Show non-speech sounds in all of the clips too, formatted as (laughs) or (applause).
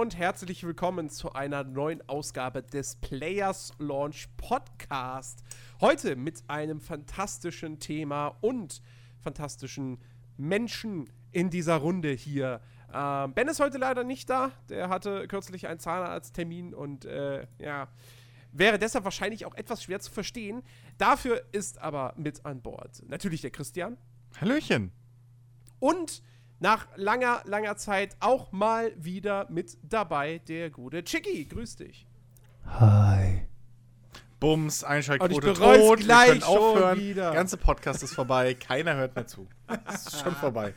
Und herzlich willkommen zu einer neuen Ausgabe des Players Launch Podcast. Heute mit einem fantastischen Thema und fantastischen Menschen in dieser Runde hier. Ähm, ben ist heute leider nicht da. Der hatte kürzlich einen Zahnarzttermin und äh, ja, wäre deshalb wahrscheinlich auch etwas schwer zu verstehen. Dafür ist aber mit an Bord natürlich der Christian. Hallöchen. Und nach langer, langer Zeit auch mal wieder mit dabei der gute Chicky. Grüß dich. Hi. Bums, Einschaltquote tot, wir gleich können schon aufhören. wieder. Der ganze Podcast ist vorbei, keiner hört mehr zu. Es ist schon vorbei.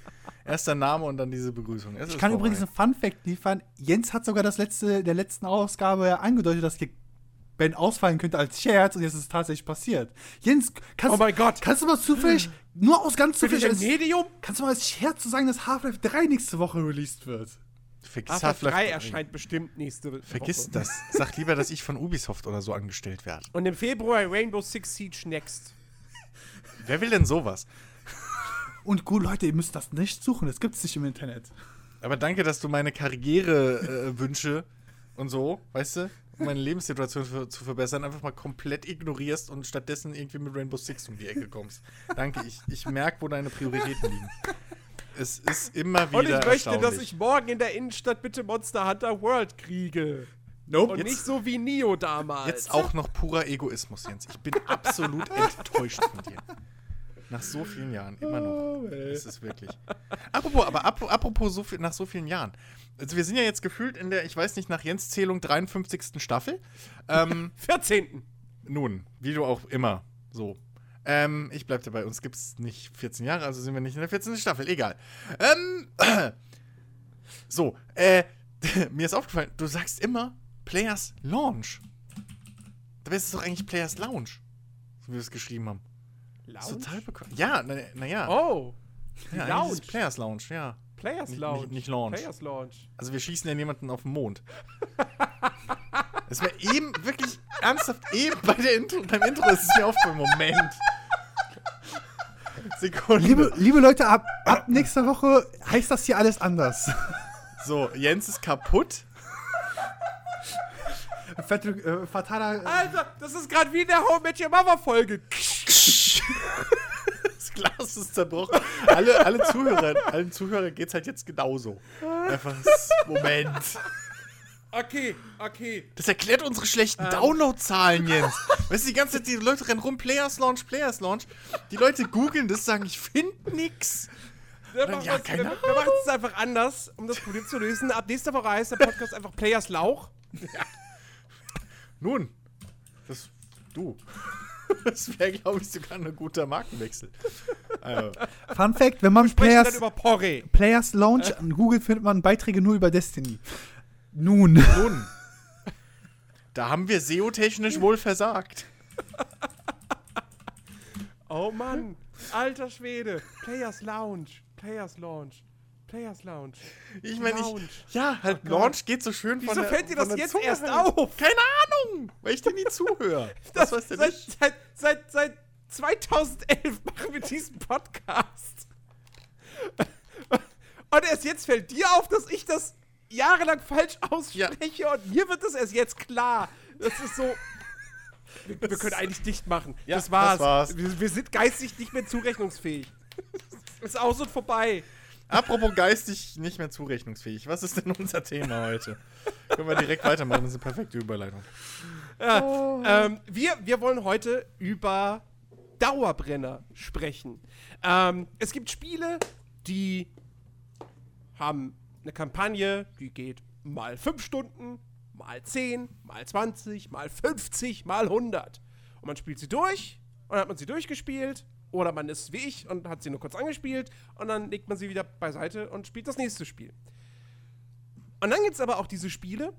Erst der Name und dann diese Begrüßung. Es Ich kann vorbei. übrigens einen Fun-Fact liefern. Jens hat sogar das letzte, der letzten Ausgabe angedeutet, dass Ben ausfallen könnte als Scherz und jetzt ist es tatsächlich passiert. Jens, kannst, Oh mein Gott. kannst du mal zufällig, (laughs) nur aus ganz zufällig, als, Medium? kannst du mal als Scherz sagen, dass Half-Life 3 nächste Woche released wird? Vergiss Half-Life 3 Half-Life erscheint bestimmt nächste Woche. Vergiss das. Sag lieber, dass ich von Ubisoft oder so angestellt werde. Und im Februar Rainbow Six Siege Next. Wer will denn sowas? Und gut, Leute, ihr müsst das nicht suchen, das gibt's nicht im Internet. Aber danke, dass du meine Karrierewünsche und so, weißt du, um meine Lebenssituation für, zu verbessern, einfach mal komplett ignorierst und stattdessen irgendwie mit Rainbow Six um die Ecke kommst. Danke, ich, ich merke, wo deine Prioritäten liegen. Es ist immer wieder Und ich möchte, dass ich morgen in der Innenstadt bitte Monster Hunter World kriege. Nope. Und Jetzt- nicht so wie Nio damals. Jetzt auch noch purer Egoismus, Jens. Ich bin absolut (laughs) enttäuscht von dir. Nach so vielen Jahren, immer noch. Das ist wirklich. Apropos, aber ap apropos so viel, nach so vielen Jahren. Also wir sind ja jetzt gefühlt in der, ich weiß nicht, nach Jens Zählung 53. Staffel. Ähm, (laughs) 14. nun, wie du auch immer. So. Ähm, ich bleib dabei. Uns gibt's nicht 14 Jahre, also sind wir nicht in der 14. Staffel. Egal. Ähm, (clears throat) so, äh, (laughs) mir ist aufgefallen, du sagst immer Players Launch. Dabei ist es doch eigentlich Players Lounge. So wie wir es geschrieben haben. Lounge? total. Ja, naja. Na, ja. Oh. ja, Lounge. Players Lounge, ja. Players Lounge. nicht- nicht Launch. Players Launch. Also wir schießen ja niemanden auf den Mond. (laughs) Das wäre eben wirklich ernsthaft eben bei der Intro, beim Intro ist es mir aufgefallen. Moment. Sekunde. Liebe, liebe Leute, ab, ab nächster Woche heißt das hier alles anders. So, Jens ist kaputt. Fette, äh, fataler. Alter, das ist gerade wie in der Home Met Your Mother Folge. (laughs) Das Glas ist zerbrochen. Alle, alle Zuhörer, allen Zuhörern geht's halt jetzt genauso. Einfach, Moment. Okay, okay. Das erklärt unsere Ähm. schlechten Downloadzahlen, Jens. Weißt du, die ganze Zeit, die Leute rennen rum, Players Launch, Players Launch. Die Leute googeln das, sagen, ich finde nix. Wir machen ja, es- es einfach anders, um das Problem zu lösen. Ab nächster Woche heißt der Podcast einfach Players Lauch. Nun, das, du. (laughs) Das wäre, glaube ich, sogar ein guter Markenwechsel. Äh, Fun Fact: Wenn man Players, über. Players Launch an Google findet man Beiträge nur über Destiny. Nun. nun, da haben wir SEO-technisch wohl versagt. Oh Mann, alter Schwede. Players Lounge, Players Lounge, Players Lounge. Ich meine, Lounge. ich, ja, halt, Oh. Launch geht so schön von Wieso fällt dir das jetzt Zunge erst runter. auf? Keine Ahnung, weil ich dir nie zuhöre. (laughs) Das, Das weißt du seit, nicht. seit, seit, seit 2011 machen wir diesen Podcast. (laughs) Und erst jetzt fällt dir auf, dass ich das jahrelang falsch ausspreche und mir wird das erst jetzt klar. Das ist so. Wir, wir können eigentlich dicht machen. Ja, das war's. das war's. Wir, wir sind geistig nicht mehr zurechnungsfähig. ist aus und vorbei. Apropos geistig nicht mehr zurechnungsfähig. Was ist denn unser Thema heute? Können wir direkt weitermachen, das ist eine perfekte Überleitung. Ähm, wir, wir wollen heute über Dauerbrenner sprechen. Ähm, es gibt Spiele, die haben eine Kampagne, die geht mal 5 Stunden, mal 10, mal 20, mal 50, mal 100. Und man spielt sie durch und dann hat man sie durchgespielt. Oder man ist wie ich und hat sie nur kurz angespielt und dann legt man sie wieder beiseite und spielt das nächste Spiel. Und dann gibt es aber auch diese Spiele,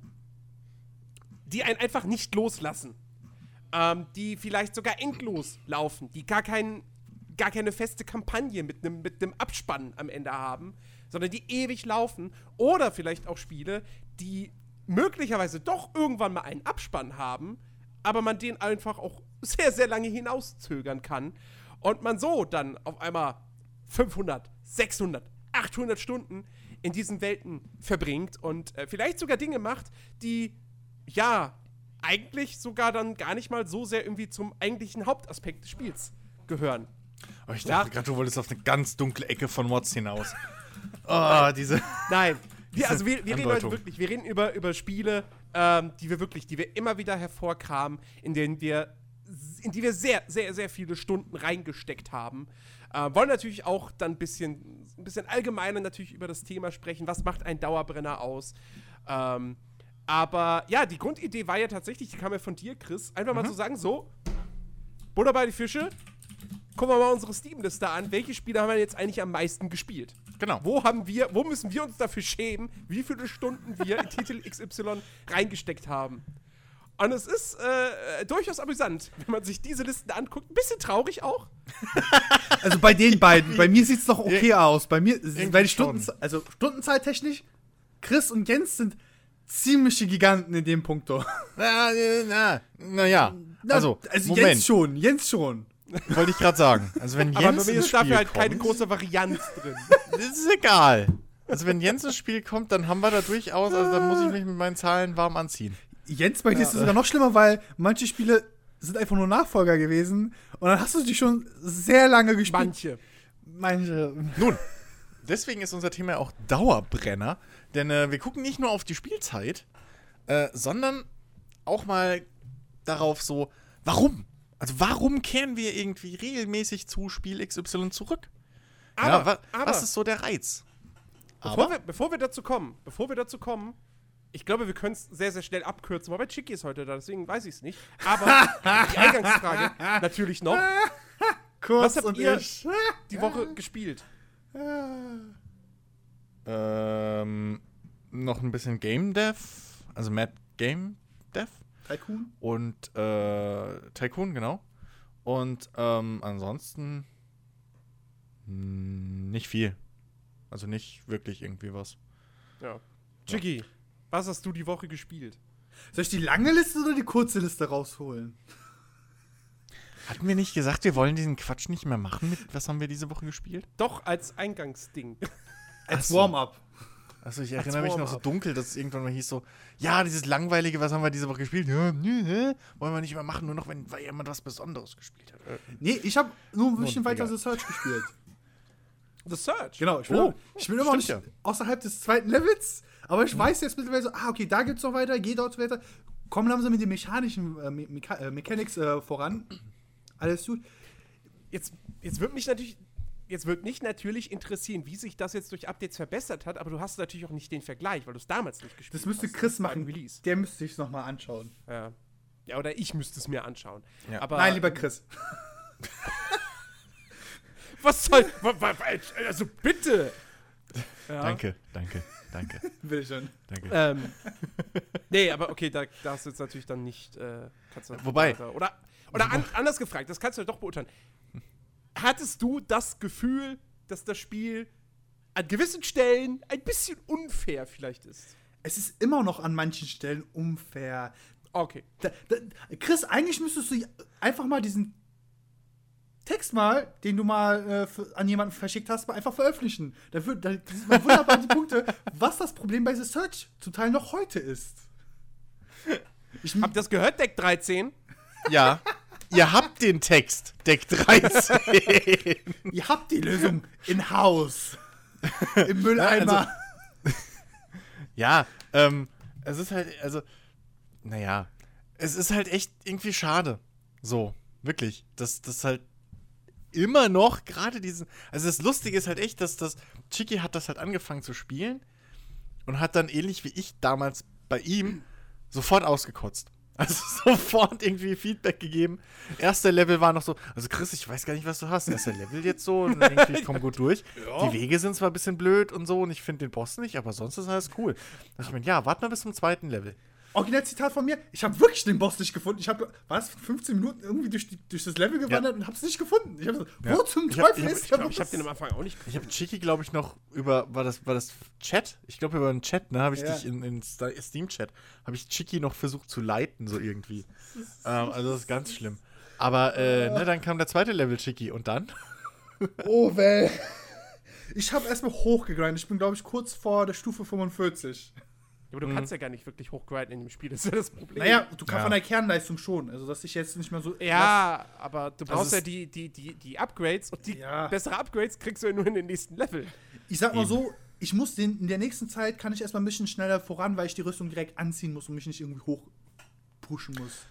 die einen einfach nicht loslassen. Ähm, die vielleicht sogar endlos laufen, die gar, kein, gar keine feste Kampagne mit einem mit Abspann am Ende haben, sondern die ewig laufen. Oder vielleicht auch Spiele, die möglicherweise doch irgendwann mal einen Abspann haben, aber man den einfach auch (laughs) sehr, sehr lange hinauszögern kann. Und man so dann auf einmal 500, 600, 800 Stunden in diesen Welten verbringt und äh, vielleicht sogar Dinge macht, die, ja, eigentlich sogar dann gar nicht mal so sehr irgendwie zum eigentlichen Hauptaspekt des Spiels gehören. Oh, ich Ja. dachte gerade, du wolltest auf eine ganz dunkle Ecke von Mods hinaus. (laughs) Oh, diese. Nein. Wir, also wir, wir reden heute wirklich, wir reden über, über Spiele, ähm, die wir wirklich, die wir immer wieder hervorkramen, in denen wir, in die wir sehr, sehr, sehr viele Stunden reingesteckt haben. Äh, wollen natürlich auch dann ein bisschen, ein bisschen allgemeiner natürlich über das Thema sprechen. Was macht ein Dauerbrenner aus? Ähm, aber ja, die Grundidee war ja tatsächlich, die kam ja von dir, Chris, einfach mal zu sagen, so, Butter bei die Fische, gucken wir mal unsere Steam-Liste an. Welche Spiele haben wir jetzt eigentlich am meisten gespielt? Genau. Wo haben wir, wo müssen wir uns dafür schämen, wie viele Stunden wir in Titel XY reingesteckt haben? Und es ist äh, durchaus amüsant, wenn man sich diese Listen anguckt. Ein bisschen traurig auch. (laughs) Also bei den beiden, bei mir sieht es doch okay aus. Bei mir, weil. Stunden, also Stundenzahltechnisch, Chris und Jens sind ziemliche Giganten in dem Punkto. Na, äh, na, na ja. Na, Also, also Moment, Jens schon, Jens schon. wollte ich gerade sagen. Also, wenn (laughs) Aber Jens bei mir ist dafür halt keine kommt, große Varianz drin. (laughs) Das ist egal. Also, wenn Jens ins Spiel kommt, dann haben wir da durchaus, also dann muss ich mich mit meinen Zahlen warm anziehen. Jens, bei dir ist es sogar noch schlimmer, weil manche Spiele sind einfach nur Nachfolger gewesen und dann hast du die schon sehr lange gespielt. Manche. Manche. Nun, (laughs) deswegen ist unser Thema auch Dauerbrenner, denn äh, wir gucken nicht nur auf die Spielzeit, äh, sondern auch mal darauf so, warum? Also warum kehren wir irgendwie regelmäßig zu Spiel XY zurück? Aber, ja, wa aber was ist so der Reiz? bevor, wir, bevor wir dazu kommen, bevor wir dazu kommen, ich glaube, wir können es sehr, sehr schnell abkürzen, wobei Chicky ist heute da, deswegen weiß ich es nicht. (laughs) Aber die Eingangsfrage natürlich noch. Kurz Was habt und ihr ich. die Woche gespielt? Ähm, noch ein bisschen Game Dev, also Mad Game Dev Tycoon? und äh, Tycoon, genau. Und ähm, ansonsten mh, nicht viel. Also nicht wirklich irgendwie was. Ja. Chicky, was hast du die Woche gespielt? Soll ich die lange Liste oder die kurze Liste rausholen? (laughs) Hatten wir nicht gesagt, wir wollen diesen Quatsch nicht mehr machen? Mit, was haben wir diese Woche gespielt? Doch, als Eingangsding. (laughs) Als so. Warm-up. Also ich erinnere mich noch so dunkel, dass es irgendwann mal hieß so, ja, dieses langweilige, was haben wir diese Woche gespielt? Ja, nö, hä? Wollen wir nicht mehr machen, nur noch, wenn weil jemand was Besonderes gespielt hat. Äh, Nee, ich habe nur ein bisschen weiter. The Search gespielt. The Search. Genau, ich bin, Oh, ich bin immer noch nicht stimmt außerhalb des zweiten Levels, aber ich weiß jetzt mittlerweile so, ah, okay, da geht's noch weiter, geh dort weiter. Kommen langsam mit den mechanischen äh, Me Mecha äh, Mechanics äh, voran. Alles gut. Jetzt, jetzt wird mich natürlich. Jetzt wird mich natürlich interessieren, wie sich das jetzt durch Updates verbessert hat, aber du hast natürlich auch nicht den Vergleich, weil du es damals nicht gespielt Das müsste hast. Chris machen. Release. Der müsste sich nochmal anschauen. Ja. ja, oder ich müsste es mir anschauen. Ja. Aber Nein, lieber Chris. (laughs) Was soll. Also bitte! Ja. Danke, danke, danke, (laughs) Will schon. danke. Ähm, nee, aber okay, da, da hast du jetzt natürlich dann nicht. Äh, kannst du Wobei- Oder, oder an, anders gefragt, das kannst du ja doch beurteilen. Hattest du das Gefühl, dass das Spiel an gewissen Stellen ein bisschen unfair vielleicht ist? Es ist immer noch an manchen Stellen unfair. Okay. Da, da, Chris, eigentlich müsstest du einfach mal diesen Text mal, den du mal äh, für, an jemanden verschickt hast, mal einfach veröffentlichen. Da, wird, da sieht man wunderbar (laughs) die Punkte, was das Problem bei The Search zum Teil noch heute ist. Ich, Habt ihr das gehört, Deck 13? Ja, ihr habt den Text, Deck 13. ihr habt die Lösung in Haus. Im (laughs) Mülleimer. (laughs) ja, ähm, es ist halt, also, naja, es ist halt echt irgendwie schade. So, wirklich. dass das halt immer noch gerade diesen. Also, das Lustige ist halt echt, dass das. Chiki hat das halt angefangen zu spielen und hat dann ähnlich wie ich damals bei ihm sofort ausgekotzt. (laughs) Also sofort irgendwie Feedback gegeben. Erster Level war noch so, also Chris, ich weiß gar nicht, was du hast. Erster Level jetzt so und (laughs) irgendwie ich komme gut durch. Die Wege sind zwar ein bisschen blöd und so und ich finde den Boss nicht, aber sonst ist alles cool. Da ich mir, ja, warte mal bis zum zweiten Level. Original Zitat von mir: Ich habe wirklich den Boss nicht gefunden. Ich habe, war es 15 Minuten irgendwie durch, die, durch das Level gewandert und habe es nicht gefunden. Ich habe so, Ja. wo zum Ich Teufel ich hab- ist ich der Ich habe den am Anfang auch nicht Ich habe Chiki, glaube ich, noch über, war das, war das Chat? Ich glaube, über einen Chat, ne, habe ich Ja. dich in, in Steam-Chat, habe ich Chiki noch versucht zu leiten, so irgendwie. (laughs) ähm, also das ist ganz schlimm. Aber, äh, ne, dann kam der zweite Level Chiki und dann? (laughs) Oh, well. Ich habe erstmal hochgegrindet. Ich bin, glaube ich, kurz vor der Stufe 45. Aber du kannst ja gar nicht wirklich hochgrinden in dem Spiel, das ist ja das Problem. Naja, du kannst Ja. von der Kernleistung schon. Also, dass ich jetzt nicht mehr so. Ja, aber du brauchst ja die, die, die, die Upgrades und die Ja. bessere Upgrades kriegst du ja nur in den nächsten Level. Ich sag mal so, ich muss den, in der nächsten Zeit kann ich erstmal ein bisschen schneller voran, weil ich die Rüstung direkt anziehen muss und mich nicht irgendwie hoch pushen muss.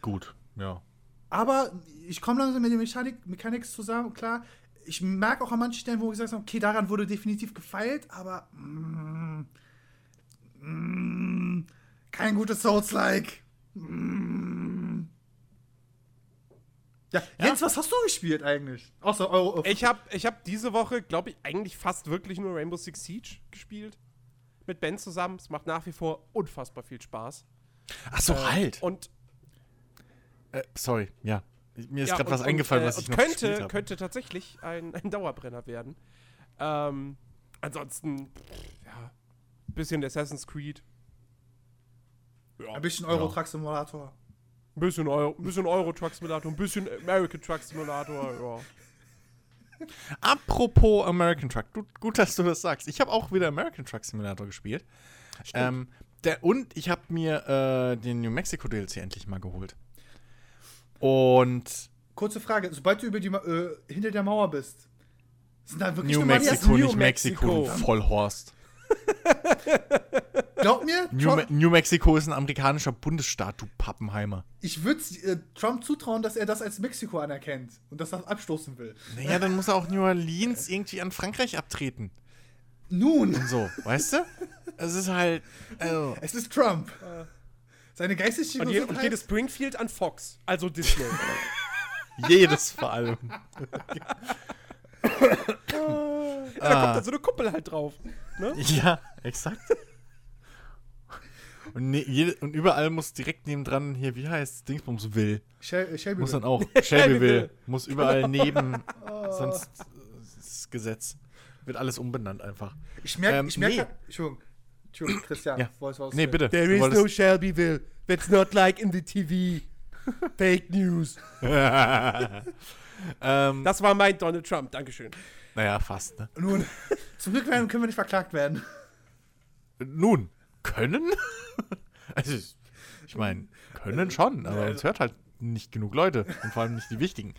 Gut, ja. Aber ich komme langsam mit den Mechanik, Mechanics zusammen, klar. Ich merke auch an manchen Stellen, wo ich gesagt habe, okay, daran wurde definitiv gefeilt, aber mm, mm, kein gutes Souls-like. Mm. Ja, Jens, was hast du gespielt eigentlich? Außer Euro. Ich habe ich hab diese Woche, glaube ich, eigentlich fast wirklich nur Rainbow Six Siege gespielt. Mit Ben zusammen. Es macht nach wie vor unfassbar viel Spaß. Ach so, halt. Und Äh, sorry, ja. Mir ist ja, gerade was eingefallen, und, was äh, ich und noch gespielt könnte, habe. könnte tatsächlich ein, ein Dauerbrenner werden. Ähm, ansonsten, pff, bisschen Assassin's Creed. Ja, ein bisschen Euro Truck Simulator. ein bisschen, Euro, ein bisschen Euro Truck Simulator, ein bisschen American Truck Simulator, ja. Apropos American Truck, du, gut, dass du das sagst. Ich habe auch wieder American Truck Simulator gespielt. Ähm, der, und ich habe mir äh, den New Mexico DLC endlich mal geholt. Und Kurze Frage, sobald du über die äh, hinter der Mauer bist, sind da wirklich New? Mexico, New nicht Mexiko, Mexico. Vollhorst. (laughs) Glaub mir, New, Trump, New Mexico ist ein amerikanischer Bundesstaat, du Pappenheimer. ich würde äh, Trump zutrauen, dass er das als Mexiko anerkennt und das abstoßen will. Naja, dann muss er auch New Orleans irgendwie an Frankreich abtreten. Nun, Und so, weißt du? Es ist halt. Also, es ist Trump. Seine geistige Und, je, und jedes Springfield an Fox, also Disney. (laughs) jedes vor allem. (laughs) ja, da kommt dann so eine Kuppel halt drauf. Ne? (laughs) Ja, exakt. Und, ne, jede, und überall muss direkt nebendran hier, wie heißt Dingsbums will. Shel äh, Shelby. Muss dann auch. (laughs) Shelbyville. muss überall neben. (laughs) Oh. Sonst äh, ist Gesetz. Wird alles umbenannt einfach. ich merke, Ähm, ich merke, nee. Entschuldigung, Entschuldigung, Christian. Ja. du was Nee, bitte. There is no Shelbyville. That's not like in the TV. (laughs) Fake News. (laughs) ähm, Das war mein Donald Trump. Dankeschön. naja, fast, ne? Nun, (laughs) zum Glück werden, können wir nicht verklagt werden. Nun, können? also, ich meine, können schon, aber uns hört halt nicht genug Leute und vor allem nicht die wichtigen.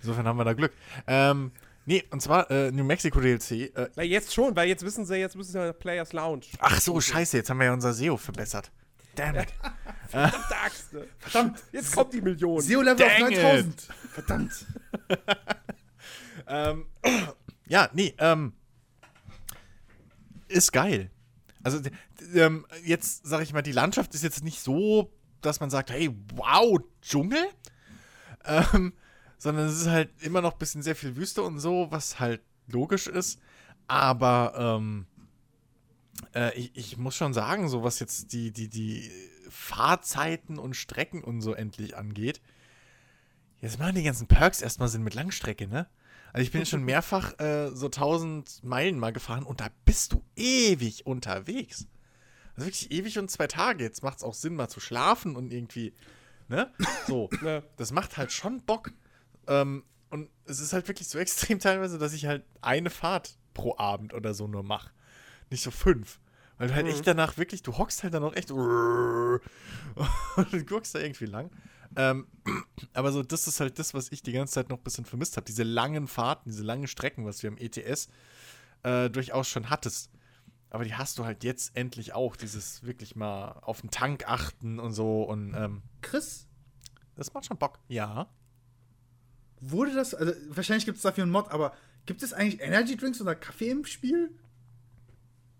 Insofern haben wir da Glück. Ähm, nee, und zwar äh, New Mexico DLC. Äh, Na, jetzt schon, weil jetzt wissen sie, jetzt müssen sie Players Lounge. ach so, scheiße, jetzt haben wir ja unser SEO verbessert. Damn it. (laughs) Verdammte Axt. ne? Verdammt. Jetzt kommt die Million. SEO-Level auf Dang it. 9000. Verdammt. (laughs) ähm, (clears throat) ja, nee, ähm, ist geil. Also, ähm, jetzt sage ich mal, die Landschaft ist jetzt nicht so, dass man sagt, hey, wow, Dschungel. Ähm, sondern es ist halt immer noch ein bisschen sehr viel Wüste und so, was halt logisch ist. Aber ähm, äh, ich, ich muss schon sagen, so was jetzt die, die, die Fahrzeiten und Strecken und so endlich angeht, jetzt machen die ganzen Perks erstmal Sinn mit Langstrecke, ne? Also ich bin jetzt schon (laughs) mehrfach äh, so 1000 Meilen mal gefahren und da bist du ewig unterwegs. Also wirklich ewig und zwei Tage. Jetzt macht es auch Sinn, mal zu schlafen und irgendwie, ne? So. (laughs) Ne? Das macht halt schon Bock. Ähm, und es ist halt wirklich so (laughs) extrem teilweise, dass ich halt eine Fahrt pro Abend oder so nur mache. Nicht so fünf. Weil du halt echt danach wirklich, du hockst halt dann auch echt (laughs) und du guckst da irgendwie lang. Ähm, (clears throat) aber so, das ist halt das, was ich die ganze Zeit noch ein bisschen vermisst habe. Diese langen Fahrten, diese langen Strecken, was du im ETS äh, durchaus schon hattest. Aber die hast du halt jetzt endlich auch. Dieses wirklich mal auf den Tank achten und so. Und ähm, Chris, das macht schon Bock. Ja. wurde das, also wahrscheinlich gibt es dafür einen Mod, aber gibt es eigentlich Energy Drinks oder Kaffee im Spiel?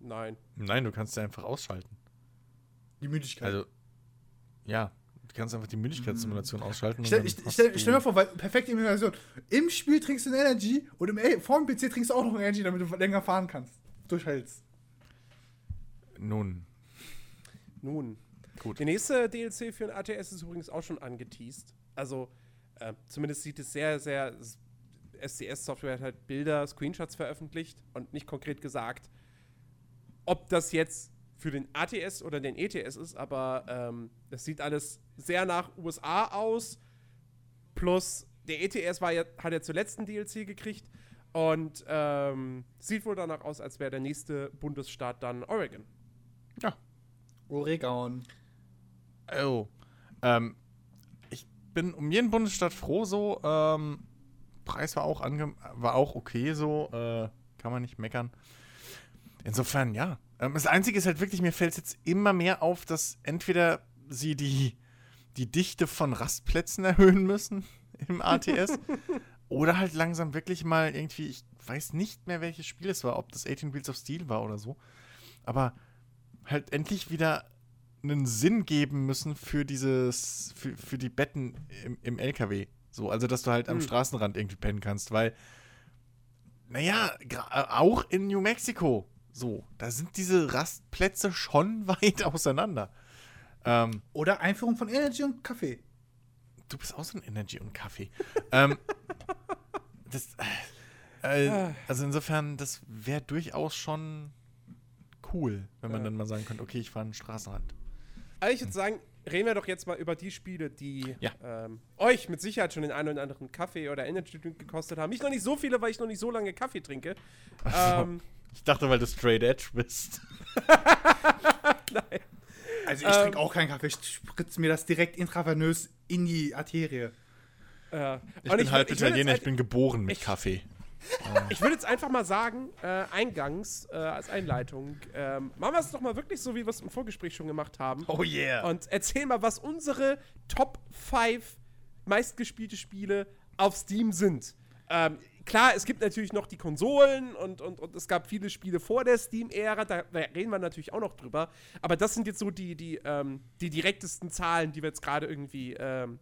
Nein. Nein, du kannst sie einfach ausschalten. Die Müdigkeit. Also, ja, du kannst einfach die Müdigkeitssimulation ausschalten. und Stell, ich, stell, stell dir mal vor, weil perfekte Imitation. Im Spiel trinkst du eine Energy und im vor dem PC trinkst du auch noch eine Energy, damit du länger fahren kannst. Durchhältst. Nun, Nun. Gut. Der nächste DLC für den ATS ist übrigens auch schon angeteased. Also, äh, zumindest sieht es sehr, sehr. SCS-Software hat halt Bilder, Screenshots veröffentlicht und nicht konkret gesagt, ob das jetzt für den ATS oder den ETS ist, aber ähm, das sieht alles sehr nach USA aus. Plus, der ETS war ja, hat ja zuletzt ein DLC gekriegt Und ähm, sieht wohl danach aus, als wäre der nächste Bundesstaat dann Oregon. Ja. Oregon. Oh. Ähm, ich bin um jeden Bundesstaat froh so. Ähm, Preis war auch, ange war auch okay so. Äh, kann man nicht meckern. Insofern, ja. Ähm, das Einzige ist halt wirklich, mir fällt es jetzt immer mehr auf, dass entweder sie die, die Dichte von Rastplätzen erhöhen müssen (laughs) im ATS (laughs) oder halt langsam wirklich mal irgendwie, ich weiß nicht mehr, welches Spiel es war, ob das 18 Wheels of Steel war oder so, aber halt endlich wieder einen Sinn geben müssen für dieses, für, für die Betten im, im LKW. So, also dass du halt am Hm. Straßenrand irgendwie pennen kannst, weil, naja, äh, auch in New Mexico, so, da sind diese Rastplätze schon (laughs) weit auseinander. Ähm, Oder Einführung von Energy und Kaffee. du bist auch so ein Energy und Kaffee. ähm, (laughs) das, äh, äh, also insofern, das wäre durchaus schon cool, wenn man Ja. dann mal sagen könnte, okay, ich fahre an den Straßenrand. Also ich würde sagen, reden wir doch jetzt mal über die Spiele, die Ja. ähm, euch mit Sicherheit schon den einen oder anderen Kaffee oder Energy Drink gekostet haben. Ich noch nicht so viele, weil ich noch nicht so lange Kaffee trinke. Ähm, Ich dachte, weil du straight edge bist. (laughs) Also ich Ähm. trinke auch keinen Kaffee. Ich spritze mir das direkt intravenös in die Arterie. äh, Ich bin halb würd- würd Italiener, jetzt ich bin geboren mit ich- Kaffee. (laughs) Ich würde jetzt einfach mal sagen, äh, eingangs, äh, als Einleitung, ähm, machen wir es doch mal wirklich so, wie wir es im Vorgespräch schon gemacht haben. Oh yeah. Und erzähl mal, was unsere Top 5 meistgespielte Spiele auf Steam sind. Ähm, klar, es gibt natürlich noch die Konsolen und, und, und es gab viele Spiele vor der Steam-Ära, da, da reden wir natürlich auch noch drüber. Aber das sind jetzt so die, die, ähm, die direktesten Zahlen, die wir jetzt gerade irgendwie, ähm,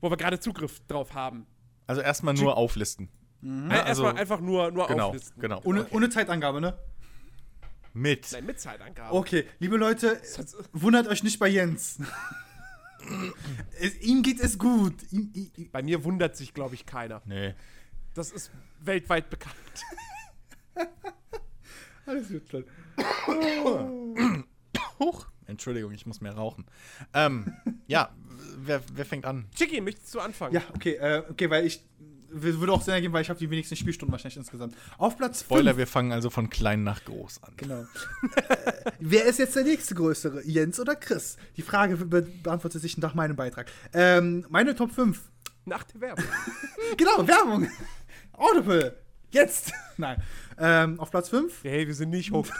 wo wir gerade Zugriff drauf haben. Also erstmal nur auflisten. Äh, also- Erstmal einfach nur, nur Genau, auflisten. genau. Ohne, ohne Zeitangabe, ne? Mit. Nein, mit Zeitangaben. Okay, liebe Leute, (laughs) wundert euch nicht bei Jens. (laughs) es, ihm geht es gut. Ihm, ihm, Bei mir wundert sich, glaube ich, keiner. Nee. Das ist weltweit bekannt. (laughs) alles wird schon. Huch. Entschuldigung, ich muss mehr rauchen. Ähm, ja, wer, wer fängt an? Chicky, möchtest du anfangen? Ja, okay, äh, okay, weil ich würde auch Sinn ergeben, weil ich habe die wenigsten Spielstunden wahrscheinlich insgesamt. Auf Platz 5. Spoiler, wir fangen also von klein nach groß an. Genau. äh, wer ist jetzt der nächste größere? Jens oder Chris? Die Frage be beantwortet sich nach meinem Beitrag. Ähm, meine Top 5. Nach der Werbung. (laughs) Genau, Werbung. Audible. Jetzt. (laughs) Nein. Ähm, auf Platz 5. hey, wir sind nicht hoch. (laughs)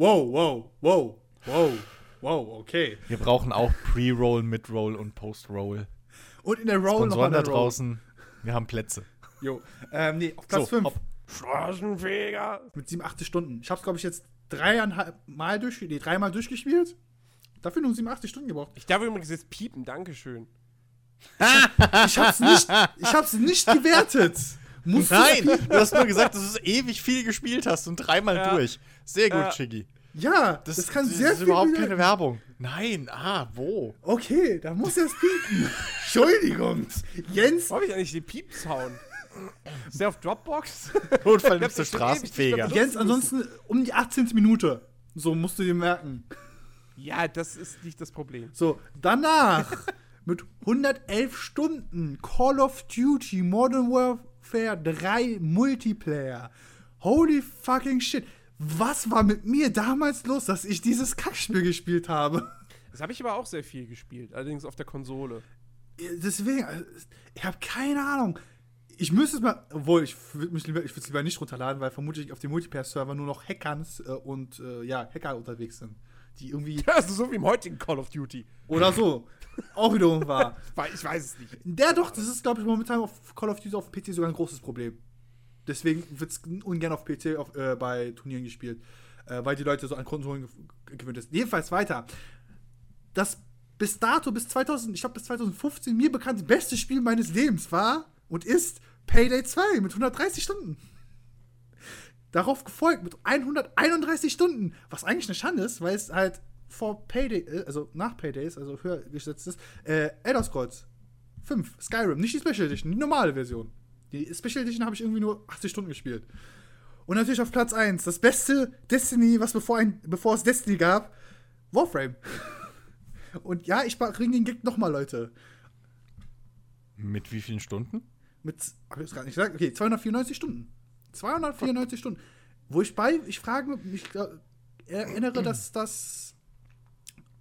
Wow, wow, wow, wow, wow, okay. Wir brauchen auch Pre-Roll, Mid-Roll und Post-Roll. Und in der Roll noch Sponsoren da eine Roll. draußen, wir haben Plätze. Jo. Ähm, nee, auf Platz 5. hopp. Straßenfeger. Mit 87 Stunden. Ich hab's, glaube ich, jetzt dreieinhalb Mal durchgespielt. Nee, dreimal durchgespielt. Dafür nur 87 Stunden gebraucht. Ich darf übrigens jetzt piepen, Dankeschön. Ich hab's nicht, ich hab's nicht gewertet. Musst du- Nein, du hast nur gesagt, dass du ewig viel gespielt hast und dreimal Ja. durch. Sehr gut, Ja. Chiggy. Ja, das, kann sehr ist viel überhaupt keine Werbung. Nein, ah, wo? Okay, da muss es piepen. (laughs) Entschuldigung. Jens, Wo habe ich eigentlich den Piep-Sound? Ist der auf Dropbox? Notfall nimmst du das Straßenfeger. Jens, ansonsten um die 18. Minute. So musst du dir merken. ja, das ist nicht das Problem. So, danach mit 111 Stunden Call of Duty Modern Warfare 3 Multiplayer. Holy fucking shit. Was war mit mir damals los, dass ich dieses Kackspiel gespielt habe? Das habe ich aber auch sehr viel gespielt, allerdings auf der Konsole. Deswegen, also, ich habe keine Ahnung. Ich müsste es mal, obwohl ich würde mich lieber, es lieber nicht runterladen, weil vermutlich auf dem Multiplayer-Server nur noch Hackers äh, und äh, ja, Hacker unterwegs sind. Die irgendwie, (laughs) Also so wie im heutigen Call of Duty. oder so, auch wiederum war. (laughs) Weil Ich weiß es nicht. Der doch, das ist, glaube ich, momentan auf Call of Duty auf PC sogar ein großes Problem. Deswegen wird es ungern auf PC auf, äh, bei Turnieren gespielt, äh, weil die Leute so an Konsolen ge- gewöhnt sind. Jedenfalls weiter. Das bis dato, bis 2000, ich glaube bis 2015 mir bekannt beste Spiel meines Lebens war und ist Payday 2 mit 130 Stunden. Darauf gefolgt mit 131 Stunden, was eigentlich eine Schande ist, weil es halt vor Payday, äh, also nach Paydays, also höher gesetzt ist, äh, Elder Scrolls 5, Skyrim, nicht die Special Edition, die normale Version. Die Special Edition habe ich irgendwie nur 80 Stunden gespielt. Und natürlich auf Platz 1, das beste Destiny, was bevor, ein, bevor es Destiny gab, Warframe. (laughs) Und ja, ich bringe den Gag nochmal, Leute. Mit wie vielen Stunden? Mit, hab ich das gerade nicht gesagt? Okay, 294 Stunden. 294 Stunden. Wo ich bei, ich frage mich, ich erinnere, dass das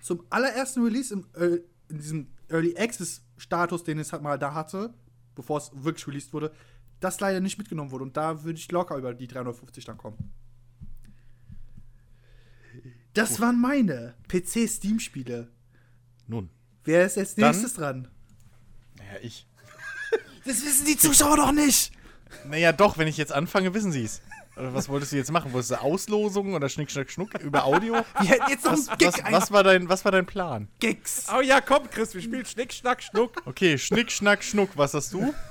zum allerersten Release im, äh, in diesem Early Access Status, den es halt mal da hatte, bevor es wirklich released wurde, das leider nicht mitgenommen wurde. Und da würde ich locker über die 350 dann kommen. Das waren meine PC-Steam-Spiele. Nun. Wer ist als Dann- nächstes dran? Naja, ich. Das wissen die Zuschauer doch nicht. Naja, doch, wenn ich jetzt anfange, wissen sie es. Oder was wolltest du jetzt machen? Wolltest du Auslosungen oder Schnick, Schnack, Schnuck über Audio? (laughs) Wir hätten jetzt noch Was, einen Gig was, was, war dein, was war dein Plan? Gigs. Oh ja, komm, Chris, wir spielen Schnick, Schnack, Schnuck. Okay, Schnick, Schnack, Schnuck. Was hast du? (laughs)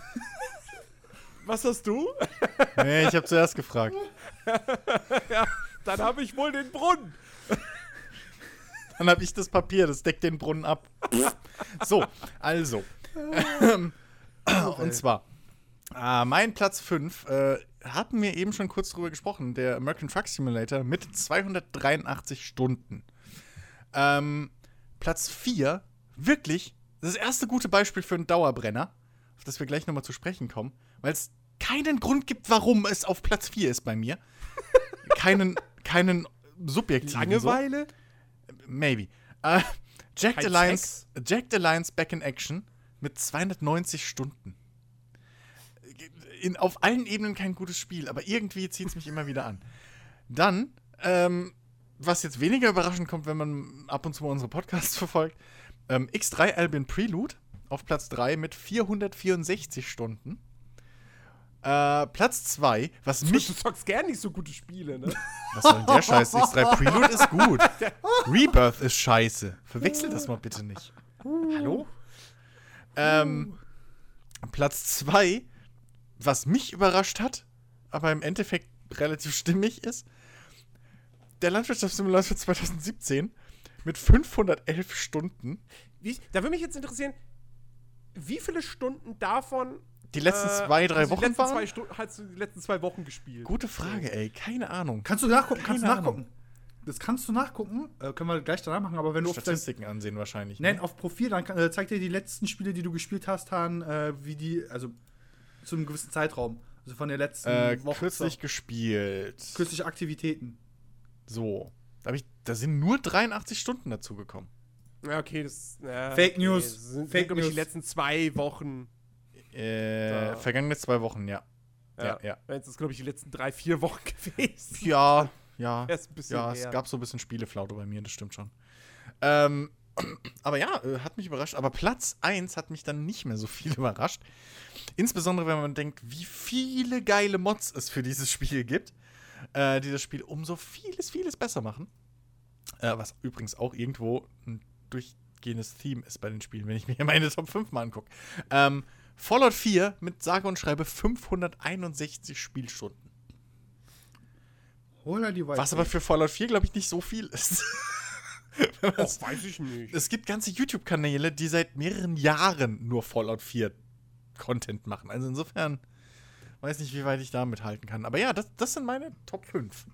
Was hast du? Nee, ich habe zuerst gefragt. (laughs) Dann habe ich wohl den Brunnen. Dann habe ich das Papier, das deckt den Brunnen ab. So, also. Ähm, und zwar, äh, mein Platz 5, äh, hatten wir eben schon kurz drüber gesprochen, der American Truck Simulator mit 283 Stunden. Ähm, Platz 4, wirklich, das erste gute Beispiel für einen Dauerbrenner, auf das wir gleich nochmal zu sprechen kommen, weil es keinen Grund gibt, warum es auf Platz 4 ist bei mir. (laughs) keinen, keinen subjektiven. so. Langeweile? Maybe. Äh, Jack the Kein Lions, Jack the Lions Back in Action mit 290 Stunden. In, auf allen Ebenen kein gutes Spiel, aber irgendwie zieht es mich immer wieder an. Dann, ähm, was jetzt weniger überraschend kommt, wenn man ab und zu unsere Podcasts (laughs) verfolgt, ähm, X3 Albion Prelude auf Platz 3 mit 464 Stunden. Äh, Platz 2, was Du mich zockst gern nicht so gute Spiele, ne? (laughs) was soll denn der Scheiß? X3 Prelude ist gut. (laughs) Rebirth ist scheiße. Verwechsel das mal bitte nicht. Hallo? Ähm, Platz 2, was mich überrascht hat, aber im Endeffekt relativ stimmig ist, der Landwirtschaftssimulator 2017 mit 511 Stunden. Wie, da würde mich jetzt interessieren, wie viele Stunden davon. Die letzten äh, zwei, drei die Wochen waren? Zwei hast du die letzten zwei Wochen gespielt? Gute Frage, ey. Keine Ahnung. Kannst du nachgucken? Kannst du Keine nachgucken? Das kannst du nachgucken. Äh, können wir gleich danach machen, aber wenn du auf dein, Statistiken ansehen wahrscheinlich. ne? Nein, auf Profil, dann äh, zeigt dir die letzten Spiele, die du gespielt hast, Han, äh, wie die, also zu einem gewissen Zeitraum. Also von der letzten Äh, Woche. kürzlich gespielt. kürzliche Aktivitäten. So. Da, ich, da sind nur 83 Stunden dazu gekommen. Ja, okay, das. Ja, Fake okay, News. Das sind, Fake News. die letzten zwei Wochen. Äh, Da. vergangene zwei Wochen, ja. Ja, ja. Jetzt ist, glaube ich, die letzten drei, vier Wochen (laughs) gewesen. Ja, ja. Ja, es gab so ein bisschen Spieleflaute bei mir, das stimmt schon. Ähm, (clears throat) aber ja, äh, hat mich überrascht. Aber Platz 1 hat mich dann nicht mehr so viel (laughs) überrascht. Insbesondere, wenn man denkt, wie viele geile Mods es für dieses Spiel gibt, äh, die das Spiel um so vieles, vieles besser machen. Äh, was übrigens auch irgendwo ein durchgehendes Theme ist bei den Spielen, wenn ich (laughs) mir hier meine Top 5 mal angucke. Ähm, Fallout 4 mit sage und schreibe 561 Spielstunden. Was aber für Fallout 4, glaube ich, nicht so viel ist. (laughs) Och, man's- weiß ich nicht. es gibt ganze YouTube-Kanäle, die seit mehreren Jahren nur Fallout 4 Content machen. Also insofern weiß nicht, wie weit ich da mithalten kann. Aber ja, das, das sind meine Top 5.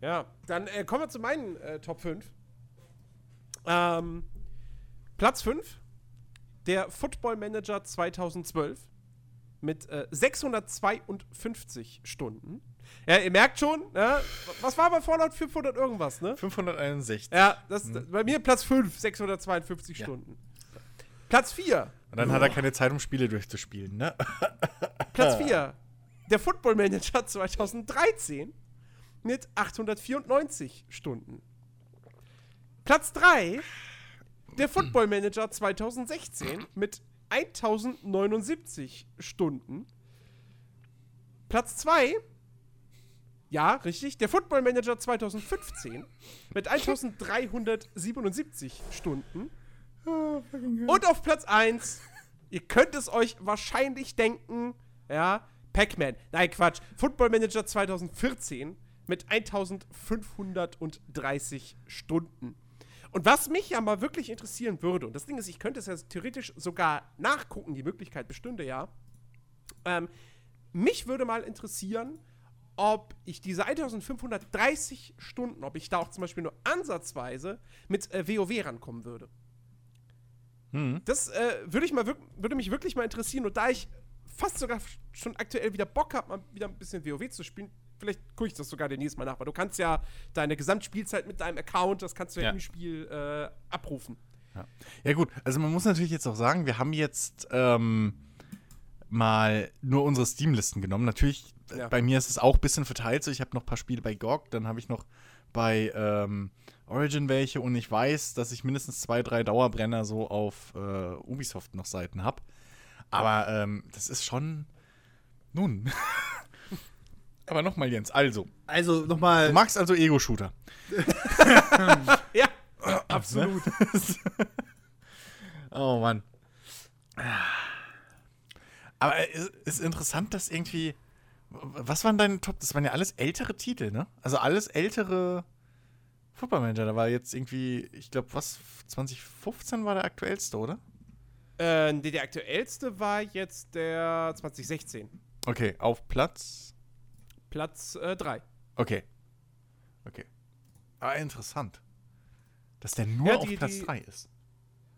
Ja, dann äh, kommen wir zu meinen äh, Top 5. Ähm, Platz 5, der Football Manager 2012 mit äh, 652 Stunden. Ja, ihr merkt schon, ja, was war bei Fallout 500 irgendwas, ne? 561. Ja, das, bei mir Platz 5, 652 Ja. Stunden. Platz 4, Und dann hat er keine Zeit, um Spiele durchzuspielen, ne? (laughs) Platz 4, der Football Manager (laughs) 2013 mit 894 Stunden. Platz 3, der Football Manager 2016 mit 1079 Stunden. Platz 2, ja, richtig, der Football Manager 2015 mit (laughs) 1377 Stunden. Und auf Platz 1, ihr könnt es euch wahrscheinlich denken, ja, Pac-Man. Nein, Quatsch. Football Manager 2014 mit 1530 Stunden. Und was mich ja mal wirklich interessieren würde, und das Ding ist, ich könnte es ja theoretisch sogar nachgucken, die Möglichkeit bestünde ja. Ähm, mich würde mal interessieren, ob ich diese 1530 Stunden, ob ich da auch zum Beispiel nur ansatzweise mit äh, WoW rankommen würde. Hm. Das äh, würde, ich mal wirk- würde mich wirklich mal interessieren. Und da ich fast sogar schon aktuell wieder Bock habe, mal wieder ein bisschen WoW zu spielen, vielleicht gucke ich das sogar demnächst mal nach, weil du kannst ja deine Gesamtspielzeit mit deinem Account, das kannst du ja, Ja. im Spiel äh, abrufen. Ja. ja, gut, also man muss natürlich jetzt auch sagen, wir haben jetzt ähm, mal nur unsere Steam-Listen genommen. Natürlich, äh, Ja. bei mir ist es auch ein bisschen verteilt. So, ich habe noch ein paar Spiele bei GOG, dann habe ich noch bei ähm, Origin welche und ich weiß, dass ich mindestens zwei, drei Dauerbrenner so auf äh, Ubisoft noch Seiten habe. Aber ähm, das ist schon. Nun. (laughs) Aber nochmal, Jens, also. Also Du nochmal. magst also Ego-Shooter. (laughs) Ja, (laughs) absolut. Oh Mann. Aber es ist interessant, dass irgendwie. Was waren deine Top? Das waren ja alles ältere Titel, ne? Also alles ältere Football Manager. Da war jetzt irgendwie, ich glaube, was, 2015 war der aktuellste, oder? äh, nee, der aktuellste war jetzt der 2016. Okay, auf Platz. Platz 3. Okay. Okay. Aber interessant. Dass der nur Ja, auf die- Platz die- 3 ist.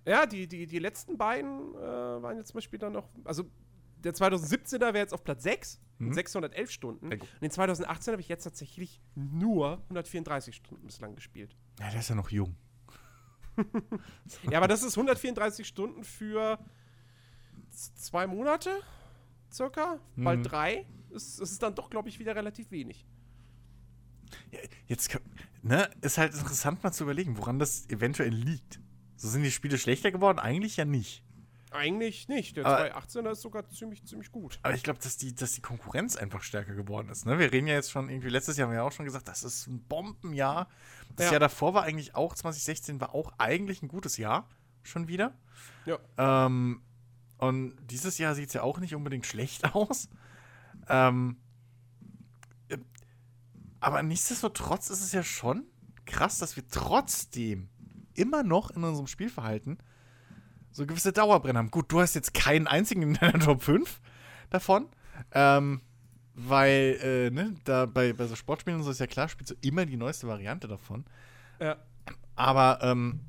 Ja, die, die, die letzten beiden äh, waren jetzt zum Beispiel dann noch, also der 2017er wäre jetzt auf Platz 6 Mhm. mit 611 Stunden. Und den 2018 habe ich jetzt tatsächlich nur 134 Stunden bislang gespielt. Ja, der ist ja noch jung. (laughs) Ja, aber das ist 134 Stunden für zwei Monate circa, bald Mhm. drei. Es, es ist dann doch, glaube ich, wieder relativ wenig. Ja, jetzt, ne, ist halt interessant mal zu überlegen, woran das eventuell liegt. So sind die Spiele schlechter geworden? Eigentlich ja nicht. Eigentlich nicht. Der Aber- 218er ist sogar ziemlich, ziemlich gut. Aber ich glaube, dass die, dass die Konkurrenz einfach stärker geworden ist. Ne? Wir reden ja jetzt schon irgendwie, letztes Jahr haben wir ja auch schon gesagt, das ist ein Bombenjahr. Das Ja. Jahr davor war eigentlich auch, 2016 war auch eigentlich ein gutes Jahr schon wieder. Ja. Ähm, und dieses Jahr sieht es ja auch nicht unbedingt schlecht (laughs) aus. Ähm, äh, aber nichtsdestotrotz ist es ja schon krass, dass wir trotzdem immer noch in unserem Spielverhalten so gewisse Dauerbrenner haben. Gut, du hast jetzt keinen einzigen in deiner (laughs) Top 5 davon. Ähm, weil, äh, ne, da bei, bei so Sportspielen und so ist ja klar, spielst du immer die neueste Variante davon. Ja. Aber, ähm,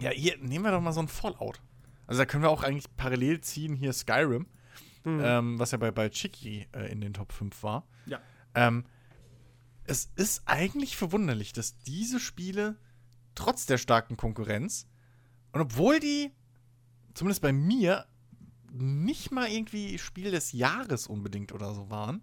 ja, hier nehmen wir doch mal so ein Fallout. Also da können wir auch eigentlich parallel ziehen, hier Skyrim, Mhm. ähm, was ja bei, bei Chiki äh, in den Top 5 war. Ja. Ähm, es ist eigentlich verwunderlich, dass diese Spiele trotz der starken Konkurrenz und obwohl die, zumindest bei mir, nicht mal irgendwie Spiel des Jahres unbedingt oder so waren,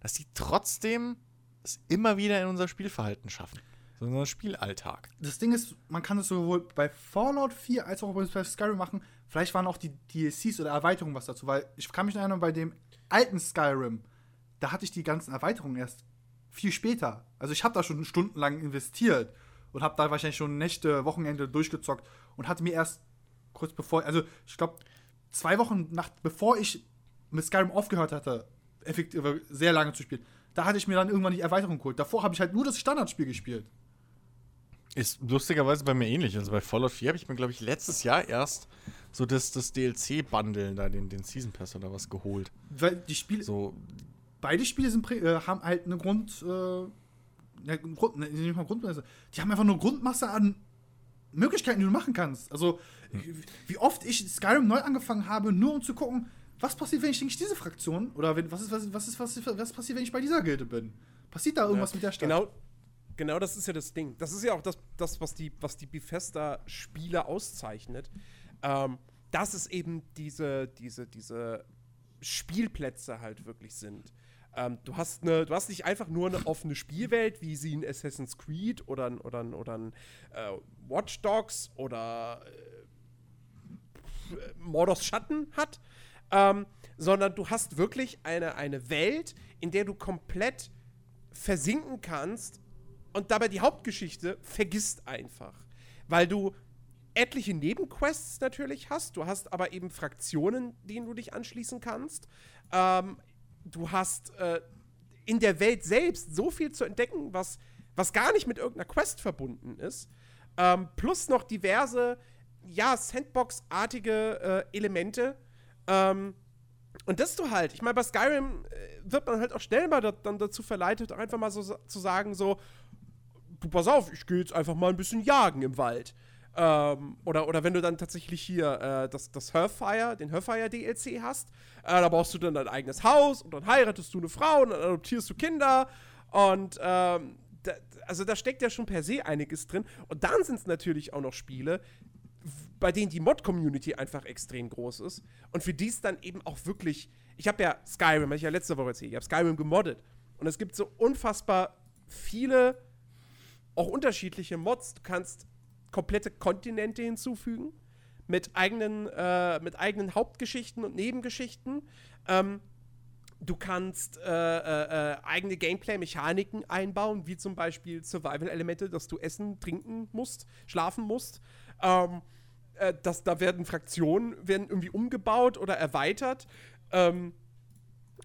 dass die trotzdem es immer wieder in unser Spielverhalten schaffen. So in unseren Spielalltag. Das Ding ist, man kann es sowohl bei Fallout 4 als auch bei Skyrim machen. Vielleicht waren auch die DLCs oder Erweiterungen was dazu, weil ich kann mich erinnern, bei dem alten Skyrim, da hatte ich die ganzen Erweiterungen erst viel später. Also ich habe da schon stundenlang investiert und habe da wahrscheinlich schon Nächte, Wochenende durchgezockt und hatte mir erst kurz bevor, also ich glaube zwei Wochen nach, bevor ich mit Skyrim aufgehört hatte, effektiv sehr lange zu spielen, da hatte ich mir dann irgendwann die Erweiterung geholt. Davor habe ich halt nur das Standardspiel gespielt. Ist lustigerweise bei mir ähnlich. Also bei Fallout 4 habe ich mir, glaube ich, letztes Jahr erst so das, das DLC-Bundle, da den, den Season Pass oder was geholt. Weil die Spiele, So, beide Spiele sind, äh, haben halt eine Grund, äh, ja, Grund ne, nicht mal Grundmasse. Die haben einfach eine Grundmasse an Möglichkeiten, die du machen kannst. Also, wie oft ich Skyrim neu angefangen habe, nur um zu gucken, was passiert, wenn ich eigentlich diese Fraktion oder wenn, was ist, was was ist, was ist, was passiert, wenn ich bei dieser Gilde bin? Passiert da irgendwas Ja, mit der Stadt? Genau, genau das ist ja das Ding. Das ist ja auch das, das was die, was die Bethesda-Spiele auszeichnet. Ähm, dass es eben diese, diese, diese Spielplätze halt wirklich sind. Ähm, du, hast eine, du hast nicht einfach nur eine offene Spielwelt, wie sie in Assassin's Creed oder, oder, oder ein, äh, Watch Dogs oder Mordors Schatten hat, ähm, sondern du hast wirklich eine, eine Welt, in der du komplett versinken kannst und dabei die Hauptgeschichte vergisst einfach. Weil du etliche Nebenquests natürlich hast, du hast aber eben Fraktionen, denen du dich anschließen kannst. Ähm, du hast äh, in der Welt selbst so viel zu entdecken, was, was gar nicht mit irgendeiner Quest verbunden ist. Ähm, plus noch diverse, ja, Sandbox-artige äh, Elemente. Ähm, und das du halt, ich meine, bei Skyrim äh, wird man halt auch schnell mal da, dann dazu verleitet, einfach mal so zu sagen, so, du pass auf, ich gehe jetzt einfach mal ein bisschen jagen im Wald. Ähm, oder, oder wenn du dann tatsächlich hier äh, das, das Hellfire, den Hellfire DLC hast, äh, da baust du dann dein eigenes Haus und dann heiratest du eine Frau und dann adoptierst du Kinder und ähm, da, also da steckt ja schon per se einiges drin. Und dann sind es natürlich auch noch Spiele, bei denen die Mod-Community einfach extrem groß ist und für die es dann eben auch wirklich. Ich habe ja Skyrim, habe ich ja letzte Woche erzählt, ich habe Skyrim gemoddet und es gibt so unfassbar viele, auch unterschiedliche Mods. Du kannst komplette Kontinente hinzufügen mit eigenen, äh, mit eigenen Hauptgeschichten und Nebengeschichten. Ähm, du kannst äh, äh, äh eigene Gameplay-Mechaniken einbauen, wie zum Beispiel Survival-Elemente, dass du essen, trinken musst, schlafen musst. Ähm, äh, dass da werden Fraktionen werden irgendwie umgebaut oder erweitert. Ähm,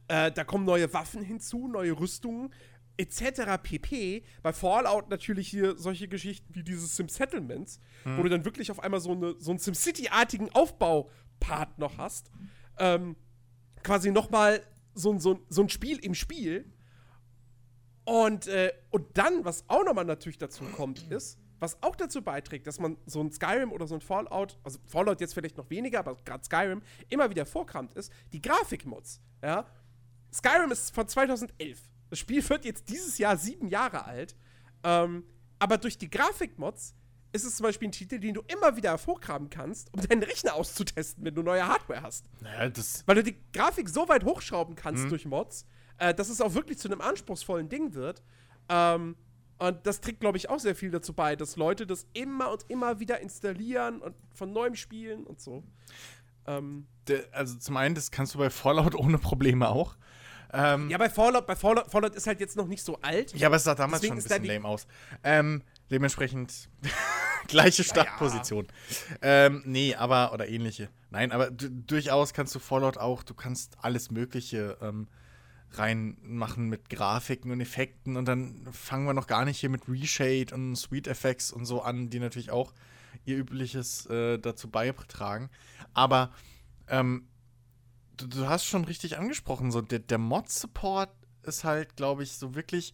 äh, da kommen neue Waffen hinzu, neue Rüstungen etc. pp. Bei Fallout natürlich hier solche Geschichten wie dieses Sim Settlements, hm. wo du dann wirklich auf einmal so, eine, so einen SimCity-artigen Aufbaupart noch hast. Ähm, quasi nochmal so, so, so ein Spiel im Spiel. Und, äh, und dann, was auch nochmal natürlich dazu kommt, ist, was auch dazu beiträgt, dass man so ein Skyrim oder so ein Fallout, also Fallout jetzt vielleicht noch weniger, aber gerade Skyrim immer wieder vorkommt, ist die Grafikmods. Ja? Skyrim ist von 2011. Das Spiel wird jetzt dieses Jahr sieben Jahre alt. Ähm, aber durch die Grafikmods ist es zum Beispiel ein Titel, den du immer wieder hervorgraben kannst, um deinen Rechner auszutesten, wenn du neue Hardware hast. Naja, Weil du die Grafik so weit hochschrauben kannst mhm. durch Mods, äh, dass es auch wirklich zu einem anspruchsvollen Ding wird. Ähm, und das trägt, glaube ich, auch sehr viel dazu bei, dass Leute das immer und immer wieder installieren und von neuem spielen und so. Ähm, also zum einen, das kannst du bei Fallout ohne Probleme auch. Ähm, ja, bei Fallout, bei Fallout, Fallout ist halt jetzt noch nicht so alt. Ja, aber es sah damals schon ein bisschen lame aus. Ähm, dementsprechend (laughs) gleiche Startposition. Ja. Ähm, nee, aber, oder ähnliche. Nein, aber durchaus kannst du Fallout auch, du kannst alles Mögliche ähm, reinmachen mit Grafiken und Effekten und dann fangen wir noch gar nicht hier mit Reshade und Sweet Effects und so an, die natürlich auch ihr Übliches äh, dazu beitragen. Aber ähm, du, du, hast schon richtig angesprochen, so der, der Mod-Support ist halt, glaube ich, so wirklich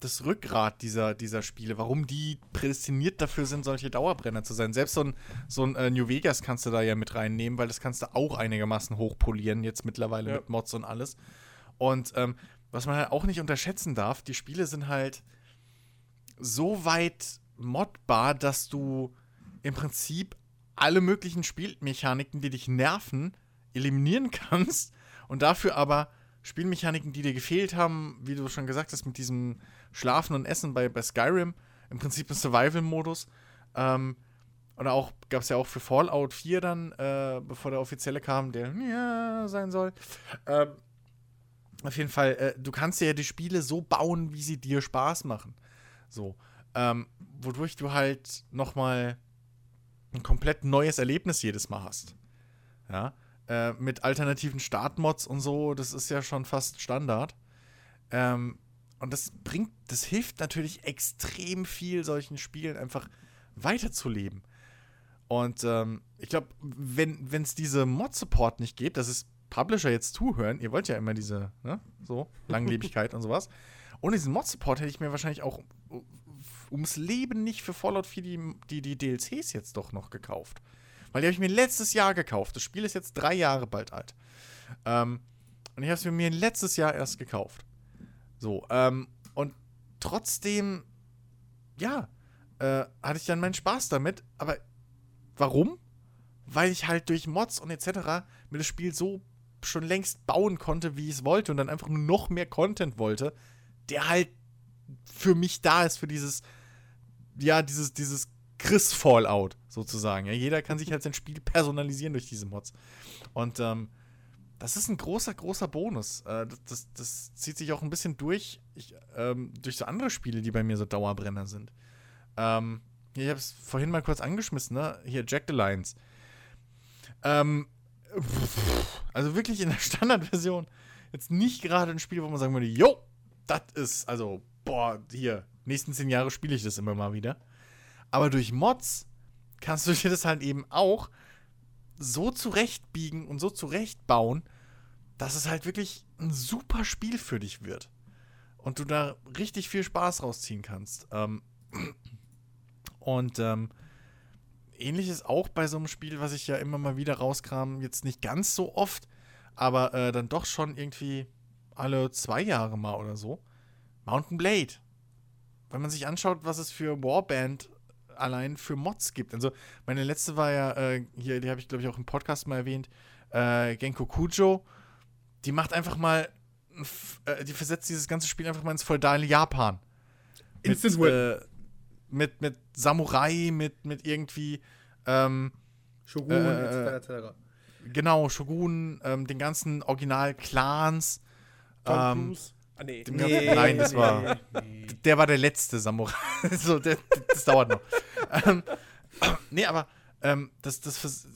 das Rückgrat dieser, dieser Spiele, warum die prädestiniert dafür sind, solche Dauerbrenner zu sein. Selbst so ein, so ein äh, New Vegas kannst du da ja mit reinnehmen, weil das kannst du auch einigermaßen hochpolieren, jetzt mittlerweile ja. mit Mods und alles. Und ähm, was man halt auch nicht unterschätzen darf, die Spiele sind halt so weit modbar, dass du im Prinzip alle möglichen Spielmechaniken, die dich nerven, eliminieren (laughs) kannst und dafür aber Spielmechaniken, die dir gefehlt haben, wie du schon gesagt hast, mit diesem Schlafen und Essen bei, bei Skyrim, im Prinzip ein Survival-Modus. Ähm, oder auch, gab es ja auch für Fallout 4 dann, äh, bevor der offizielle kam, der ja sein soll. Ähm, auf jeden Fall, äh, du kannst ja die Spiele so bauen, wie sie dir Spaß machen. So. Ähm, wodurch du halt nochmal ein komplett neues Erlebnis jedes Mal hast. Ja. Äh, mit alternativen Startmods und so, das ist ja schon fast Standard. Ähm, und das bringt, das hilft natürlich extrem viel, solchen Spielen einfach weiterzuleben. Und ähm, ich glaube, wenn es diese Mod-Support nicht gibt, das ist Publisher jetzt zuhören, ihr wollt ja immer diese, ne, so, (laughs) Langlebigkeit und sowas. Ohne diesen Mod-Support hätte ich mir wahrscheinlich auch ums Leben nicht für Fallout 4 die, die, die DLCs jetzt doch noch gekauft. Weil die habe ich mir letztes Jahr gekauft. Das Spiel ist jetzt drei Jahre bald alt. Ähm, und ich habe es mir letztes Jahr erst gekauft. So, ähm, und trotzdem, ja, äh, hatte ich dann meinen Spaß damit. Aber warum? Weil ich halt durch Mods und etc. mir das Spiel so schon längst bauen konnte, wie ich es wollte und dann einfach nur noch mehr Content wollte, der halt für mich da ist, für dieses, ja, dieses, dieses Chris-Fallout sozusagen. Ja, jeder kann sich halt sein Spiel personalisieren durch diese Mods. Und ähm, das ist ein großer, großer Bonus. Äh, das, das, das, zieht sich auch ein bisschen durch, ich, ähm, durch so andere Spiele, die bei mir so Dauerbrenner sind. Ähm, ich habe es vorhin mal kurz angeschmissen, ne? Hier, Jack the Lions. Ähm, also wirklich in der (laughs) Standardversion jetzt nicht gerade ein Spiel, wo man sagen würde, jo, das ist, also, boah, hier, nächsten zehn Jahre spiele ich das immer mal wieder. Aber durch Mods kannst du (laughs) dir das halt eben auch so zurechtbiegen und so zurechtbauen, dass es halt wirklich ein super Spiel für dich wird. Und du da richtig viel Spaß rausziehen kannst. Ähm (clears throat) und ähm, ähnliches auch bei so einem Spiel, was ich ja immer mal wieder rauskram, jetzt nicht ganz so oft, aber äh, dann doch schon irgendwie alle zwei Jahre mal oder so. Mountain Blade. Wenn man sich anschaut, was es für Warband allein für Mods gibt. Also meine letzte war ja äh, hier, die habe ich glaube ich auch im Podcast mal erwähnt, äh, Genko Kujo. Die macht einfach mal, äh, die versetzt dieses ganze Spiel einfach mal ins feudale Japan. Instant Win. Äh, mit, mit Samurai, mit, mit irgendwie, ähm, Shogun, äh, etc. etc. genau, Shogun, ähm, den ganzen Original-Clans. Ähm. Ah, nee. ganzen- nein, das war, der war der letzte Samurai. (laughs) so, der, das dauert noch. ähm, (coughs) nee, aber ähm, das, das, vers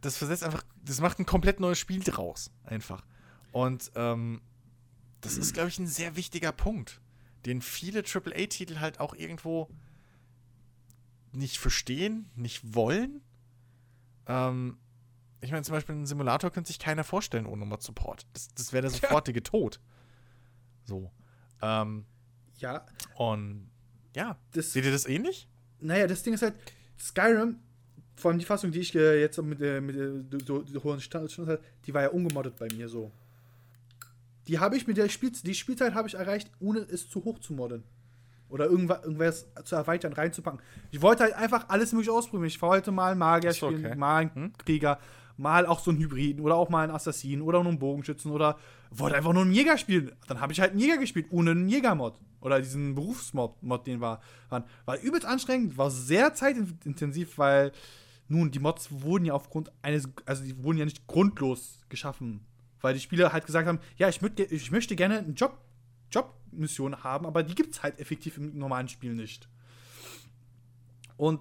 das versetzt einfach, das macht ein komplett neues Spiel draus. Einfach. Und ähm, das ist, glaube ich, ein sehr wichtiger Punkt, den viele AAA-Titel halt auch irgendwo nicht verstehen, nicht wollen. Ähm, ich meine, zum Beispiel einen Simulator könnte sich keiner vorstellen ohne Mod-Support. Das, das wäre der (laughs) sofortige Tod. So. Ähm, Ja, und ja, das, seht ihr das ähnlich? naja, das Ding ist halt, Skyrim, vor allem die Fassung, die ich äh, jetzt mit, äh, mit äh, du- hohen Stand, Stand hatte, die war ja ungemoddet bei mir so. Die habe ich mit der Spiel, die Spielzeit habe ich erreicht, ohne es zu hoch zu modden. Oder irgendwas, irgendwas zu erweitern, reinzupacken. Ich wollte halt einfach alles mögliche ausprobieren. Ich wollte mal einen Magier so, spielen, okay. mal einen Hm? Krieger, mal auch so einen Hybriden oder auch mal einen Assassinen oder nur einen Bogenschützen oder wollte einfach nur einen Jäger spielen. Dann habe ich halt einen Jäger gespielt, ohne einen Jägermod. Oder diesen Berufsmod, Mod, den war, waren. War übelst anstrengend, war sehr zeitintensiv, weil nun, die Mods wurden ja aufgrund eines, also die wurden ja nicht grundlos geschaffen. Weil die Spieler halt gesagt haben, ja, ich, ich möchte gerne eine Job, Jobmission haben, aber die gibt es halt effektiv im normalen Spiel nicht. Und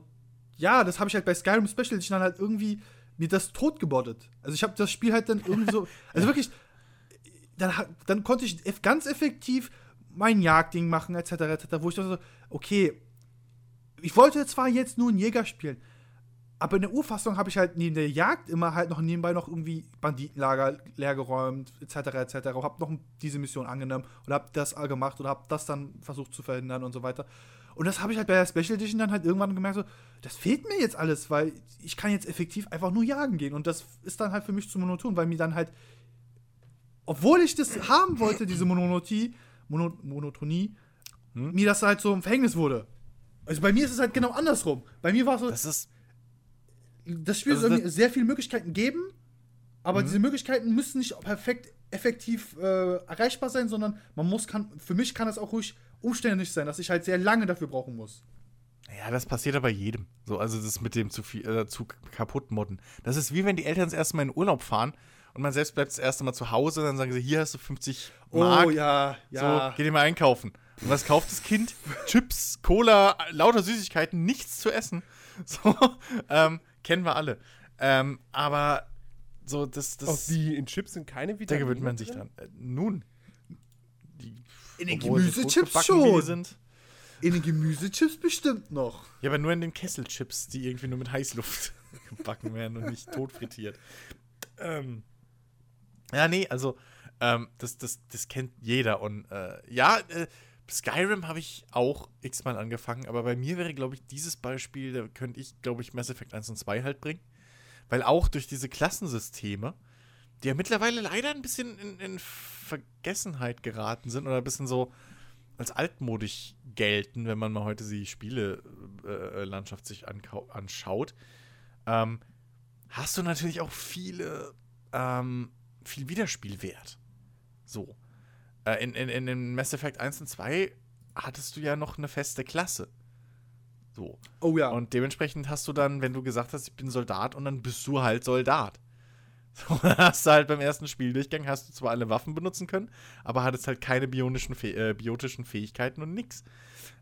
ja, das habe ich halt bei Skyrim Special Edition dann halt irgendwie mir das totgebottet. Also ich habe das Spiel halt dann irgendwie so, (laughs) also wirklich, dann, dann konnte ich ganz effektiv mein Jagdding machen, etc., etc., wo ich dachte so, okay, ich wollte zwar jetzt nur einen Jäger spielen, aber in der Urfassung habe ich halt neben der Jagd immer halt noch nebenbei noch irgendwie Banditenlager leergeräumt, etc., etc., habe noch diese Mission angenommen und habe das all gemacht oder habe das dann versucht zu verhindern und so weiter. Und das habe ich halt bei der Special Edition dann halt irgendwann gemerkt, so, das fehlt mir jetzt alles, weil ich kann jetzt effektiv einfach nur jagen gehen. Und das ist dann halt für mich zu monoton, weil mir dann halt, obwohl ich das haben wollte, diese Monotonie, Mono, Monotonie, Hm? mir das halt so ein Verhängnis wurde. Also bei mir ist es halt genau andersrum. Bei mir war es so, Das ist, das Spiel Also soll das- sehr viele Möglichkeiten geben, aber Mhm. diese Möglichkeiten müssen nicht perfekt effektiv äh, erreichbar sein, sondern man muss kann für mich kann es auch ruhig umständlich sein, dass ich halt sehr lange dafür brauchen muss. ja, das passiert aber jedem. So, also das mit dem zu viel, äh, zu kaputt modden. Das ist wie wenn die Eltern das erste Mal in Urlaub fahren und man selbst bleibt das erste Mal zu Hause, dann sagen sie, hier hast du 50 Mark. Oh ja, So, geh dir mal einkaufen. Und was kauft das Kind? (laughs) Chips, Cola, lauter Süßigkeiten, nichts zu essen. (laughs) So, ähm, kennen wir alle. Ähm, aber so, das, das Auch die in Chips sind keine da Vitamine. gewöhnt man sich drin? dran. Äh, nun. Die, In den Gemüsechips schon. Sind. In den Gemüsechips bestimmt noch. Ja, aber nur in den Kesselchips, die irgendwie nur mit Heißluft (laughs) gebacken werden und nicht totfrittiert. Ähm, ja, nee, also, ähm, das, das, das kennt jeder. Und äh, ja, äh, Skyrim habe ich auch x-mal angefangen, aber bei mir wäre, glaube ich, dieses Beispiel, da könnte ich, glaube ich, Mass Effect 1 und 2 halt bringen. Weil auch durch diese Klassensysteme, die ja mittlerweile leider ein bisschen in, in Vergessenheit geraten sind oder ein bisschen so als altmodisch gelten, wenn man mal heute die Spielelandschaft sich ankau- anschaut, ähm, hast du natürlich auch viele, ähm, viel Wiederspielwert. So. Äh, in, in, in, Mass Effect 1 und 2 hattest du ja noch eine feste Klasse. So. Oh ja. Und dementsprechend hast du dann, wenn du gesagt hast, ich bin Soldat, und dann bist du halt Soldat. (laughs) So, dann hast du halt beim ersten Spieldurchgang hast du zwar alle Waffen benutzen können, aber hattest halt keine bionischen, Fäh- äh, biotischen Fähigkeiten und nix.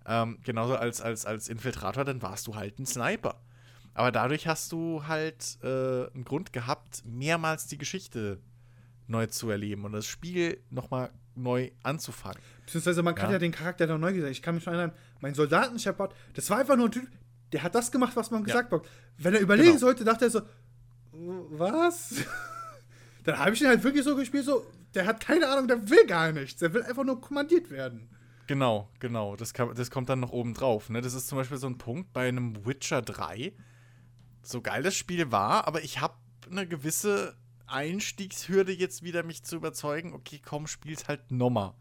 Ähm, genauso als, als, als Infiltrator, dann warst du halt ein Sniper. Aber dadurch hast du halt äh, einen Grund gehabt, mehrmals die Geschichte neu zu erleben und das Spiel nochmal neu anzufangen. Beziehungsweise man kann Ja. ja, den Charakter dann neu gesagt. Ich kann mich noch erinnern, mein Soldaten-Shepard, das war einfach nur ein Typ, der hat das gemacht, was man Ja. gesagt hat. Wenn er überlegen Genau. sollte, dachte er so, was? (laughs) dann habe ich ihn halt wirklich so gespielt, so, der hat keine Ahnung, der will gar nichts. Der will einfach nur kommandiert werden. Genau, genau. Das, kann, das kommt dann noch oben drauf. Ne? Das ist zum Beispiel so ein Punkt bei einem Witcher 3, so geil das Spiel war, aber ich habe eine gewisse Einstiegshürde jetzt wieder, mich zu überzeugen, okay, komm, spiel's halt nochmal.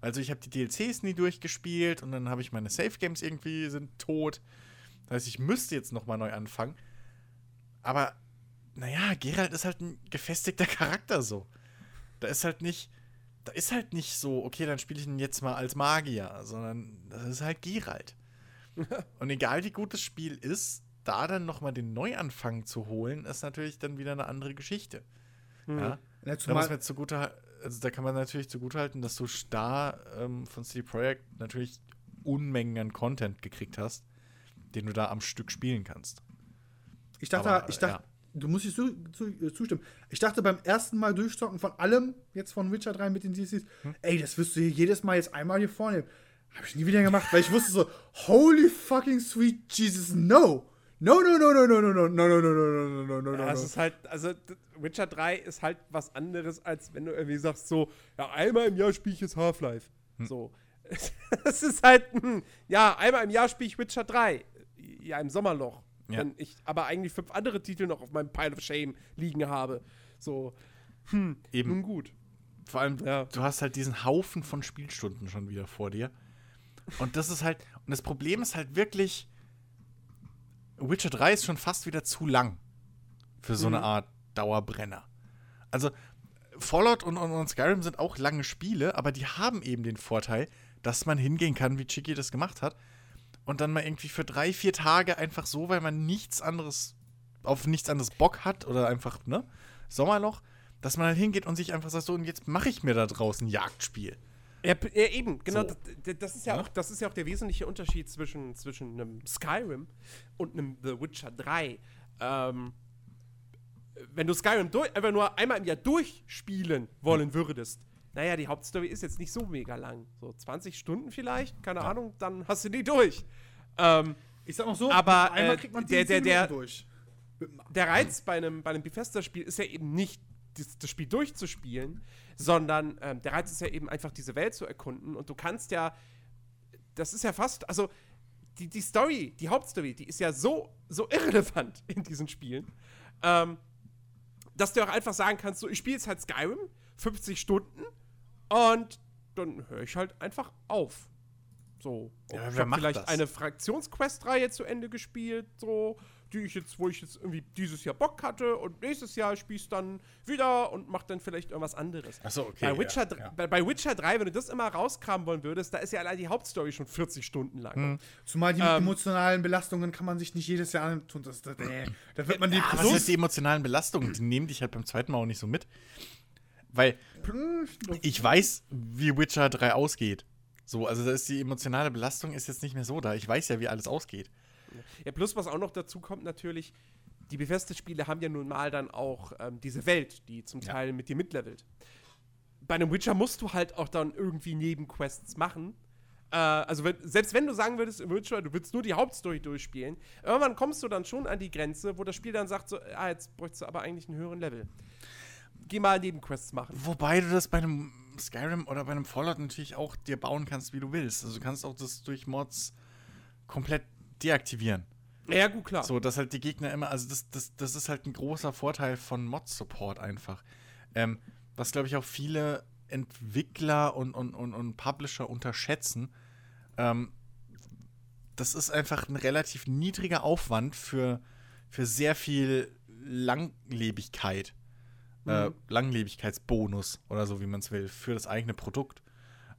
Also ich habe die DLCs nie durchgespielt und dann habe ich meine Safe Games irgendwie sind tot. Das heißt, ich müsste jetzt nochmal neu anfangen. Aber naja, Geralt ist halt ein gefestigter Charakter so. Da ist halt nicht, da ist halt nicht so, okay, dann spiele ich ihn jetzt mal als Magier, sondern das ist halt Geralt. (laughs) und egal wie gut das Spiel ist, da dann nochmal den Neuanfang zu holen, ist natürlich dann wieder eine andere Geschichte. Hm. Ja? Ja, Da muss man jetzt zugute, also da kann man natürlich zugutehalten, dass du da ähm, von CD Projekt natürlich Unmengen an Content gekriegt hast, den du da am Stück spielen kannst. Ich dachte, Aber, ich dachte, ja. du musst dich zu, zu, äh, zustimmen. Ich dachte beim ersten Mal durchzocken von allem, jetzt von Witcher 3 mit den DCs, Hm? ey, das wirst du hier jedes Mal jetzt einmal hier vornehmen. Habe ich nie wieder gemacht, weil ich wusste so, holy fucking sweet Jesus, no. No, no, no, no, no, no, no, no, no, no, no, no, no, no, no, no. ist halt, also Witcher 3 ist halt was anderes, als wenn du irgendwie sagst, so, ja, einmal im Jahr spiele ich jetzt Half-Life. So. Es ist halt, hm, ja, einmal im Jahr spiele ich Witcher 3. Ja, im Sommerloch. Wenn ich aber eigentlich fünf andere Titel noch auf meinem Pile of Shame liegen habe. So, nun Eben, gut. vor allem, Ja. du hast halt diesen Haufen von Spielstunden schon wieder vor dir. Und das ist halt, und das Problem ist halt wirklich, Witcher 3 ist schon fast wieder zu lang für so eine Art Dauerbrenner. Also, Fallout und, und, und Skyrim sind auch lange Spiele, aber die haben eben den Vorteil, dass man hingehen kann, wie Chicky das gemacht hat, und dann mal irgendwie für drei, vier Tage einfach so, weil man nichts anderes, auf nichts anderes Bock hat oder einfach, ne, Sommerloch, dass man halt hingeht und sich einfach sagt, so, und jetzt mache ich mir da draußen ein Jagdspiel. Ja, ja eben, genau. So. Das, das- ist ja Ja. auch, das ist ja auch der wesentliche Unterschied zwischen, zwischen einem Skyrim und einem The Witcher 3. Ähm, wenn du Skyrim durch, einfach nur einmal im Jahr durchspielen wollen würdest, naja, die Hauptstory ist jetzt nicht so mega lang. So 20 Stunden vielleicht, keine Ahnung, dann hast du die durch. Ähm, Ich sag mal so, Aber, einmal äh, kriegt man der- 10 der- der- Minuten durch. der Reiz bei einem, bei einem Bethesda-Spiel ist ja eben nicht, das, das Spiel durchzuspielen, sondern ähm, der Reiz ist ja eben einfach, diese Welt zu erkunden. Und du kannst ja, das ist ja fast, also die, die Story, die Hauptstory, die ist ja so, so irrelevant (laughs) in diesen Spielen, ähm, dass du auch einfach sagen kannst, so, ich spiele jetzt halt Skyrim, 50 Stunden, und dann höre ich halt einfach auf. So. Ja, ich habe vielleicht das? eine Fraktionsquest-Reihe zu Ende gespielt, so, die ich jetzt, wo ich jetzt irgendwie dieses Jahr Bock hatte und nächstes Jahr spielst dann wieder und mach dann vielleicht irgendwas anderes. Achso, okay. bei, Witcher, ja, ja. Bei, bei Witcher 3, wenn du das immer rauskramen wollen würdest, da ist ja allein die Hauptstory schon 40 Stunden lang. Hm. Zumal die Ähm, emotionalen Belastungen kann man sich nicht jedes Jahr antun. Das, das, äh, da wird man die Aber was heißt die emotionalen Belastungen? Die nehmen dich halt beim zweiten Mal auch nicht so mit. Weil ich weiß, wie Witcher 3 ausgeht. So, also da ist die emotionale Belastung ist jetzt nicht mehr so da. Ich weiß ja, wie alles ausgeht. Ja, plus was auch noch dazu kommt natürlich, die Bethesda-Spiele haben ja nun mal dann auch ähm, diese Welt, die zum Ja. Teil mit dir mitlevelt. Bei einem Witcher musst du halt auch dann irgendwie Nebenquests machen. Äh, also wenn, selbst wenn du sagen würdest im Witcher, du willst nur die Hauptstory durchspielen, irgendwann kommst du dann schon an die Grenze, wo das Spiel dann sagt so, ah, jetzt bräuchtest du aber eigentlich einen höheren Level. Geh mal Nebenquests machen. Wobei du das bei einem Skyrim oder bei einem Fallout natürlich auch dir bauen kannst, wie du willst. Also du kannst auch das durch Mods komplett deaktivieren. Ja, gut, klar. So, dass halt die Gegner immer, also das, das, das ist halt ein großer Vorteil von Mod-Support einfach. Ähm, was, glaube ich, auch viele Entwickler und, und, und, und Publisher unterschätzen. Ähm, das ist einfach ein relativ niedriger Aufwand für, für sehr viel Langlebigkeit. Äh, Langlebigkeitsbonus oder so, wie man es will, für das eigene Produkt.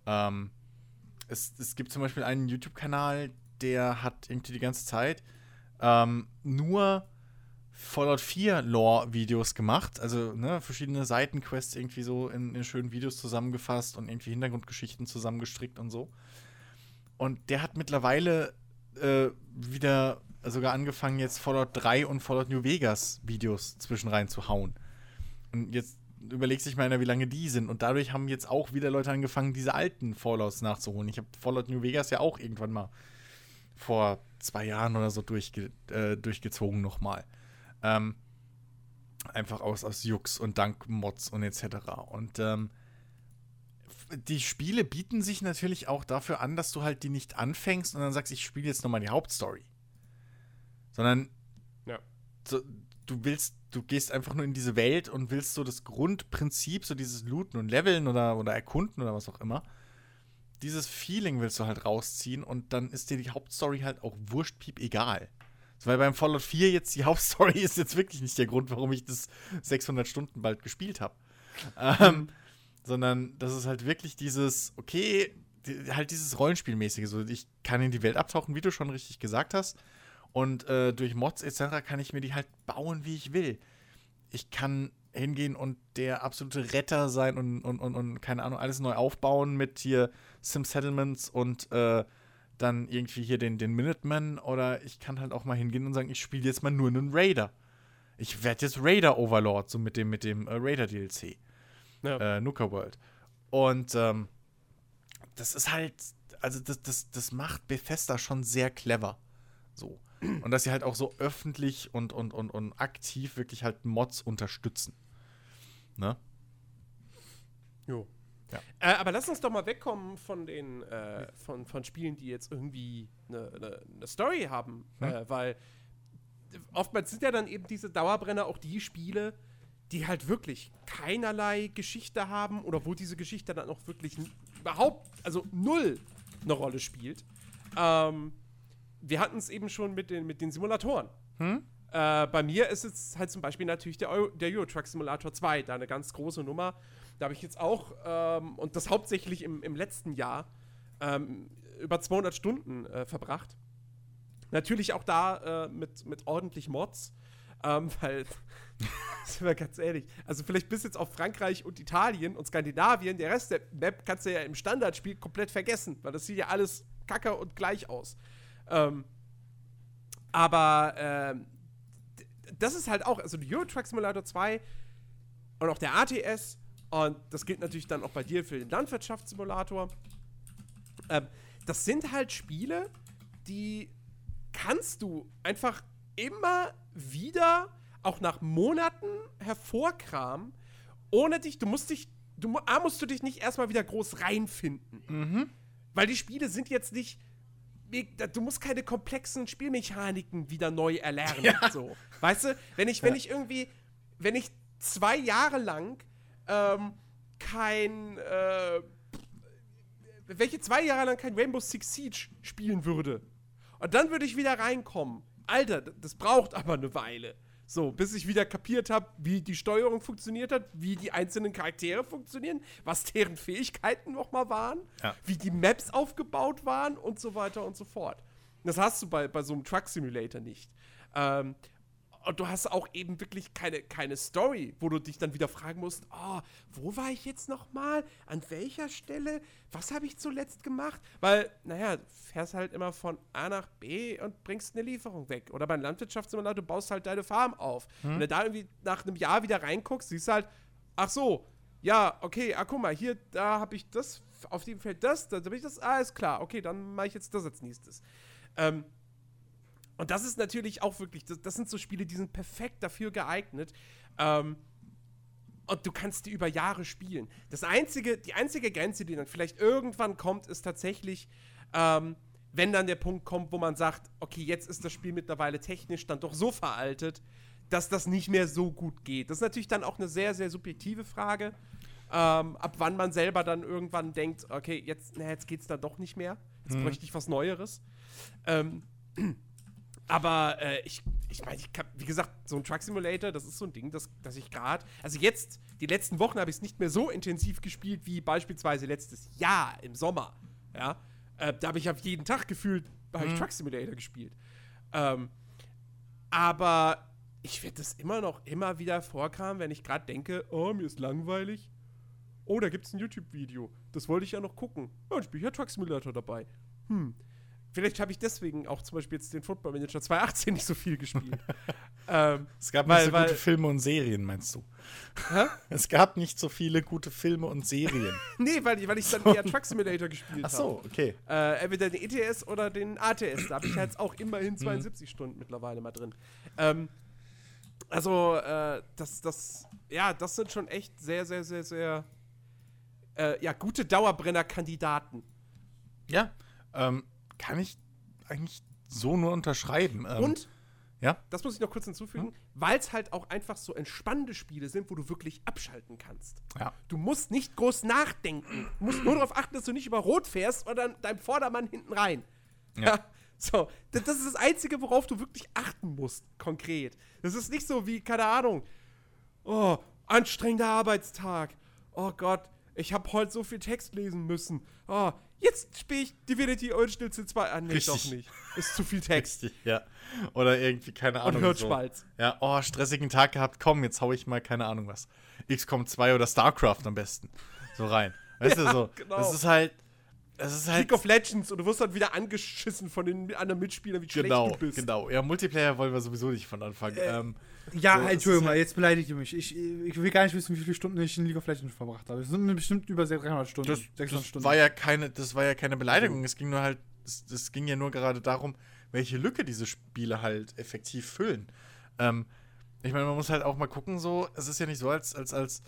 Ähm, es, es gibt zum Beispiel einen YouTube-Kanal, der hat irgendwie die ganze Zeit ähm, nur Fallout 4 Lore-Videos gemacht. Also ne, verschiedene Seitenquests irgendwie so in, in schönen Videos zusammengefasst und irgendwie Hintergrundgeschichten zusammengestrickt und so. Und der hat mittlerweile äh, wieder sogar angefangen, jetzt Fallout 3 und Fallout New Vegas Videos zwischen rein zu hauen. Und jetzt überlegt sich mal einer, wie lange die sind. Und dadurch haben jetzt auch wieder Leute angefangen, diese alten Fallouts nachzuholen. Ich habe Fallout New Vegas ja auch irgendwann mal vor zwei Jahren oder so durchge äh, durchgezogen nochmal. Ähm, einfach aus, aus Jux und dank Mods und etc. Und ähm, die Spiele bieten sich natürlich auch dafür an, dass du halt die nicht anfängst und dann sagst, ich spiele jetzt nochmal die Hauptstory. Sondern Ja. so, du willst, du gehst einfach nur in diese Welt und willst so das Grundprinzip, so dieses Looten und Leveln oder, oder Erkunden oder was auch immer. Dieses Feeling willst du halt rausziehen und dann ist dir die Hauptstory halt auch wurschtpiep egal. Weil beim Fallout 4 jetzt die (laughs) Hauptstory ist jetzt wirklich nicht der Grund, warum ich das 600 Stunden bald gespielt habe. Ähm, sondern das ist halt wirklich dieses, okay, die, halt dieses Rollenspielmäßige. So, ich kann in die Welt abtauchen, wie du schon richtig gesagt hast. Und äh, durch Mods etc. kann ich mir die halt bauen, wie ich will. Ich kann hingehen und der absolute Retter sein und, und, und, und keine Ahnung, alles neu aufbauen mit hier Sim Settlements und äh, dann irgendwie hier den, den Minuteman. Oder ich kann halt auch mal hingehen und sagen, ich spiele jetzt mal nur einen Raider. Ich werde jetzt Raider Overlord, so mit dem, mit dem äh, Raider DLC. Ja. Äh, Nuka World. Und ähm, das ist halt, also das, das, das macht Bethesda schon sehr clever. So. Und dass sie halt auch so öffentlich und, und, und, und aktiv wirklich halt Mods unterstützen. Ne? Jo. Ja. Äh, aber lass uns doch mal wegkommen von den äh, von, von Spielen, die jetzt irgendwie eine ne, ne Story haben. Hm. Äh, weil oftmals sind ja dann eben diese Dauerbrenner auch die Spiele, die halt wirklich keinerlei Geschichte haben oder wo diese Geschichte dann auch wirklich überhaupt, also null eine Rolle spielt. Ähm, wir hatten es eben schon mit den, mit den Simulatoren. Hm? Äh, bei mir ist es halt zum Beispiel natürlich der, Euro, der Euro Truck Simulator 2, da eine ganz große Nummer. Da habe ich jetzt auch, ähm, und das hauptsächlich im, im letzten Jahr, ähm, über 200 Stunden äh, verbracht. Natürlich auch da äh, mit, mit ordentlich Mods, ähm, (laughs) weil, sind wir ganz ehrlich, also vielleicht bis jetzt auf Frankreich und Italien und Skandinavien, der Rest der Map kannst du ja im Standardspiel komplett vergessen, weil das sieht ja alles kacke und gleich aus. Ähm, aber ähm, das ist halt auch, also die Euro Truck Simulator 2 und auch der ATS, und das gilt natürlich dann auch bei dir für den Landwirtschaftssimulator. Ähm, das sind halt Spiele, die kannst du einfach immer wieder, auch nach Monaten, hervorkramen, ohne dich, du musst dich, du A, musst du dich nicht erstmal wieder groß reinfinden. Weil die Spiele sind jetzt nicht, du musst keine komplexen Spielmechaniken wieder neu erlernen. (laughs) So. Weißt du, wenn ich, wenn ich irgendwie, wenn ich zwei Jahre lang ähm, kein, äh, welche zwei Jahre lang kein Rainbow Six Siege spielen würde. Und dann würde ich wieder reinkommen. Alter, das braucht aber eine Weile. So, bis ich wieder kapiert habe, wie die Steuerung funktioniert hat, wie die einzelnen Charaktere funktionieren, was deren Fähigkeiten nochmal waren, Ja. wie die Maps aufgebaut waren und so weiter und so fort. Das hast du bei, bei so einem Truck Simulator nicht. Ähm, und du hast auch eben wirklich keine, keine Story, wo du dich dann wieder fragen musst, oh, wo war ich jetzt nochmal? An welcher Stelle? Was habe ich zuletzt gemacht? Weil, naja, du fährst halt immer von A nach B und bringst eine Lieferung weg. Oder beim Landwirtschaftssimulator, du baust halt deine Farm auf. Wenn du da irgendwie nach einem Jahr wieder reinguckst, siehst du halt, ach so, ja, okay, ah, guck mal, hier, da habe ich das, auf dem Feld das, da habe ich das, ah, ist klar, okay, dann mache ich jetzt das als nächstes. Ähm, und das ist natürlich auch wirklich, das, das sind so Spiele, die sind perfekt dafür geeignet. Ähm, und du kannst die über Jahre spielen. Das einzige, die einzige Grenze, die dann vielleicht irgendwann kommt, ist tatsächlich, ähm, wenn dann der Punkt kommt, wo man sagt, okay, jetzt ist das Spiel mittlerweile technisch dann doch so veraltet, dass das nicht mehr so gut geht. Das ist natürlich dann auch eine sehr, sehr subjektive Frage, ähm, ab wann man selber dann irgendwann denkt, okay, jetzt, na, jetzt geht's dann doch nicht mehr. Jetzt bräuchte ich was Neueres. Ähm, aber äh, ich, ich meine, ich kann, wie gesagt, so ein Truck Simulator, das ist so ein Ding, das, das ich gerade, also jetzt, die letzten Wochen habe ich es nicht mehr so intensiv gespielt wie beispielsweise letztes Jahr im Sommer. Ja, äh, da habe ich auf jeden Tag gefühlt, habe ich Truck Simulator gespielt. Ähm, aber ich werde das immer noch immer wieder vorkramen, wenn ich gerade denke, oh, mir ist langweilig. Oh, da gibt es ein YouTube-Video. Das wollte ich ja noch gucken. Ja, dann spiele ich ja Truck Simulator dabei. Hm. Vielleicht habe ich deswegen auch zum Beispiel jetzt den Football Manager 2018 nicht so viel gespielt. (laughs) ähm, Es gab Weil- nicht so weil- gute Filme und Serien, meinst du? Hä? (laughs) Es gab nicht so viele gute Filme und Serien. (laughs) nee, weil, ich- weil ich dann eher Truck Simulator gespielt Ach habe. so, okay. Äh, entweder den ETS oder den ATS. Da habe ich jetzt auch immerhin 72 Stunden mittlerweile mal drin. Ähm, also, äh, das, das, ja, das sind schon echt sehr, sehr, sehr, sehr, äh, ja, gute Dauerbrenner-Kandidaten. Ja, ähm, kann ich eigentlich so nur unterschreiben. Ähm, Und Ja? das muss ich noch kurz hinzufügen, weil es halt auch einfach so entspannende Spiele sind, wo du wirklich abschalten kannst. Ja. Du musst nicht groß nachdenken. Du musst nur darauf achten, dass du nicht über Rot fährst oder deinem Vordermann hinten rein. Ja. (laughs) So, das, das ist das Einzige, worauf du wirklich achten musst, konkret. Das ist nicht so wie, keine Ahnung, oh, anstrengender Arbeitstag. Oh Gott, ich habe heute so viel Text lesen müssen. Oh, jetzt spiele ich Divinity Original Sin 2. Ah, nee, doch nicht. Ist zu viel Text. (laughs) Richtig, ja. Oder irgendwie, keine Ahnung. Hirnschmalz. So. Ja, oh, stressigen Tag gehabt, komm, jetzt hau ich mal, keine Ahnung was. XCOM 2 oder StarCraft am besten. So rein. Weißt du, so. (laughs) genau. Das ist halt. Das ist halt. League of Legends und du wirst dann wieder angeschissen von den anderen Mitspielern, wie genau, schlecht du bist. genau. Ja, Multiplayer wollen wir sowieso nicht von Anfang. ähm, Ja, So, es Entschuldigung mal, jetzt beleidigt ihr mich. Ich, ich will gar nicht wissen, wie viele Stunden ich in League of Legends verbracht habe. Es sind bestimmt über 300 Stunden. das, 600 das Stunden. war ja keine, das war ja keine Beleidigung. Es ging nur halt, es, es ging ja nur gerade darum, welche Lücke diese Spiele halt effektiv füllen. Ähm, ich meine, man muss halt auch mal gucken, so, es ist ja nicht so, als, als, als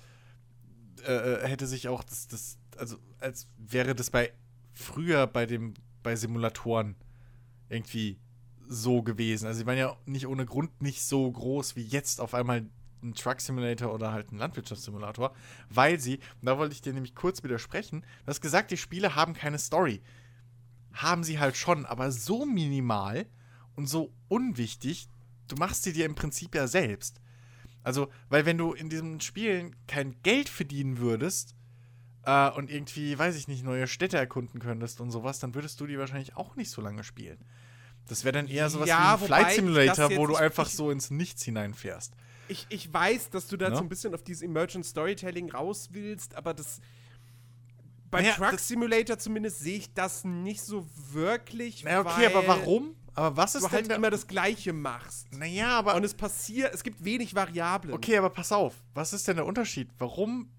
äh, äh, hätte sich auch das, das, also als wäre das bei früher bei dem, bei Simulatoren irgendwie so gewesen. Also sie waren ja nicht ohne Grund nicht so groß wie jetzt auf einmal ein Truck Simulator oder halt ein Landwirtschaftssimulator, weil sie, und da wollte ich dir nämlich kurz widersprechen, du hast gesagt, die Spiele haben keine Story. Haben sie halt schon, aber so minimal und so unwichtig, du machst sie dir im Prinzip ja selbst. Also, weil wenn du in diesen Spielen kein Geld verdienen würdest äh, und irgendwie, weiß ich nicht, neue Städte erkunden könntest und sowas, dann würdest du die wahrscheinlich auch nicht so lange spielen. Das wäre dann eher sowas Ja, wie ein Flight Simulator, wo du einfach so ins Nichts hineinfährst. Ich, ich weiß, dass du da Ja? so ein bisschen auf dieses Emergent Storytelling raus willst, aber das. Bei Naja, Truck Simulator zumindest sehe ich das nicht so wirklich. Na, okay, aber warum? Aber was ist Du denn halt immer das Gleiche machst. Naja, aber. Und es passiert, es gibt wenig Variablen. Okay, aber pass auf. Was ist denn der Unterschied? Warum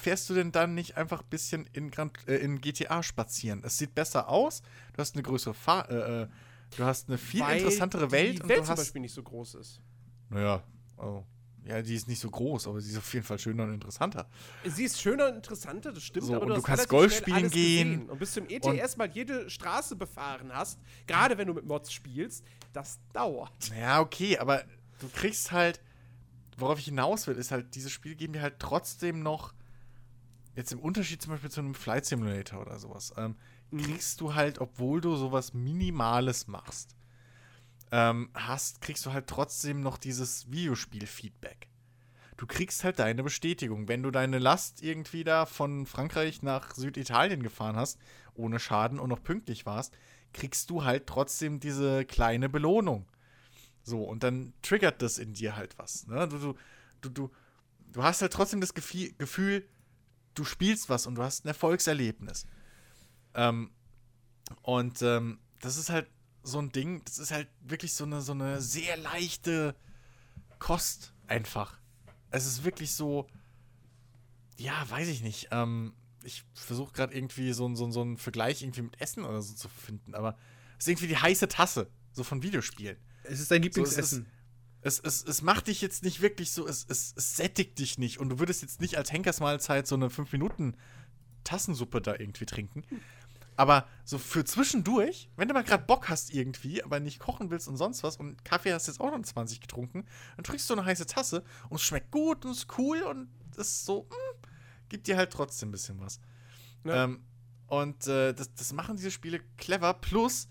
fährst du denn dann nicht einfach ein bisschen in, Grand, äh, in GTA spazieren? Es sieht besser aus, du hast eine größere Fahr äh, äh, du hast eine viel Weil interessantere Welt die und Welt du zum hast. Beispiel nicht so groß ist. Naja, oh. Ja, die ist nicht so groß, aber sie ist auf jeden Fall schöner und interessanter. Sie ist schöner und interessanter, das stimmt, So, aber und du, du kannst Golf spielen gehen gesehen. Und bis zum ETS mal jede Straße befahren hast, gerade wenn du mit Mods spielst, das dauert. Ja, okay, aber du kriegst halt, worauf ich hinaus will, ist halt, diese Spiele geben dir halt trotzdem noch, jetzt im Unterschied zum Beispiel zu einem Flight Simulator oder sowas, ähm, kriegst du halt, obwohl du sowas Minimales machst, ähm, hast, kriegst du halt trotzdem noch dieses Videospiel-Feedback. Du kriegst halt deine Bestätigung. Wenn du deine Last irgendwie da von Frankreich nach Süditalien gefahren hast, ohne Schaden und noch pünktlich warst, kriegst du halt trotzdem diese kleine Belohnung. So, und dann triggert das in dir halt was. Ne? Du, du, du, du, hast halt trotzdem das Gefühl, du spielst was und du hast ein Erfolgserlebnis. Ähm, und ähm, das ist halt so ein Ding, das ist halt wirklich so eine, so eine sehr leichte Kost einfach. Es ist wirklich so, ja, weiß ich nicht. Ähm, ich versuche gerade irgendwie so, so, so einen Vergleich irgendwie mit Essen oder so zu finden, aber es ist irgendwie die heiße Tasse, so von Videospielen. Es ist dein So, es, Lieblingsessen. ist, es, es, es macht dich jetzt nicht wirklich so, es, es, es sättigt dich nicht und du würdest jetzt nicht als Henkersmahlzeit so eine 5-Minuten-Tassensuppe da irgendwie trinken. Aber so für zwischendurch, wenn du mal gerade Bock hast irgendwie, aber nicht kochen willst und sonst was und Kaffee hast jetzt auch noch 20 getrunken, dann trinkst du eine heiße Tasse und es schmeckt gut und es ist cool und es ist so, mm, gibt dir halt trotzdem ein bisschen was. Ja. Ähm, und äh, das, das machen diese Spiele clever. Plus,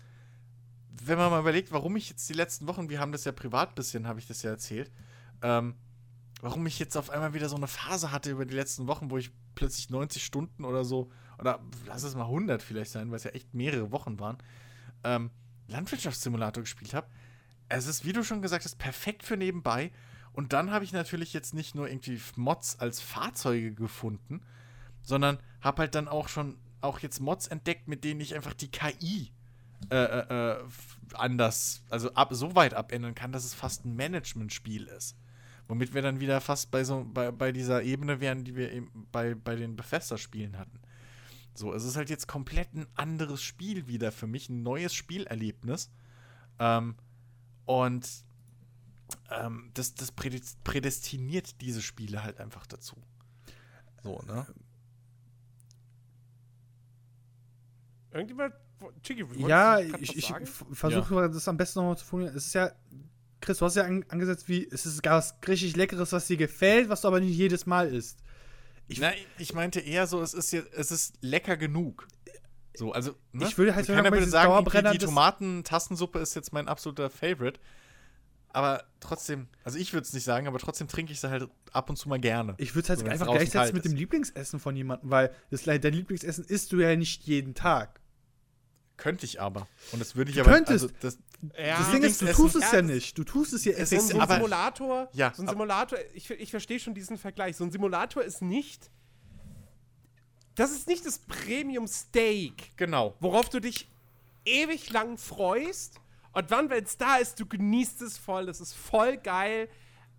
wenn man mal überlegt, warum ich jetzt die letzten Wochen, wir haben das ja privat ein bisschen, habe ich das ja erzählt, ähm, warum ich jetzt auf einmal wieder so eine Phase hatte über die letzten Wochen, wo ich plötzlich 90 Stunden oder so, oder lass es mal 100 vielleicht sein, weil es ja echt mehrere Wochen waren, ähm, Landwirtschaftssimulator gespielt habe. Es ist, wie du schon gesagt hast, perfekt für nebenbei. Und dann habe ich natürlich jetzt nicht nur irgendwie Mods als Fahrzeuge gefunden, sondern habe halt dann auch schon auch jetzt Mods entdeckt, mit denen ich einfach die KI äh, äh, äh, anders, also ab, so weit abändern kann, dass es fast ein Management-Spiel ist. Womit wir dann wieder fast bei so bei, bei dieser Ebene wären, die wir eben bei, bei den Bethesda-Spielen hatten. So, es ist halt jetzt komplett ein anderes Spiel wieder für mich, ein neues Spielerlebnis. Ähm, und ähm, das, das prädest- prädestiniert diese Spiele halt einfach dazu. So, ne? Irgendjemand. Chicky, Ja, ich, ich versuche das am besten nochmal zu formulieren. Es ist ja Chris, du hast ja an, angesetzt, wie es ist was richtig Leckeres, was dir gefällt, was du aber nicht jedes Mal isst. Ich, Na, ich meinte eher so, es ist, jetzt, es ist lecker genug. So, also, ne? Ich würde halt Keiner sagen, bei würde diesen sagen, die, die ist jetzt mein absoluter Favorite. Aber trotzdem, also ich würde es nicht sagen, aber trotzdem trinke ich sie halt ab und zu mal gerne. Ich würde es halt So, einfach gleichsetzen mit dem. Lieblingsessen von jemandem, weil das, dein Lieblingsessen isst du ja nicht jeden Tag. Könnte ich aber. Und das würde ich Du aber. könntest. Also, das, Ja, das Ding ist, du tust es Ja, nicht. Du tust es ja Es so, ein- ist so ein aber- Simulator, Ja, so ein Simulator, ich, ich verstehe schon diesen Vergleich. So ein Simulator ist nicht. Das ist nicht das Premium Steak, genau. worauf du dich ewig lang freust. Und dann, wenn es da ist, du genießt es voll, das ist voll geil.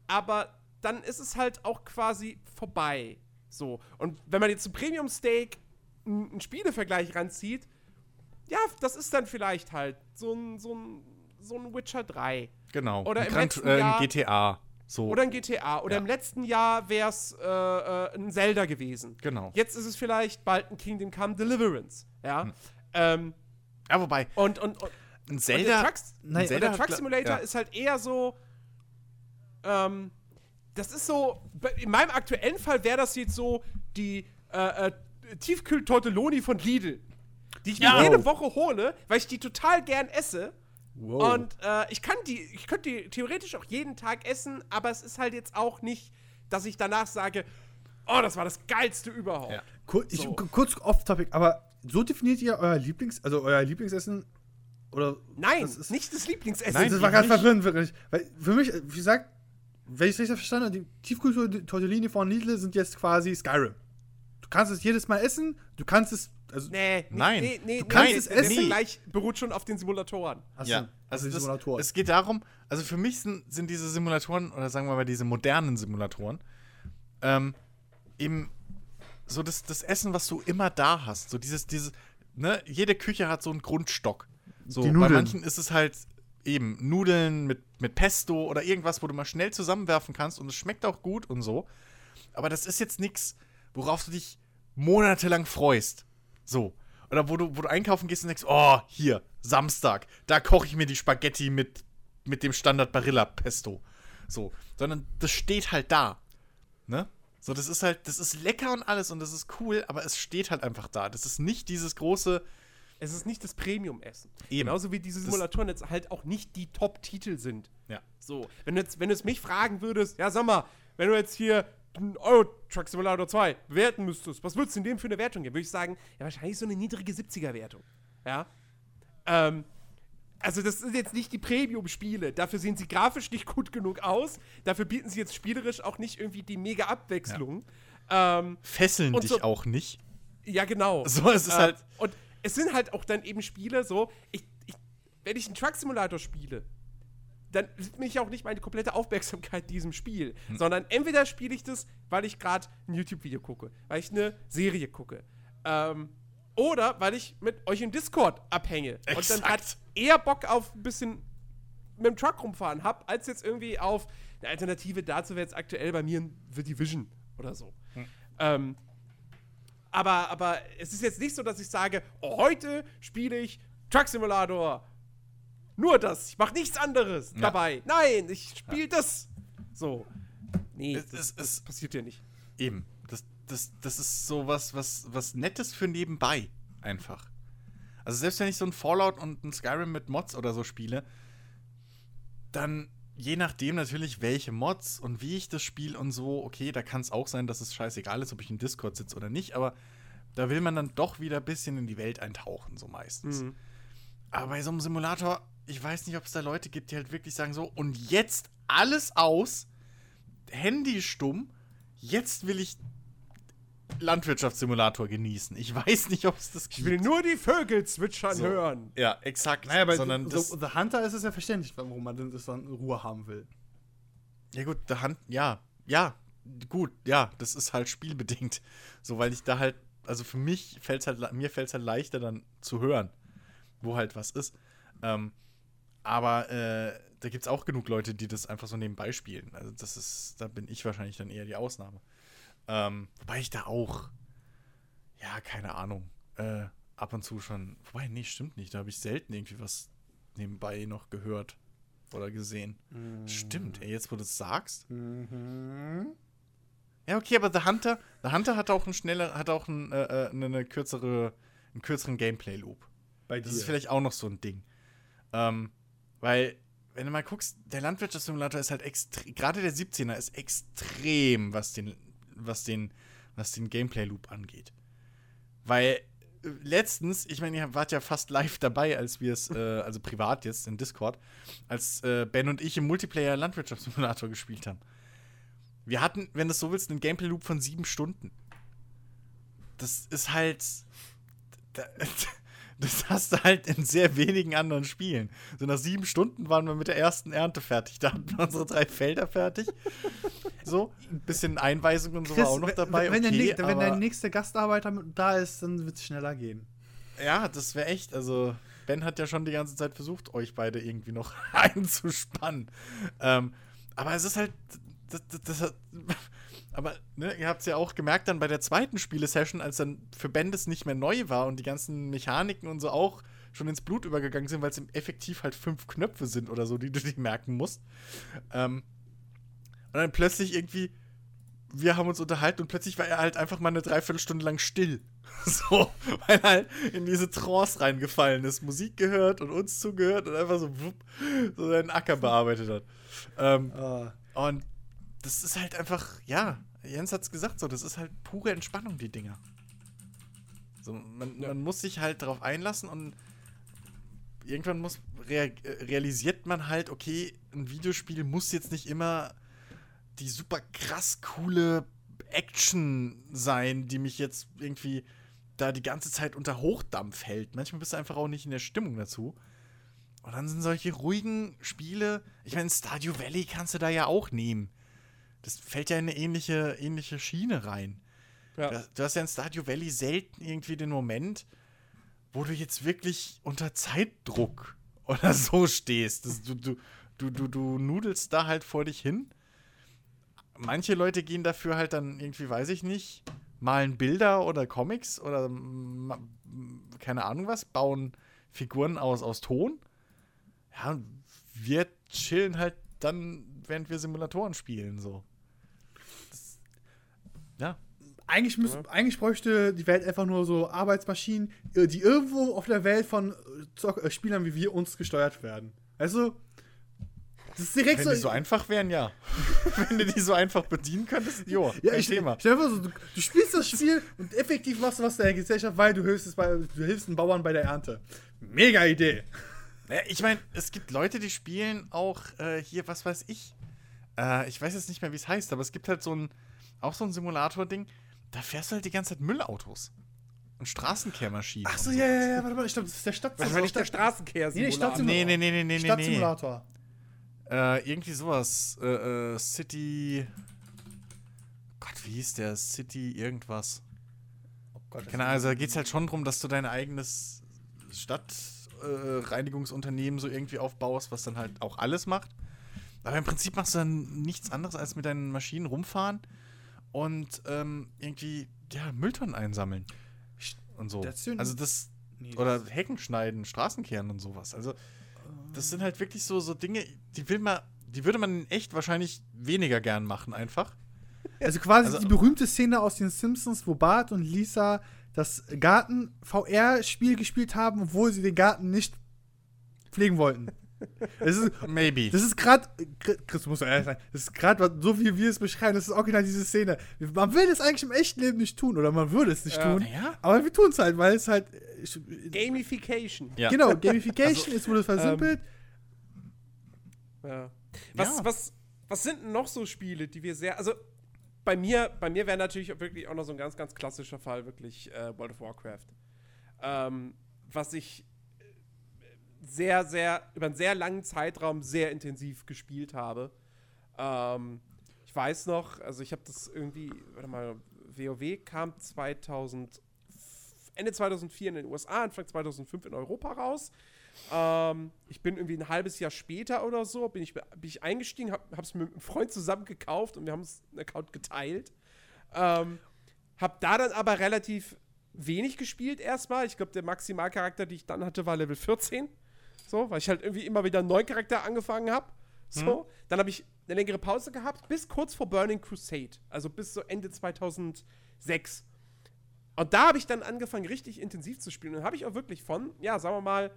Aber dann ist es halt auch quasi vorbei. So. Und wenn man jetzt zum Premium Steak einen Spielevergleich ranzieht, ja, das ist dann vielleicht halt so ein, so ein, so ein Witcher 3. Genau. Oder ein im Gran- letzten äh, Jahr- GTA. So. Oder ein GTA. Oder Ja. im letzten Jahr wäre es äh, äh, ein Zelda gewesen. Genau. Jetzt ist es vielleicht bald ein Kingdom Come Deliverance. Ja. Hm. Ähm, ja, wobei, und, und, und, ein und Zelda. der, Trucks, Nein, und Zelda der Truck Simulator ja. ist halt eher so. Ähm, das ist so. In meinem aktuellen Fall wäre das jetzt so die äh, äh, Tiefkühl-Tortelloni von Lidl. Die ich mir Ja. jede Woche hole, weil ich die total gern esse. Wow. Und äh, ich kann die, ich könnte die theoretisch auch jeden Tag essen, aber es ist halt jetzt auch nicht, dass ich danach sage, oh, das war das geilste überhaupt. Ja. Kur ich, So. kurz off-topic, aber so definiert ihr euer Lieblings-, also euer Lieblingsessen? Oder Nein, das ist, nicht das Lieblingsessen. Nein, das war ganz nicht. verwirrend, wirklich. Weil für mich, wie gesagt, wenn ich es richtig verstanden habe, die Tiefkühl-Tortellini von Lidl sind jetzt quasi Skyrim. Du kannst es jedes Mal essen, du kannst es, also, Nee, Nein. nee, nee, Du kannst nee, es essen. Vergleich beruht schon auf den Simulatoren. Achso, Ja, also die das, Simulatoren. es geht darum, also für mich sind, sind diese Simulatoren, oder sagen wir mal diese modernen Simulatoren, ähm, eben so das, das Essen, was du immer da hast. So dieses, dieses, ne, jede Küche hat so einen Grundstock. So, Die bei manchen ist es halt eben Nudeln mit, mit Pesto oder irgendwas, wo du mal schnell zusammenwerfen kannst und es schmeckt auch gut und so. Aber das ist jetzt nichts, worauf du dich monatelang freust. So. Oder wo du, wo du einkaufen gehst und denkst, oh, hier, Samstag, da koche ich mir die Spaghetti mit, mit dem Standard Barilla Pesto. So. Sondern das steht halt da. Ne? So, das ist halt, das ist lecker und alles und das ist cool, aber es steht halt einfach da. Das ist nicht dieses große, Es ist nicht das Premium-Essen. Genauso wie diese Simulatoren jetzt halt auch nicht die Top-Titel sind. ja. So, wenn du, jetzt, wenn du jetzt mich fragen würdest, ja, sag mal, wenn du jetzt hier Euro Truck Simulator 2 bewerten müsstest, was würdest du in dem für eine Wertung geben? Würde ich sagen, ja, wahrscheinlich so eine niedrige 70er-Wertung. Ja. Ähm, also, das sind jetzt nicht die Premium-Spiele. Dafür sehen sie grafisch nicht gut genug aus. Dafür bieten sie jetzt spielerisch auch nicht irgendwie die mega Abwechslung. Ja, ähm, Fesseln dich so- auch nicht. ja genau. (laughs) So, es ist Äh, halt. Und es sind halt auch dann eben Spiele so, ich, ich, wenn ich einen Truck Simulator spiele, dann widme ich auch nicht meine komplette Aufmerksamkeit diesem Spiel, Hm. sondern entweder spiele ich das, weil ich gerade ein YouTube-Video gucke, weil ich eine Serie gucke, ähm, oder weil ich mit euch im Discord abhänge und dann Exakt. gerade eher Bock auf ein bisschen mit dem Truck rumfahren habe, als jetzt irgendwie auf eine Alternative dazu wäre jetzt aktuell bei mir ein The Division oder so. Hm. Ähm, aber, aber es ist jetzt nicht so, dass ich sage, oh, heute spiele ich Truck Simulator. Nur das. Ich mache nichts anderes Ja. dabei. Nein, ich spiele das. So. Nee, Es- das, es- das es- passiert ja nicht. Eben. Das, das, das ist so was, was, was Nettes für nebenbei. Einfach. Also selbst wenn ich so ein Fallout und ein Skyrim mit Mods oder so spiele, dann je nachdem natürlich, welche Mods und wie ich das spiele und so, okay, da kann es auch sein, dass es scheißegal ist, ob ich in Discord sitze oder nicht, aber da will man dann doch wieder ein bisschen in die Welt eintauchen, so meistens. Mhm. Aber bei so einem Simulator, ich weiß nicht, ob es da Leute gibt, die halt wirklich sagen so, und jetzt alles aus, Handy stumm, jetzt will ich Landwirtschaftssimulator genießen. Ich weiß nicht, ob es das gibt. Ich will nur die Vögel zwitschern So. hören. ja, exakt. Naja, bei sondern so, The Hunter ist es ja verständlich, warum man das dann in Ruhe haben will. ja gut, der Hand, ja, ja, gut, ja, das ist halt spielbedingt. So, weil ich da halt, also für mich fällt halt, mir fällt es halt leichter dann zu hören, wo halt was ist. Ähm, aber äh, da gibt es auch genug Leute, die das einfach so nebenbei spielen. Also das ist, da bin ich wahrscheinlich dann eher die Ausnahme. Ähm, wobei ich da auch, ja, keine Ahnung, äh, ab und zu schon, wobei, nee, stimmt nicht, da habe ich selten irgendwie was nebenbei noch gehört. oder gesehen. Stimmt, ey, jetzt wo du es sagst. Ja, okay, aber The Hunter, The Hunter hat auch einen schneller, hat auch einen, äh, äh, eine, eine kürzere, einen kürzeren Gameplay-Loop. Bei Das ist vielleicht auch noch so ein Ding. Ähm, weil, wenn du mal guckst, der Landwirtschaftssimulator ist halt extrem, gerade der 17er ist extrem, was den, was den, was den Gameplay-Loop angeht. Weil äh, letztens, ich meine, ihr wart ja fast live dabei, als wir es, äh, also privat jetzt in Discord, als äh, Ben und ich im Multiplayer Landwirtschaftssimulator gespielt haben. Wir hatten, wenn du es so willst, einen Gameplay-Loop von sieben Stunden. Das ist halt. da- (laughs) Das hast du halt in sehr wenigen anderen Spielen. So nach sieben Stunden waren wir mit der ersten Ernte fertig. Da hatten wir unsere drei Felder fertig. So, ein bisschen Einweisung und so war auch noch dabei. Wenn, der, okay, näch- wenn der nächste Gastarbeiter da ist, dann wird es schneller gehen. Ja, das wäre echt. Also, Ben hat ja schon die ganze Zeit versucht, euch beide irgendwie noch (laughs) einzuspannen. Ähm, aber es ist halt. Das, das, das, aber ne, ihr habt es ja auch gemerkt dann bei der zweiten Spielesession, als dann für Ben das nicht mehr neu war und die ganzen Mechaniken und so auch schon ins Blut übergegangen sind, weil es effektiv halt fünf Knöpfe sind oder so, die du dir merken musst. Ähm, und dann plötzlich irgendwie, wir haben uns unterhalten und plötzlich war er halt einfach mal eine Dreiviertelstunde lang still. (laughs) So, weil er halt in diese Trance reingefallen ist, Musik gehört und uns zugehört und einfach so, wupp, so seinen Acker bearbeitet hat. Ähm, und das ist halt einfach, ja, Jens hat's gesagt, so, das ist halt pure Entspannung, die Dinger. So, man, man muss sich halt darauf einlassen und irgendwann muss rea äh, realisiert man halt, okay, ein Videospiel muss jetzt nicht immer die super krass coole Action sein, die mich jetzt irgendwie da die ganze Zeit unter Hochdampf hält. Manchmal bist du einfach auch nicht in der Stimmung dazu. Und dann sind solche ruhigen Spiele, ich meine, Stardew Valley kannst du da ja auch nehmen. Das fällt ja in eine ähnliche, ähnliche Schiene rein. Ja. Du, du hast ja in Stardew Valley selten irgendwie den Moment, wo du jetzt wirklich unter Zeitdruck (laughs) oder so stehst. Das, du, du, du, du, du nudelst da halt vor dich hin. Manche Leute gehen dafür halt dann irgendwie, weiß ich nicht, malen Bilder oder Comics oder keine Ahnung was, bauen Figuren aus, aus Ton. Ja, wir chillen halt dann, während wir Simulatoren spielen, so. Ja. Eigentlich, müß, eigentlich bräuchte die Welt einfach nur so Arbeitsmaschinen, äh, die irgendwo auf der Welt von äh, Zock äh, Spielern wie wir uns gesteuert werden. Also, das ist direkt Wenn so. die so einfach wären, ja. (laughs) Wenn du die so einfach bedienen könntest, jo, ja, kein ich, Thema. stell dir vor, so, du, du spielst das Spiel und effektiv machst du was der Gesellschaft, weil du hilfst, es bei, du hilfst den Bauern bei der Ernte. Mega Idee. Naja, ich meine, es gibt Leute, die spielen auch äh, hier, was weiß ich. Äh, ich weiß jetzt nicht mehr, wie es heißt, aber es gibt halt so ein, auch so ein Simulator-Ding, da fährst du halt die ganze Zeit Müllautos. Und Straßenkehrmaschinen. Ach so, ja, ja, ja, warte mal, ich glaube, das ist der Stadt. Das war nicht der Straßenkehr. Nee, nee, Stadtsimulator. Nee, nee, nee, nee, nee, nee. Stadtsimulator. Äh, irgendwie sowas. Äh, äh, City. Gott, wie hieß der? City irgendwas. Oh Gott, Keine Ahnung, also da geht es halt schon darum, dass du dein eigenes Stadtreinigungsunternehmen äh, so irgendwie aufbaust, was dann halt auch alles macht. Aber im Prinzip machst du dann nichts anderes, als mit deinen Maschinen rumfahren und ähm, irgendwie, ja, Mülltonnen einsammeln. Und so. Station- Also das. Nee, Oder Hecken schneiden, Straßenkehren und sowas. Also, das sind halt wirklich so, so Dinge, die will man, die würde man in echt wahrscheinlich weniger gern machen, einfach. (laughs) Also quasi Also- die berühmte Szene aus den Simpsons, wo Bart und Lisa das Garten-VR-Spiel gespielt haben, obwohl sie den Garten nicht pflegen wollten. Das ist, Maybe. das ist gerade, Chris, du musst doch ehrlich sein, das ist gerade, so wie wir es beschreiben, das ist auch genau diese Szene. Man will das eigentlich im echten Leben nicht tun, oder man würde es nicht Ja. tun, Naja. aber wir tun es halt, weil es halt, Gamification. Ja. genau, (laughs) Gamification ist, wurde versimpelt. Ja. Was, Ja. was, was sind denn noch so Spiele, die wir sehr. Also, bei mir, bei mir wäre natürlich auch wirklich auch noch so ein ganz, ganz klassischer Fall wirklich äh, World of Warcraft. Ähm, was ich äh, sehr, sehr, über einen sehr langen Zeitraum sehr intensiv gespielt habe. Ähm, ich weiß noch, also ich habe das irgendwie, warte mal, WoW kam 2000, Ende 2004 in den USA, Anfang 2005 in Europa raus. Ähm, ich bin irgendwie ein halbes Jahr später oder so, bin ich, bin ich eingestiegen, hab, hab's mit einem Freund zusammen gekauft und wir haben uns einen Account geteilt. Ähm, hab da dann aber relativ wenig gespielt erstmal. Ich glaube, der Maximalcharakter, die ich dann hatte, war Level 14. So, weil ich halt irgendwie immer wieder einen neuen Charakter angefangen habe. So, dann habe ich eine längere Pause gehabt, bis kurz vor Burning Crusade. Also bis so Ende 2006. Und da habe ich dann angefangen, richtig intensiv zu spielen. Und habe ich auch wirklich von, ja, sagen wir mal,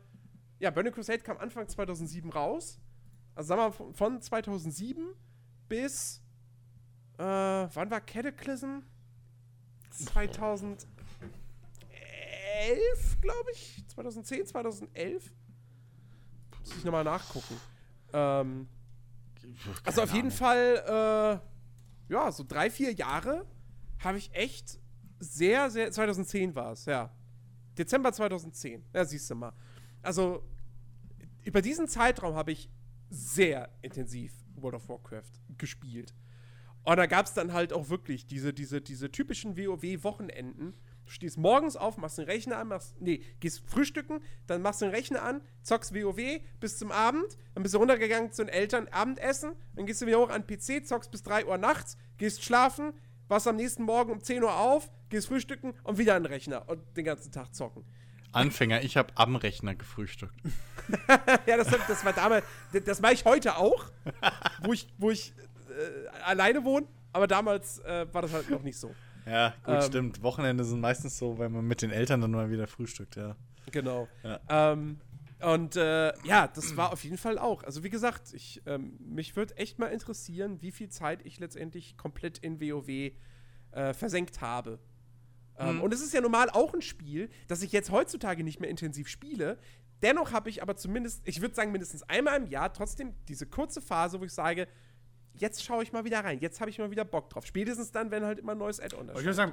ja, Burning Crusade kam Anfang 2007 raus. Also sagen wir mal, von, von 2007 bis, äh, wann war Cataclysm? 2011, glaube ich. 2010, 2011. Muss ich nochmal nachgucken. Ähm, also auf jeden Fall, äh, ja, so drei, vier Jahre habe ich echt sehr, sehr, 2010 war es, ja. Dezember 2010, ja, siehst du mal. Also über diesen Zeitraum habe ich sehr intensiv World of Warcraft gespielt. Und da gab es dann halt auch wirklich diese, diese, diese typischen WoW-Wochenenden. Du stehst morgens auf, machst den Rechner an, machst, nee, gehst frühstücken, dann machst du den Rechner an, zockst WoW bis zum Abend, dann bist du runtergegangen zu den Eltern, Abendessen, dann gehst du wieder hoch an den PC, zockst bis 3 Uhr nachts, gehst schlafen, wachst am nächsten Morgen um 10 Uhr auf, gehst frühstücken und wieder an den Rechner und den ganzen Tag zocken. Anfänger, ich habe am Rechner gefrühstückt. (laughs) ja, das, das war damals, das, das mache ich heute auch, wo ich, wo ich äh, alleine wohne, aber damals äh, war das halt noch nicht so. Ja, gut, Ähm. stimmt. Wochenende sind meistens so, wenn man mit den Eltern dann mal wieder frühstückt, ja. Genau. Ja. Ähm, und äh, ja, das war auf jeden Fall auch. Also wie gesagt, ich, ähm, mich würde echt mal interessieren, wie viel Zeit ich letztendlich komplett in WoW äh, versenkt habe. Ähm, Mhm. Und es ist ja normal auch ein Spiel, das ich jetzt heutzutage nicht mehr intensiv spiele. Dennoch habe ich aber zumindest, ich würde sagen, mindestens einmal im Jahr trotzdem diese kurze Phase, wo ich sage, jetzt schaue ich mal wieder rein, jetzt habe ich mal wieder Bock drauf. Spätestens dann, wenn halt immer ein neues Add-on da Aber ich sagen,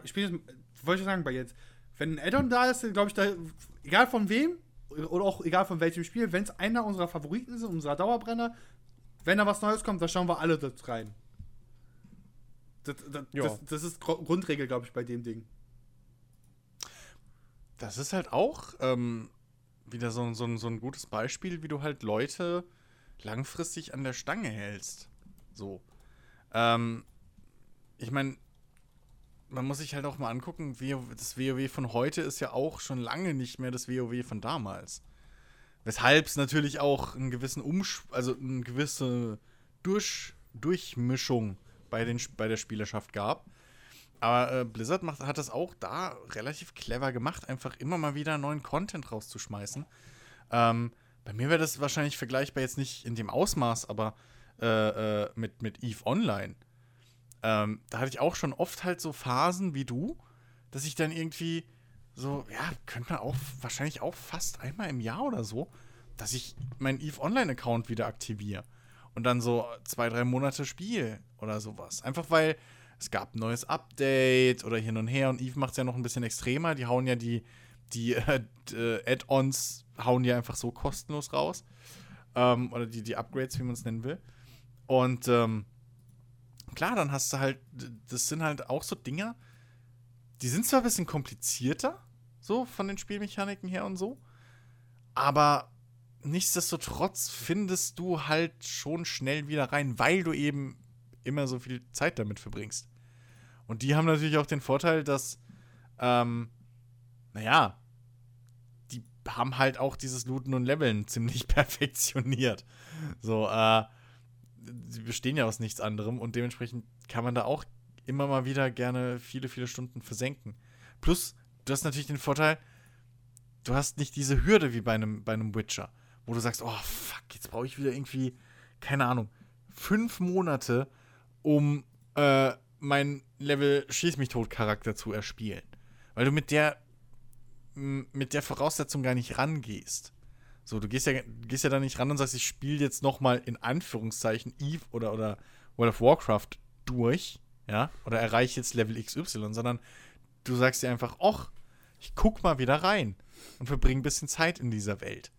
wollte ich sagen, bei jetzt, wenn ein Add-on da ist, glaube ich, da, egal von wem, oder auch egal von welchem Spiel, wenn es einer unserer Favoriten ist, unserer Dauerbrenner, wenn da was Neues kommt, da schauen wir alle das rein. Das, das, Ja. das, das ist Grundregel, glaube ich, bei dem Ding. Das ist halt auch ähm, wieder so, so, so ein gutes Beispiel, wie du halt Leute langfristig an der Stange hältst. So. Ähm, ich meine, man muss sich halt auch mal angucken, das WoW von heute ist ja auch schon lange nicht mehr das WoW von damals. Weshalb es natürlich auch einen gewissen Umsch also eine gewisse Durch Durchmischung bei, den, bei der Spielerschaft gab. Aber äh, Blizzard macht, hat das auch da relativ clever gemacht, einfach immer mal wieder neuen Content rauszuschmeißen. Ähm, bei mir wäre das wahrscheinlich vergleichbar jetzt nicht in dem Ausmaß, aber äh, äh, mit, mit EVE Online. Ähm, da hatte ich auch schon oft halt so Phasen wie du, dass ich dann irgendwie so, ja, könnte man auch wahrscheinlich auch fast einmal im Jahr oder so, dass ich meinen EVE Online-Account wieder aktiviere und dann so zwei, drei Monate spiele oder sowas. Einfach weil es gab ein neues Update oder hin und her und EVE macht es ja noch ein bisschen extremer. Die hauen ja die, die äh, äh, Add-ons hauen die einfach so kostenlos raus. Ähm, oder die, die Upgrades, wie man es nennen will. Und ähm, klar, dann hast du halt, das sind halt auch so Dinger, die sind zwar ein bisschen komplizierter, so von den Spielmechaniken her und so, aber nichtsdestotrotz findest du halt schon schnell wieder rein, weil du eben immer so viel Zeit damit verbringst. Und die haben natürlich auch den Vorteil, dass, ähm, naja, die haben halt auch dieses Looten und Leveln (laughs) ziemlich perfektioniert. So, äh, sie bestehen ja aus nichts anderem und dementsprechend kann man da auch immer mal wieder gerne viele, viele Stunden versenken. Plus, du hast natürlich den Vorteil, du hast nicht diese Hürde wie bei einem, bei einem Witcher, wo du sagst, oh fuck, jetzt brauche ich wieder irgendwie, keine Ahnung, fünf Monate, um äh, mein Level Schieß mich tot Charakter zu erspielen. Weil du mit der mit der Voraussetzung gar nicht rangehst. So, du gehst ja, gehst ja da nicht ran und sagst, ich spiele jetzt noch mal in Anführungszeichen Eve oder, oder World of Warcraft durch, ja, oder erreiche jetzt Level XY, sondern du sagst dir einfach, och, ich guck mal wieder rein und verbringe ein bisschen Zeit in dieser Welt.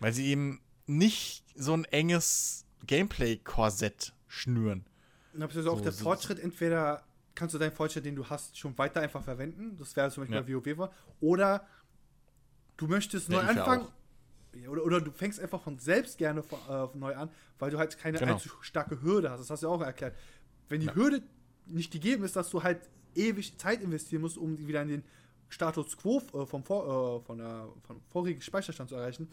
Weil sie eben nicht so ein enges Gameplay-Korsett schnüren. Und das ist auch So, der Fortschritt, entweder kannst du deinen Fortschritt, den du hast, schon weiter einfach verwenden. Das wäre zum Beispiel Ja. bei WoW war. Oder du möchtest neu anfangen. auch. Oder, oder du fängst einfach von selbst gerne von, äh, neu an, weil du halt keine Genau. allzu starke Hürde hast. Das hast du ja auch erklärt. Wenn die Ja. Hürde nicht gegeben ist, dass du halt ewig Zeit investieren musst, um wieder in den Status quo äh, vom, vor, äh, von der, vom vorigen Speicherstand zu erreichen,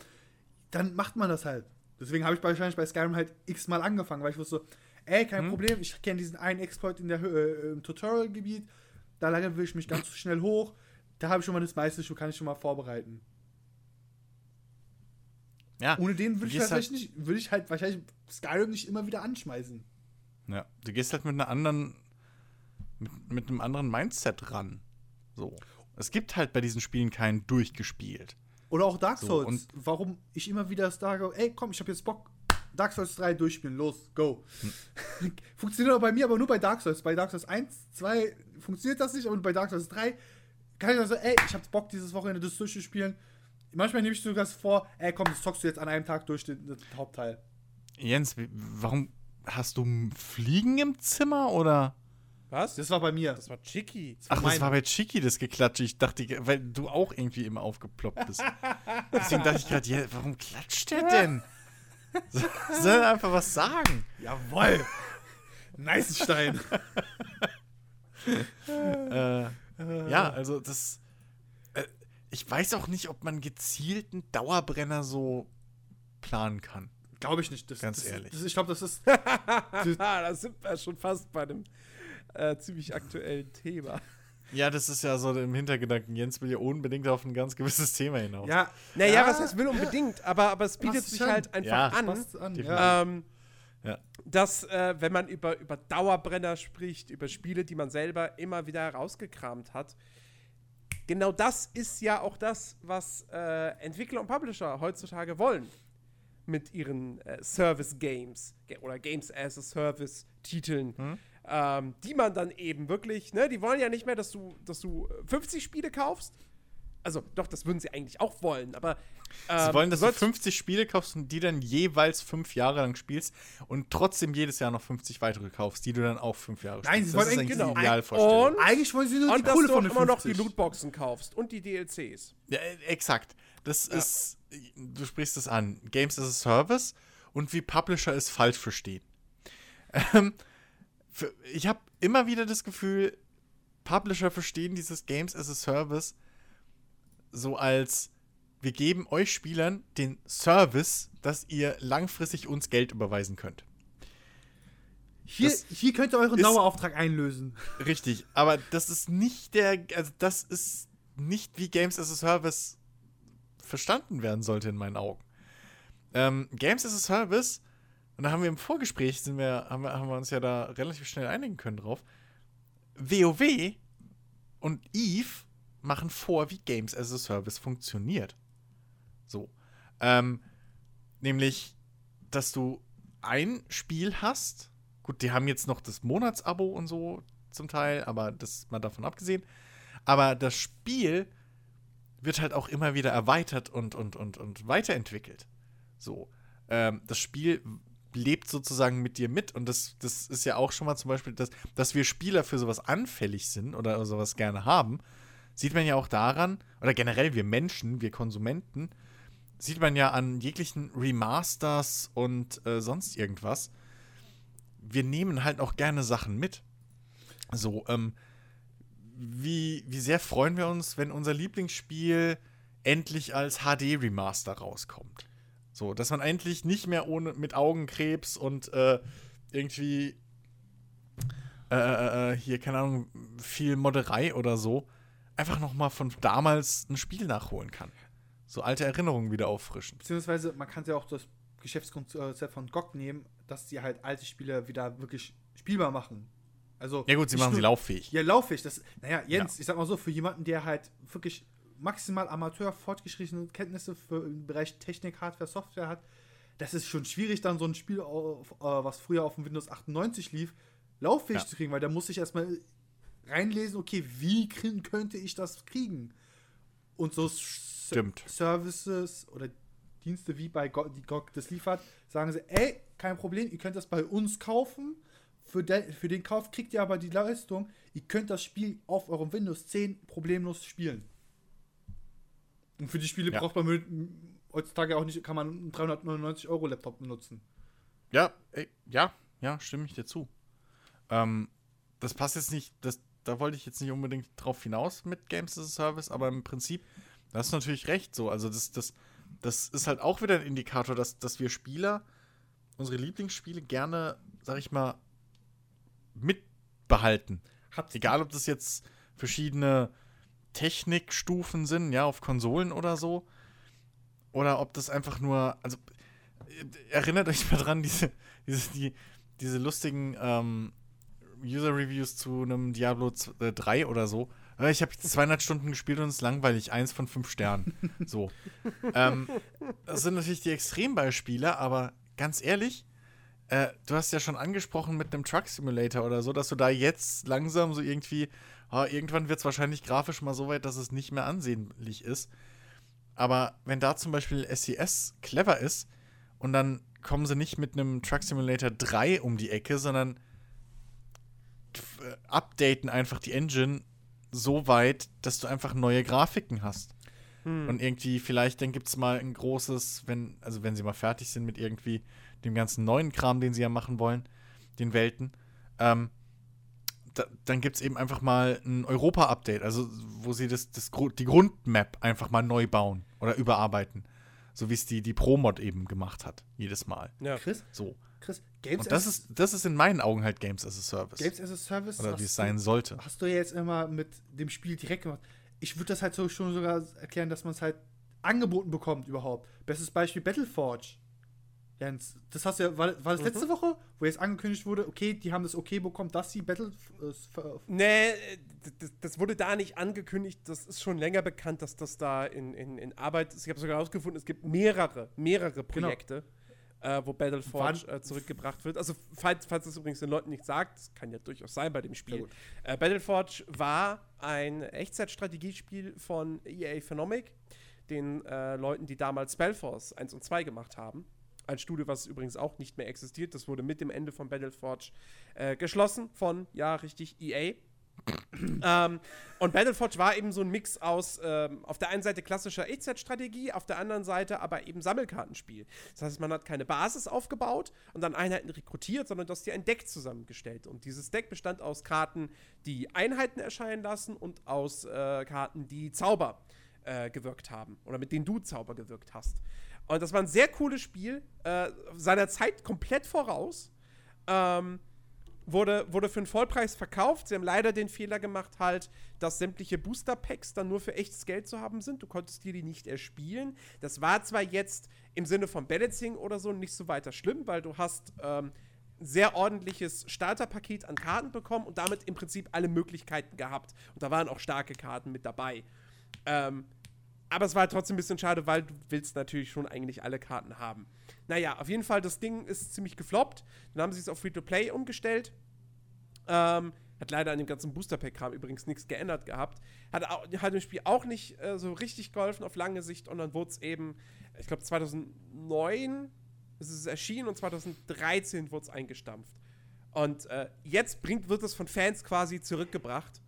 dann macht man das halt. Deswegen habe ich wahrscheinlich bei Skyrim halt x-mal angefangen, weil ich wusste, ey, kein Hm. Problem, ich kenne diesen einen Exploit in der äh, im Tutorial-Gebiet, da lange will ich mich ganz schnell hoch, da habe ich schon mal das meiste, schon kann ich schon mal vorbereiten. Ja. Ohne den würde ich, halt nicht, würde ich halt wahrscheinlich Skyrim nicht immer wieder anschmeißen. Ja, du gehst halt mit einer anderen, mit, mit einem anderen Mindset ran. So. Es gibt halt bei diesen Spielen keinen durchgespielt. Oder auch Dark So, Souls. und- Warum ich immer wieder sage, ey, komm, ich habe jetzt Bock, Dark Souls 3 durchspielen, los, go. Hm. (laughs) funktioniert auch bei mir, aber nur bei Dark Souls. Bei Dark Souls 1, 2 funktioniert das nicht, aber bei Dark Souls 3 kann ich dann sagen, ey, ich habe Bock, dieses Wochenende das durchzuspielen. Manchmal nehme ich sogar vor, ey, komm, das zockst du jetzt an einem Tag durch den, den Hauptteil. Jens, warum hast du Fliegen im Zimmer oder? Was? Das war bei mir. Das war Chicky. Ach, das meine. war bei Chiki das Geklatsche. Ich dachte, weil du auch irgendwie immer aufgeploppt bist. (laughs) Deswegen dachte ich gerade, ja, warum klatscht der denn? So- (laughs) Soll er einfach was sagen? Jawoll! nice Stein. (laughs) Äh, ja, also das. Ich weiß auch nicht, ob man gezielten Dauerbrenner so planen kann. Glaube ich nicht. Das, Ganz das, ehrlich. Das, ich glaube, das ist. (laughs) (laughs) Da sind wir schon fast bei einem äh, ziemlich aktuellen Thema. Ja, das ist ja so im Hintergedanken. Jens will ja unbedingt auf ein ganz gewisses Thema hinaus. ja, Naja, ja, was heißt will unbedingt, aber, aber es bietet sich halt einfach Ja. an, an. definitiv. Ja. ähm, Ja. dass, äh, wenn man über, über Dauerbrenner spricht, über Spiele, die man selber immer wieder herausgekramt hat, genau das ist ja auch das, was äh, Entwickler und Publisher heutzutage wollen mit ihren äh, Service-Games oder Games as a Service-Titeln, ähm, die man dann eben wirklich, ne, die wollen ja nicht mehr, dass du, dass du 50 Spiele kaufst. Also, doch, das würden sie eigentlich auch wollen, aber. Sie ähm, wollen, dass du sollst- 50 Spiele kaufst und die dann jeweils fünf Jahre lang spielst und trotzdem jedes Jahr noch 50 weitere kaufst, die du dann auch fünf Jahre Nein, spielst. sie das wollen ist eigentlich- genau. Idealvorstellung. Und- Eigentlich wollen sie nur die Und dass Kohle du von auch den immer noch 50. die Lootboxen kaufst und die DLCs. Ja, äh, exakt. Das ist, du sprichst es an. Games as a Service und wie Publisher es falsch verstehen. Ähm, für, ich habe immer wieder das Gefühl, Publisher verstehen dieses Games as a Service so als wir geben euch Spielern den Service, dass ihr langfristig uns Geld überweisen könnt. Hier, Das hier könnt ihr euren Dauerauftrag einlösen. Richtig, aber das ist nicht der, also das ist nicht wie Games as a Service verstanden werden sollte in meinen Augen. Ähm, Games as a Service, und da haben wir im Vorgespräch, sind wir, haben, wir, haben wir uns ja da relativ schnell einigen können drauf. WoW und Eve machen vor, wie Games as a Service funktioniert. So. Ähm, nämlich, dass du ein Spiel hast. Gut, die haben jetzt noch das Monatsabo und so zum Teil, aber das mal davon abgesehen. Aber das Spiel wird halt auch immer wieder erweitert und, und, und, und weiterentwickelt. So. Ähm, das Spiel lebt sozusagen mit dir mit und das, das ist ja auch schon mal zum Beispiel, dass, dass wir Spieler für sowas anfällig sind oder sowas gerne haben, sieht man ja auch daran, oder generell wir Menschen, wir Konsumenten, sieht man ja an jeglichen Remasters und äh, sonst irgendwas. Wir nehmen halt auch gerne Sachen mit. So, ähm, wie, wie sehr freuen wir uns, wenn unser Lieblingsspiel endlich als HD-Remaster rauskommt. So, dass man endlich nicht mehr ohne mit Augenkrebs und äh, irgendwie äh, äh, äh, hier, keine Ahnung, viel Modderei oder so, einfach noch mal von damals ein Spiel nachholen kann. So alte Erinnerungen wieder auffrischen. Beziehungsweise, man kann ja auch das Geschäftskonzept von GOG nehmen, dass die halt alte Spiele wieder wirklich spielbar machen. Also, Ja gut, sie machen sie nur- lauffähig. Ja, lauffähig. Das, naja, Jens, ich sag mal so, für jemanden, der halt wirklich maximal Amateur fortgeschrittene Kenntnisse für im Bereich Technik, Hardware, Software hat, das ist schon schwierig, dann so ein Spiel, auf, äh, was früher auf dem Windows 98 lief, lauffähig Ja. zu kriegen, weil da muss ich erstmal reinlesen, okay, wie könnte ich das kriegen? Und so Stimmt. Services oder Dienste wie bei GOG, die GOG das liefert, sagen sie, ey, kein Problem, ihr könnt das bei uns kaufen. Für, de, für den Kauf kriegt ihr aber die Leistung, ihr könnt das Spiel auf eurem Windows 10 problemlos spielen. Und für die Spiele Ja. braucht man mit, heutzutage auch nicht, kann man einen 399 Euro Laptop benutzen. Ja, ey, ja, ja, stimme ich dir zu. Ähm, das passt jetzt nicht, das, da wollte ich jetzt nicht unbedingt drauf hinaus mit Games as a Service, aber im Prinzip, da hast du natürlich recht so. Also das, das das ist halt auch wieder ein Indikator, dass, dass wir Spieler unsere Lieblingsspiele gerne, sag ich mal, mitbehalten. Habt Egal, ob das jetzt verschiedene Technikstufen sind, ja, auf Konsolen oder so. Oder ob das einfach nur, also äh, erinnert euch mal dran, diese, diese, die, diese lustigen ähm, User-Reviews zu einem Diablo 3 oder so. Äh, Ich habe jetzt 200 Stunden gespielt und es ist langweilig, eins von fünf Sternen. (laughs) So. ähm, das sind natürlich die Extrembeispiele, aber ganz ehrlich, äh, du hast ja schon angesprochen mit einem Truck Simulator oder so, dass du da jetzt langsam so irgendwie, ah, irgendwann wird es wahrscheinlich grafisch mal so weit, dass es nicht mehr ansehnlich ist. Aber wenn da zum Beispiel SES clever ist und dann kommen sie nicht mit einem Truck Simulator 3 um die Ecke, sondern äh, updaten einfach die Engine so weit, dass du einfach neue Grafiken hast. Und irgendwie, vielleicht, dann gibt es mal ein großes, wenn, also wenn sie mal fertig sind mit irgendwie dem ganzen neuen Kram, den sie ja machen wollen, den Welten, ähm, da, dann gibt es eben einfach mal ein Europa-Update, also wo sie das, das, die Grundmap einfach mal neu bauen oder überarbeiten. So wie es die, die Pro-Mod eben gemacht hat, jedes Mal. Ja. Chris, So. Chris, Games, Und das as, ist, das ist in meinen Augen halt Games as a Service. Games as a Service. oder wie es du- sein sollte. Hast du ja jetzt immer mit dem Spiel direkt gemacht. Ich würde das halt so schon sogar erklären, dass man es halt angeboten bekommt überhaupt. Bestes Beispiel Battleforge. Jens, das hast du ja, war, war das letzte Mhm. Woche, wo jetzt angekündigt wurde, okay, die haben das okay bekommen, dass sie Battle äh, ver- Nee, äh, das, das wurde da nicht angekündigt. Das ist schon länger bekannt, dass das da in, in, in Arbeit ist. Ich habe sogar herausgefunden, es gibt mehrere, mehrere Projekte, äh, wo Battleforge äh, zurückgebracht wird. Also, falls, falls es übrigens den Leuten nicht sagt, das kann ja durchaus sein bei dem Spiel. Äh, Battleforge war ein Echtzeitstrategiespiel von EA Phenomic, den äh, Leuten, die damals Spellforce 1 und 2 gemacht haben. Ein Studio, was übrigens auch nicht mehr existiert. Das wurde mit dem Ende von Battleforge äh, geschlossen von, ja, richtig, EA. Ähm, und Battleforge war eben so ein Mix aus ähm, auf der einen Seite klassischer Echtzeit-Strategie, auf der anderen Seite aber eben Sammelkartenspiel. Das heißt, man hat keine Basis aufgebaut und dann Einheiten rekrutiert, sondern du hast dir ein Deck zusammengestellt. Und dieses Deck bestand aus Karten, die Einheiten erscheinen lassen und aus äh, Karten, die Zauber äh, gewirkt haben oder mit denen du Zauber gewirkt hast. Und das war ein sehr cooles Spiel, äh, seiner Zeit komplett voraus. Ähm, wurde, wurde für einen Vollpreis verkauft. Sie haben leider den Fehler gemacht, halt, dass sämtliche Booster-Packs dann nur für echtes Geld zu haben sind. Du konntest dir die nicht erspielen. Das war zwar jetzt im Sinne von Balancing oder so nicht so weiter schlimm, weil du hast ähm, ein sehr ordentliches Starterpaket an Karten bekommen und damit im Prinzip alle Möglichkeiten gehabt. Und da waren auch starke Karten mit dabei. Ähm, aber es war trotzdem ein bisschen schade, weil du willst natürlich schon eigentlich alle Karten haben. Naja, auf jeden Fall, das Ding ist ziemlich gefloppt. Dann haben sie es auf Free-to-Play umgestellt. Ähm, hat leider an dem ganzen Booster-Pack-Kram übrigens nichts geändert gehabt. Hat, hat dem Spiel auch nicht äh, so richtig geholfen auf lange Sicht. Und dann wurde es eben, ich glaube 2009 ist es erschienen und 2013 wurde es eingestampft. Und äh, jetzt bringt, wird es von Fans quasi zurückgebracht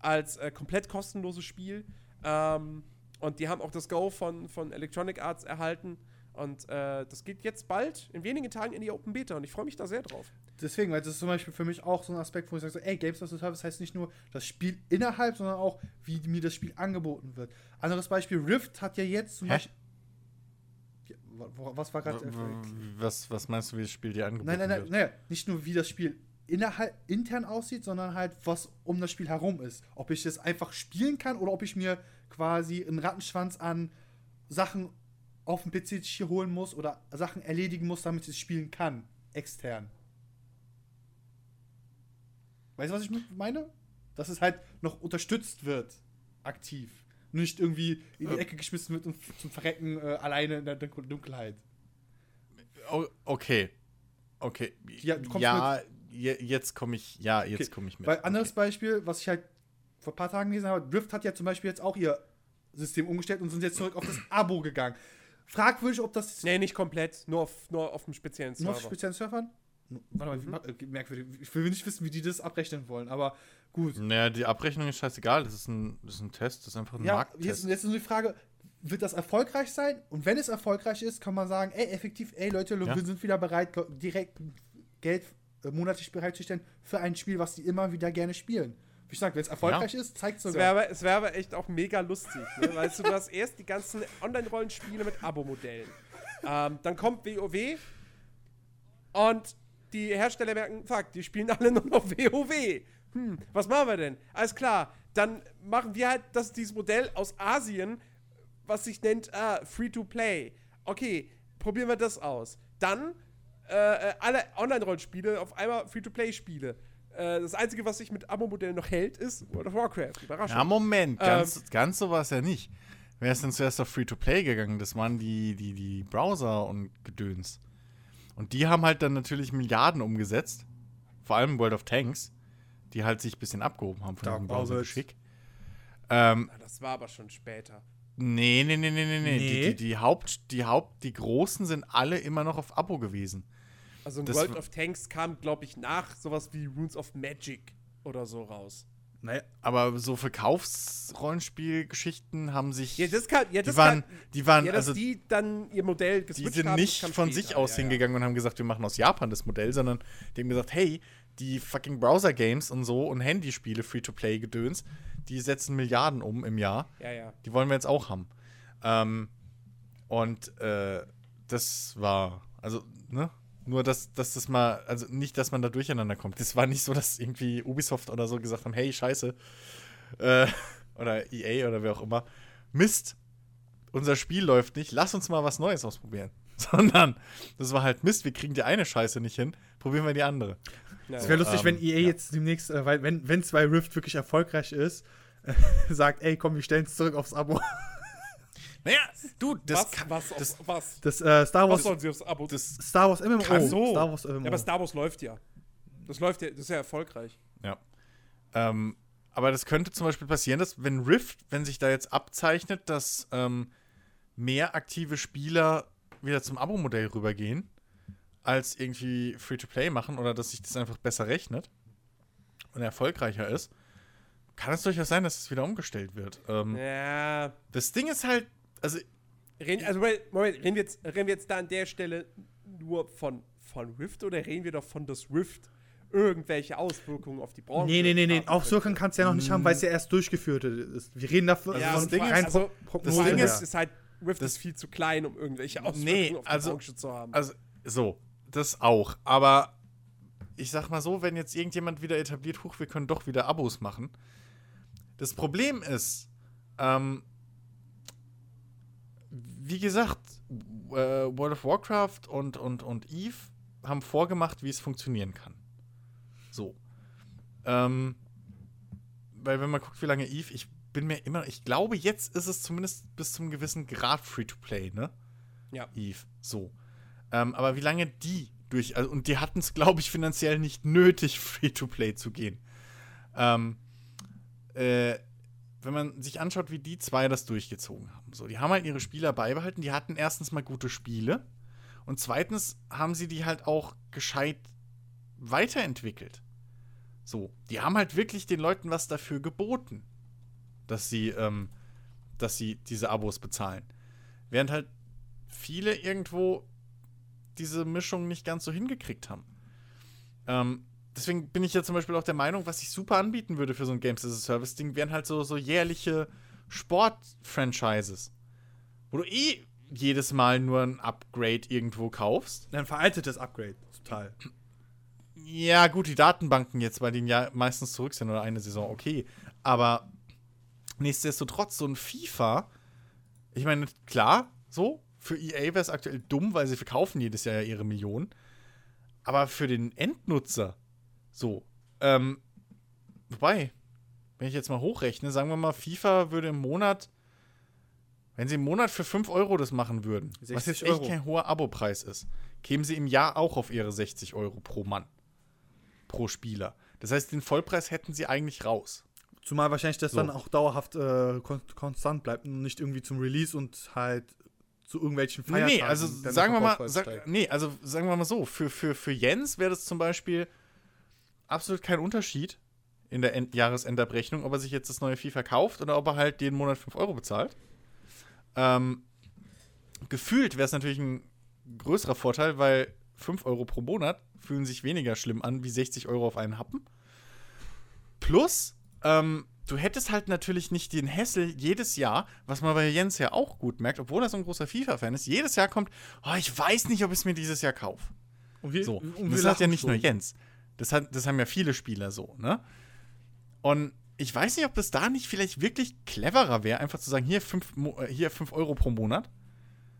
als äh, komplett kostenloses Spiel. Ähm, und die haben auch das Go von, von Electronic Arts erhalten. Und äh, das geht jetzt bald, in wenigen Tagen, in die Open Beta. Und ich freue mich da sehr drauf. Deswegen, weil das ist zum Beispiel für mich auch so ein Aspekt, wo ich sage, so, ey, Games as a Service heißt nicht nur das Spiel innerhalb, sondern auch, wie mir das Spiel angeboten wird. Anderes Beispiel, Rift hat ja jetzt zum Hä? Beispiel. Ja, was war gerade. Was, was meinst du, wie das Spiel dir angeboten Nein, nein, nein, wird? nein, nicht nur wie das Spiel innerhalb, intern aussieht, sondern halt, was um das Spiel herum ist. Ob ich das einfach spielen kann oder ob ich mir quasi einen Rattenschwanz an Sachen auf dem PC hier holen muss oder Sachen erledigen muss, damit ich es spielen kann. Extern. Weißt du, was ich meine? Dass es halt noch unterstützt wird. Aktiv. Nicht irgendwie in die Ja. Ecke geschmissen wird und zum Verrecken äh, alleine in der Dun- Dunkelheit. Oh, okay. Okay. Ja, ja je, jetzt komme ich, ja, jetzt Okay, komme ich mit. Weil anderes okay. Beispiel, was ich halt vor ein paar Tagen gelesen habe, Drift hat ja zum Beispiel jetzt auch ihr System umgestellt und sind jetzt zurück auf das Abo gegangen. Fragwürdig, ob das Nee, nicht komplett, nur auf, nur auf einem speziellen nur auf Server. speziellen Servern? Warte mal, äh, merkwürdig. Ich will nicht wissen, wie die das abrechnen wollen, aber gut. Naja, die Abrechnung ist scheißegal. Das ist ein, das ist ein Test, das ist einfach ein Ja, Markttest. jetzt, jetzt ist nur die Frage, wird das erfolgreich sein? Und wenn es erfolgreich ist, kann man sagen, ey, effektiv, ey Leute, Ja. wir sind wieder bereit, direkt Geld äh, monatlich bereitzustellen für ein Spiel, was die immer wieder gerne spielen. Wie gesagt, wenn es erfolgreich ist, zeigt es Es sogar. wäre aber, es wär aber echt auch mega lustig, ne? Weißt du, du hast erst die ganzen Online-Rollenspiele mit Abo-Modellen. Ähm, dann kommt WoW und die Hersteller merken, fuck, die spielen alle nur noch WoW. Hm, was machen wir denn? Alles klar, dann machen wir halt das, dieses Modell aus Asien, was sich nennt ah, Free-to-Play. Okay, probieren wir das aus. Dann äh, äh, alle Online-Rollenspiele auf einmal Free-to-Play-Spiele. Äh, das Einzige, was sich mit Abo-Modell noch hält, ist World of Warcraft. Überraschung. Ja, Moment, ganz, ganz so war es ja nicht. Wer ist denn zuerst auf Free-to-Play gegangen? Das waren die, die, die Browser und Gedöns. Und die haben halt dann natürlich Milliarden umgesetzt. Vor allem World of Tanks, die halt sich ein bisschen abgehoben haben von Dark dem. Browser-Geschick. Ähm, Das war aber schon später. nee, nee, nee, nee, nee, nee. Die, die, die Haupt, die Haupt, die Großen sind alle immer noch auf Abo gewesen. Also ein Das World of Tanks kam, glaube ich, nach sowas wie Runes of Magic oder so raus. Naja, Aber so Verkaufsrollenspielgeschichten haben sich. Ja, das kann, ja, die das waren, kann, die waren, ja, dass also die dann ihr Modell die sind haben, nicht von später. sich aus ja. hingegangen und haben gesagt, wir machen aus Japan das Modell, sondern die haben gesagt, hey, die fucking Browser-Games und so und Handyspiele, Free-to-Play-Gedöns, die setzen Milliarden um im Jahr. Ja, ja. Die wollen wir jetzt auch haben. Ähm, und äh, das war, also, ne? Nur, dass, dass das mal, also nicht, dass man da durcheinander kommt. Das war nicht so, dass irgendwie Ubisoft oder so gesagt haben, hey, scheiße. Äh, oder EA oder wer auch immer. Mist, unser Spiel läuft nicht, lass uns mal was Neues ausprobieren. (laughs) Sondern das war halt Mist, wir kriegen die eine Scheiße nicht hin, probieren wir die andere. ja, es wäre lustig, ähm, wenn EA ja. jetzt demnächst, äh, weil wenn, wenn zwei Rift wirklich erfolgreich ist, äh, (laughs) sagt, ey, komm, wir stellen es zurück aufs Abo. Naja, du, das, was, kann, was, das, was, Das äh, Star was Wars, sollen sie aufs Abo? das, Star Wars MMO. Ach so. Star Wars MMO. ja, aber Star Wars läuft ja. Das läuft ja, das ist ja erfolgreich. Ja. Ähm, aber das könnte zum Beispiel passieren, dass wenn Rift, wenn sich da jetzt abzeichnet, dass ähm, mehr aktive Spieler wieder zum Abo-Modell rübergehen, als irgendwie Free-to-Play machen oder dass sich das einfach besser rechnet und erfolgreicher ist, kann es durchaus sein, dass es wieder umgestellt wird. Ähm, Ja. Das Ding ist halt, also Reden, also, Moment, Moment, reden wir, jetzt, reden wir jetzt da an der Stelle nur von, von Rift oder reden wir doch von das Rift irgendwelche Auswirkungen auf die Branche? Nee, nee, nee, nee. Auswirkungen kannst du ja noch nicht haben, weil es ja erst durchgeführt ist. Wir reden davon Ja, das Ding vor- ist- rein also, Pro- das Ding ist, ist halt, Rift Das- ist viel zu klein, um irgendwelche Auswirkungen Nee, auf die also- Branche zu haben. Also, so, das auch. Aber ich sag mal so, wenn jetzt irgendjemand wieder etabliert, huch, wir können doch wieder Abos machen. Das Problem ist, ähm, wie gesagt, äh, World of Warcraft und, und, und Eve haben vorgemacht, wie es funktionieren kann. So. Ähm, weil wenn man guckt, wie lange Eve, ich bin mir immer, ich glaube, jetzt ist es zumindest bis zum gewissen Grad Free-to-Play, ne? ja. Eve. So. Ähm, aber wie lange die durch. Also, und die hatten es, glaube ich, finanziell nicht nötig, (laughs) Free-to-Play zu gehen. Ähm, äh, wenn man sich anschaut, wie die zwei das durchgezogen haben. So, die haben halt ihre Spieler beibehalten. Die hatten erstens mal gute Spiele. Und zweitens haben sie die halt auch gescheit weiterentwickelt. So, die haben halt wirklich den Leuten was dafür geboten, dass sie, ähm, dass sie diese Abos bezahlen. Während halt viele irgendwo diese Mischung nicht ganz so hingekriegt haben. Ähm, deswegen bin ich ja zum Beispiel auch der Meinung, was ich super anbieten würde für so ein Games as a Service-Ding, wären halt so, so jährliche Sport-Franchises. Wo du eh jedes Mal nur ein Upgrade irgendwo kaufst. Ein veraltetes Upgrade, total. Ja, gut, die Datenbanken jetzt, weil die ja meistens zurück sind oder eine Saison, okay. Aber nichtsdestotrotz, so ein FIFA, ich meine, klar, so, für EA wäre es aktuell dumm, weil sie verkaufen jedes Jahr ja ihre Millionen. Aber für den Endnutzer, so, ähm, wobei, wenn ich jetzt mal hochrechne, sagen wir mal, FIFA würde im Monat, wenn sie im Monat für 5 Euro das machen würden, was 60 jetzt echt Euro. kein hoher Abopreis ist, kämen sie im Jahr auch auf ihre 60 Euro pro Mann. Pro Spieler. Das heißt, den Vollpreis hätten sie eigentlich raus. Zumal wahrscheinlich das So. dann auch dauerhaft äh, kon konstant bleibt und nicht irgendwie zum Release und halt zu irgendwelchen Feiertagen. nee, also sagen wir mal, sag, nee, also sagen wir mal so, für, für, für Jens wäre das zum Beispiel absolut kein Unterschied in der End Jahresendabrechnung, ob er sich jetzt das neue FIFA kauft oder ob er halt jeden Monat 5 Euro bezahlt. Ähm, gefühlt wäre es natürlich ein größerer Vorteil, weil 5 Euro pro Monat fühlen sich weniger schlimm an wie 60 Euro auf einen Happen. Plus, ähm, du hättest halt natürlich nicht den Hessel jedes Jahr, was man bei Jens ja auch gut merkt, obwohl er so ein großer FIFA-Fan ist, jedes Jahr kommt, oh, ich weiß nicht, ob ich es mir dieses Jahr kaufe. So. und das hat ja nicht nur schon. Jens. Das, hat, das haben ja viele Spieler so, ne? Und ich weiß nicht, ob das da nicht vielleicht wirklich cleverer wäre, einfach zu sagen, hier 5 hier fünf Euro pro Monat.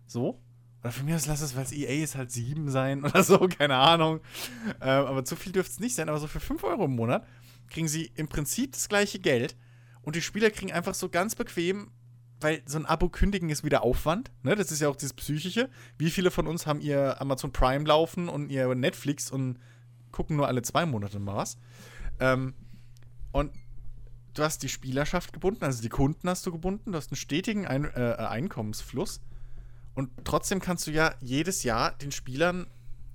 So. Oder mir aus lass es, weil es EA ist, halt 7 sein (laughs) oder so, keine Ahnung. Ähm, aber zu viel dürfte es nicht sein. Aber so für 5 Euro im Monat kriegen sie im Prinzip das gleiche Geld. Und die Spieler kriegen einfach so ganz bequem, weil so ein Abo kündigen ist wieder Aufwand. Ne? Das ist ja auch dieses Psychische. Wie viele von uns haben ihr Amazon Prime laufen und ihr Netflix und gucken nur alle zwei Monate mal was? Ähm, und du hast die Spielerschaft gebunden, also die Kunden hast du gebunden, du hast einen stetigen Ein äh, Einkommensfluss. Und trotzdem kannst du ja jedes Jahr den Spielern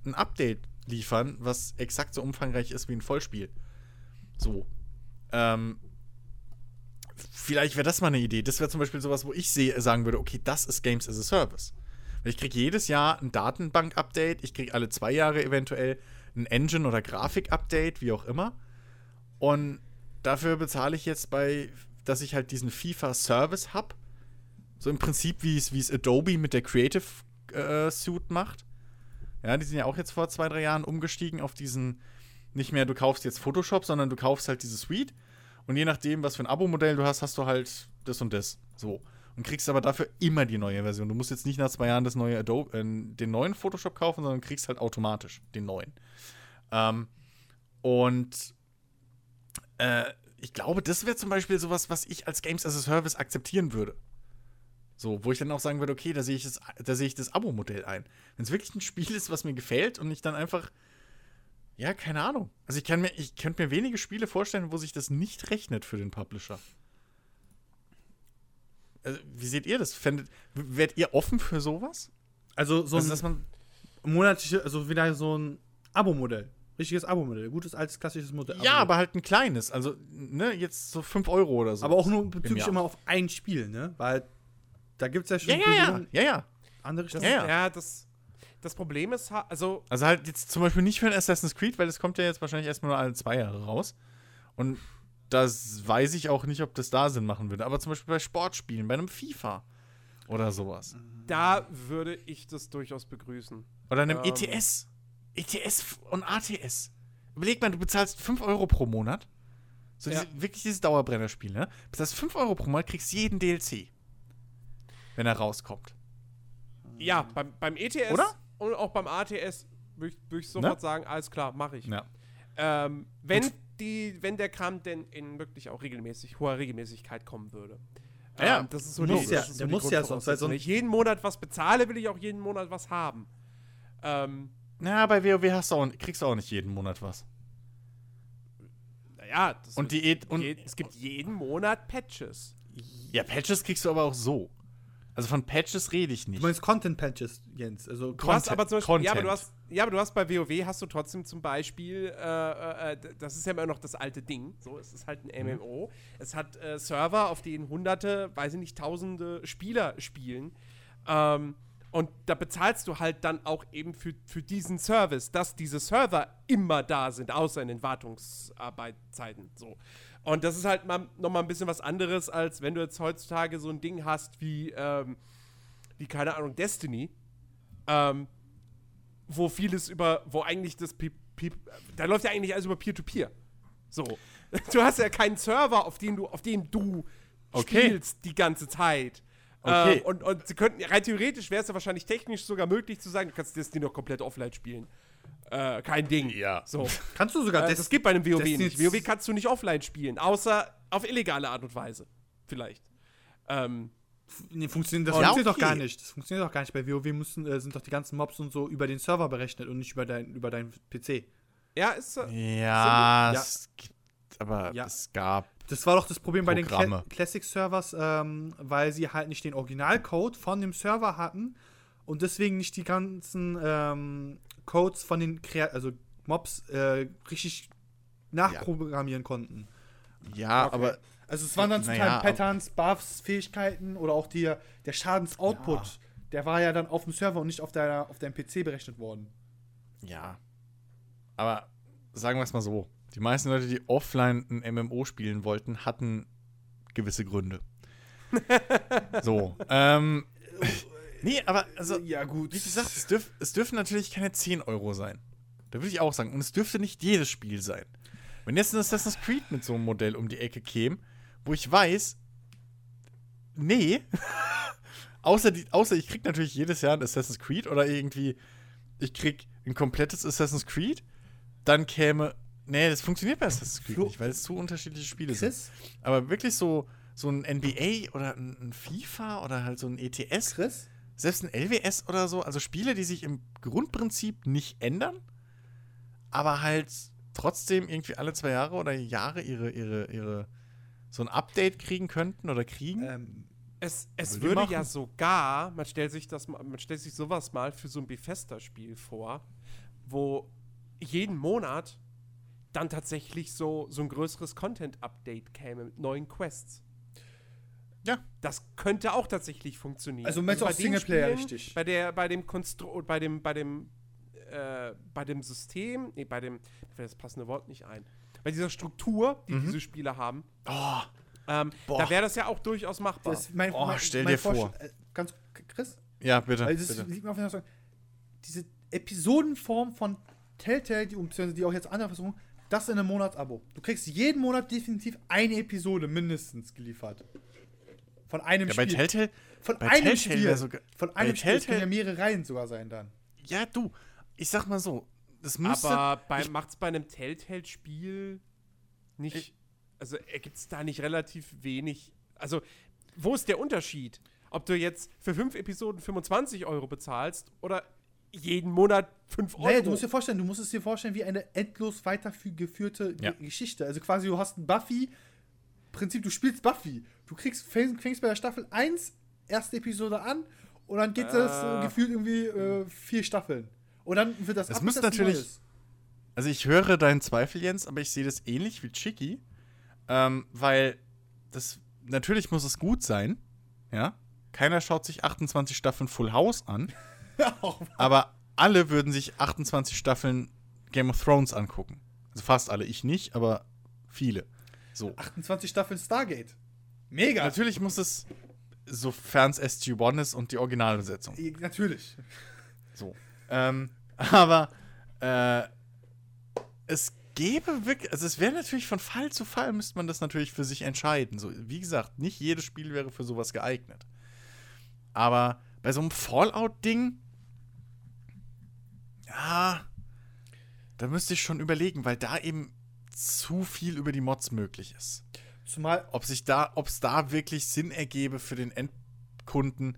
ein Update liefern, was exakt so umfangreich ist wie ein Vollspiel. So. Ähm, vielleicht wäre das mal eine Idee. Das wäre zum Beispiel sowas, wo ich sagen würde, okay, das ist Games as a Service. Ich kriege jedes Jahr ein Datenbank-Update, ich kriege alle zwei Jahre eventuell ein Engine- oder Grafik-Update, wie auch immer. Und dafür bezahle ich jetzt bei, dass ich halt diesen FIFA-Service habe. So im Prinzip, wie es Adobe mit der Creative äh, Suite macht. Ja, die sind ja auch jetzt vor zwei, drei Jahren umgestiegen auf diesen, nicht mehr du kaufst jetzt Photoshop, sondern du kaufst halt diese Suite. Und je nachdem, was für ein Abo-Modell du hast, hast du halt das und das. So. Und kriegst aber dafür immer die neue Version. Du musst jetzt nicht nach zwei Jahren das neue Adobe, äh, den neuen Photoshop kaufen, sondern kriegst halt automatisch den neuen. Ähm, und äh, ich glaube, das wäre zum Beispiel sowas, was ich als Games as a Service akzeptieren würde. So, wo ich dann auch sagen würde, okay, da sehe ich das, da das Abo-Modell ein. Wenn es wirklich ein Spiel ist, was mir gefällt und ich dann einfach, ja, keine Ahnung. Also ich kann mir, ich könnte mir wenige Spiele vorstellen, wo sich das nicht rechnet für den Publisher. Also, wie seht ihr das? Fändet, wärt ihr offen für sowas? Also so Also, ein dass man, monatliche, also wieder so ein Abo-Modell. Richtiges Abo-Modell. Gutes, altes, klassisches Modell. ja, aber halt ein kleines. Also, ne, jetzt so 5 Euro oder so. Aber auch nur bezüglich Jahr. immer auf ein Spiel, ne? Weil da gibt es ja schon Ja, ja, ja. Ja, ja. andere Das. Ja, ja. ja, das, das Problem ist, ha- also Also halt jetzt zum Beispiel nicht für ein Assassin's Creed, weil das kommt ja jetzt wahrscheinlich erstmal nur alle zwei Jahre raus. Und das weiß ich auch nicht, ob das da Sinn machen würde. Aber zum Beispiel bei Sportspielen, bei einem FIFA oder sowas. da würde ich das durchaus begrüßen. Oder einem Ähm. ETS. ETS und ATS. Überleg mal, du bezahlst 5 Euro pro Monat. So Ja. diese, wirklich dieses Dauerbrennerspiel, ne? Bezahlst 5 Euro pro Monat, kriegst jeden DLC. Wenn er rauskommt. Ja, beim, beim ETS Oder? und auch beim ATS würde ich, würd ich sofort sagen, alles klar, mache ich. Ja. Ähm, wenn, Und- die, wenn der Kram denn in wirklich auch regelmäßig, hoher Regelmäßigkeit kommen würde. Ja. Ähm, das ist so Muss die, ja, so der die muss ja sonst, weil sonst- Wenn ich jeden Monat was bezahle, will ich auch jeden Monat was haben. Ähm, Na, bei WoW hast du auch, kriegst du auch nicht jeden Monat was. naja, das Und die und- je, es gibt jeden Monat Patches. Ja, Patches kriegst du aber auch so. Also von Patches rede ich Du nicht. meinst Content-Patches, Jens. Also Du hast Content- aber zum Beispiel, ja, aber du Content. hast, ja, aber du hast bei WoW hast du trotzdem zum Beispiel, äh, äh, d- das ist ja immer noch das alte Ding. So, es ist halt ein MMO. Es hat äh, Server, auf denen hunderte, weiß ich nicht, tausende Spieler spielen. Ähm, und da bezahlst du halt dann auch eben für, für diesen Service, dass diese Server immer da sind, außer in den Wartungsarbeitszeiten. So. Und das ist halt mal, noch mal ein bisschen was anderes, als wenn du jetzt heutzutage so ein Ding hast wie, ähm, wie keine Ahnung, Destiny ähm, wo vieles über, wo eigentlich das, Pe Pe da läuft ja eigentlich alles über Peer-to-Peer. So. (laughs) Du hast ja keinen Server, auf dem du, auf dem du Okay. spielst die ganze Zeit. Okay. Ähm, und, und sie könnten, rein theoretisch wäre es ja wahrscheinlich technisch sogar möglich zu sagen, du kannst Destiny noch komplett offline spielen. Äh, kein Ding. Ja. So. kannst du sogar Äh, das gibt bei einem WoW nicht. WoW kannst du nicht offline spielen, außer auf illegale Art und Weise. Vielleicht. Ähm, Nee, funktioniert, das Ja, funktioniert doch okay. gar nicht. Das funktioniert doch gar nicht. Bei WoW müssen, äh, sind doch die ganzen Mobs und so über den Server berechnet und nicht über dein, über deinen PC. ja, ist. äh, Ja, Ja. es gibt, aber Ja. es gab. Das war doch das Problem bei den Programme. Cla Classic-Servers, ähm, weil sie halt nicht den Originalcode von dem Server hatten und deswegen nicht die ganzen ähm, Codes von den Krea also Mobs äh, richtig nachprogrammieren konnten. Ja, Okay. aber Also es waren dann zum Teil Patterns, Buffs, Fähigkeiten oder auch die, der Schadensoutput. Der war ja dann auf dem Server und nicht auf, deiner, auf deinem PC berechnet worden. ja. Aber sagen wir es mal so. Die meisten Leute, die offline ein MMO spielen wollten, hatten gewisse Gründe. (laughs) so, ähm. (laughs) Nee, aber also, ja, gut. wie gesagt, es, dürf, es dürfen natürlich keine 10 Euro sein. Da würde ich auch sagen. Und es dürfte nicht jedes Spiel sein. Wenn jetzt ein Assassin's Creed mit so einem Modell um die Ecke käme, wo ich weiß, nee, (laughs) außer, die, außer ich krieg natürlich jedes Jahr ein Assassin's Creed oder irgendwie, ich krieg ein komplettes Assassin's Creed, dann käme, nee, das funktioniert bei Assassin's Creed Flo- nicht, weil es zu unterschiedliche Spiele sind. Chris, Aber wirklich so, so ein NBA oder ein, ein FIFA oder halt so ein ETS, Chris, selbst ein LWS oder so, also Spiele, die sich im Grundprinzip nicht ändern, aber halt trotzdem irgendwie alle zwei Jahre oder Jahre ihre, ihre, ihre so ein Update kriegen könnten oder kriegen. ähm, Es, es würde machen? ja sogar, man stellt sich das mal- man stellt sich sowas mal für so ein Bethesda-Spiel vor, wo jeden Monat dann tatsächlich so, so ein größeres Content-Update käme mit neuen Quests. Ja. Das könnte auch tatsächlich funktionieren. Also meinst du bei auch den Singleplayer Spielen, richtig? Bei der, bei dem Konstru bei dem, bei dem, äh, bei dem System, nee, bei dem, mir fällt das passende Wort nicht ein. Bei dieser Struktur, die diese Spiele haben, Oh, ähm, da wäre das ja auch durchaus machbar. das, mein, Oh, mein, stell mein dir vor. Äh, ganz, Chris, ja, bitte. weil das bitte. liegt mir auf Herzen. Diese Episodenform von Telltale, die, die auch jetzt andere versuchen, das in einem Monatsabo. Du kriegst jeden Monat definitiv eine Episode mindestens geliefert. Von einem Ja, bei Spiel. Telltale, von bei einem Telltale Spiel. sogar- von bei einem Spiel. Es können Telltale- ja mehrere Reihen sogar sein dann. ja, du, ich sag mal so, das müsste. Aber bei, ich- macht's bei einem Telltale-Spiel nicht. also ergibt es da nicht relativ wenig. Also, wo ist der Unterschied? Ob du jetzt für fünf Episoden 25 Euro bezahlst oder jeden Monat 5 Euro. Naja, du musst dir vorstellen, du musst es dir vorstellen wie eine endlos weitergeführte Ja. Ge- Geschichte. Also quasi, du hast ein Buffy, Prinzip, du spielst Buffy. Du kriegst, fängst, fängst bei der Staffel 1 erste Episode an und dann geht das äh, gefühlt irgendwie äh, vier Staffeln. Und dann wird das Es müsste natürlich-. Also ich höre deinen Zweifel, Jens, aber ich sehe das ähnlich wie Chicky. Ähm, weil das natürlich muss es gut sein. Ja. Keiner schaut sich 28 Staffeln Full House an, (laughs) aber alle würden sich 28 Staffeln Game of Thrones angucken. Also fast alle, ich nicht, aber viele. So. 28 Staffeln Stargate. Mega. Natürlich muss es, sofern es SG-1 ist und die Originalbesetzung. Natürlich. So. Ähm, (laughs) aber äh, es gäbe wirklich, also es wäre natürlich von Fall zu Fall, müsste man das natürlich für sich entscheiden. So, wie gesagt, nicht jedes Spiel wäre für sowas geeignet. Aber bei so einem Fallout-Ding, ja, da müsste ich schon überlegen, weil da eben zu viel über die Mods möglich ist. Zumal, Ob sich da, ob es da wirklich Sinn ergebe für den Endkunden,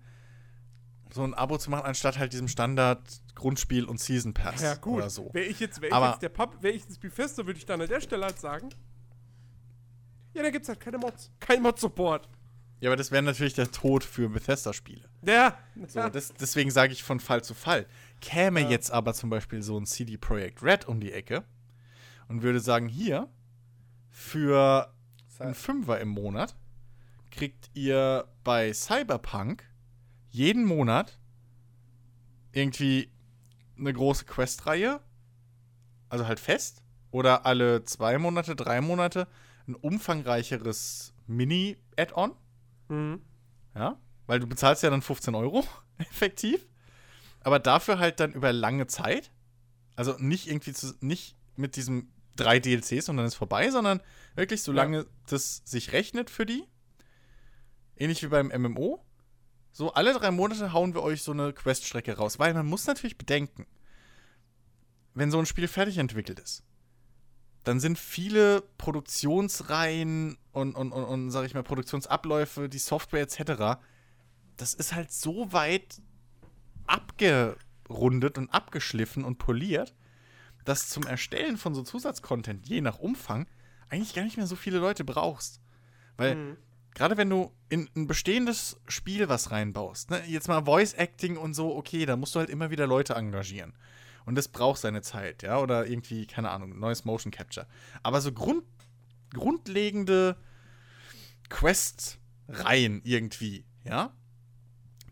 so ein Abo zu machen, anstatt halt diesem Standard-Grundspiel und Season Pass ja, gut. oder so. Wäre ich jetzt, wär ich Aber- jetzt der Pub, wäre ich jetzt Bethesda, würde ich dann an der Stelle halt sagen. Ja, da gibt's halt keine Mods. Kein Mod-Support. Ja, aber das wäre natürlich der Tod für Bethesda-Spiele. Ja. So, das, deswegen sage ich von Fall zu Fall. Käme Ja. jetzt aber zum Beispiel so ein CD Projekt Red um die Ecke und würde sagen, hier, für einen Fünfer im Monat kriegt ihr bei Cyberpunk jeden Monat irgendwie eine große Questreihe, also halt fest, oder alle zwei Monate, drei Monate ein umfangreicheres Mini-Add-on, Mhm. ja, weil du bezahlst ja dann 15 Euro, (laughs) effektiv, aber dafür halt dann über lange Zeit, also nicht irgendwie zu, nicht mit diesem drei DLCs und dann ist vorbei, sondern wirklich solange das sich rechnet für die, ähnlich wie beim MMO, so alle drei Monate hauen wir euch so eine Queststrecke raus, weil man muss natürlich bedenken, wenn so ein Spiel fertig entwickelt ist, dann sind viele Produktionsreihen und, und, und, und sag ich mal, Produktionsabläufe, die Software etc., das ist halt so weit abgerundet und abgeschliffen und poliert, dass zum Erstellen von so Zusatzcontent, je nach Umfang, eigentlich gar nicht mehr so viele Leute brauchst. Weil Mhm. gerade wenn du in ein bestehendes Spiel was reinbaust, ne, jetzt mal Voice Acting und so, okay, da musst du halt immer wieder Leute engagieren. Und das braucht seine Zeit, ja, oder irgendwie, keine Ahnung, neues Motion Capture. Aber so Grund, grundlegende Quest-Reihen irgendwie, ja,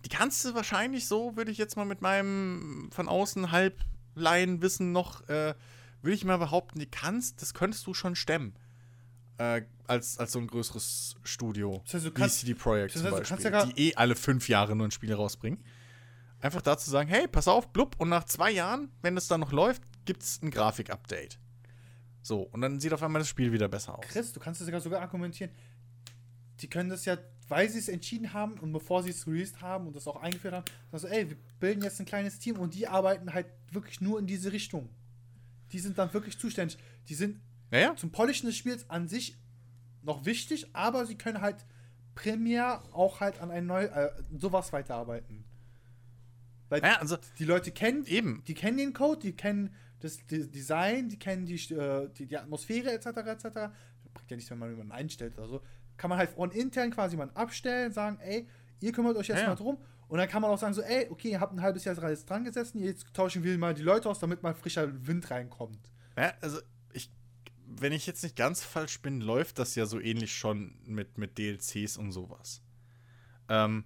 die kannst du wahrscheinlich so, würde ich jetzt mal mit meinem von außen halb Laienwissen noch äh, würde ich mal behaupten, die kannst, das könntest du schon stemmen. Äh, als, als so ein größeres Studio. Das heißt, du kannst- CD Projekt das zum heißt, kannst Beispiel, ja die eh alle fünf Jahre nur ein Spiel rausbringen. Einfach dazu sagen, hey, pass auf, blub, und nach zwei Jahren, wenn es dann noch läuft, gibt es ein Grafik-Update. So, und dann sieht auf einmal das Spiel wieder besser aus. Chris, du kannst das sogar, sogar argumentieren. Die können das ja, weil sie es entschieden haben und bevor sie es released haben und das auch eingeführt haben, also ey, wir bilden jetzt ein kleines Team und die arbeiten halt wirklich nur in diese Richtung. Die sind dann wirklich zuständig. Die sind Naja, zum Polischen des Spiels an sich noch wichtig, aber sie können halt primär auch halt an ein neu äh, sowas weiterarbeiten. Weil naja also die Leute kennen eben. die kennen den Code, die kennen das Design, die kennen die, äh, die, die Atmosphäre etc. etc. Das bringt ja nichts, wenn man jemanden einstellt oder so. Kann man halt von intern quasi mal abstellen, sagen, ey, ihr kümmert euch jetzt Ja, mal drum. Und dann kann man auch sagen, so, ey, okay, ihr habt ein halbes Jahr alles dran gesessen, jetzt tauschen wir mal die Leute aus, damit mal frischer Wind reinkommt. Ja, also ich, wenn ich jetzt nicht ganz falsch bin, läuft das ja so ähnlich schon mit, mit DLCs und sowas. Ähm,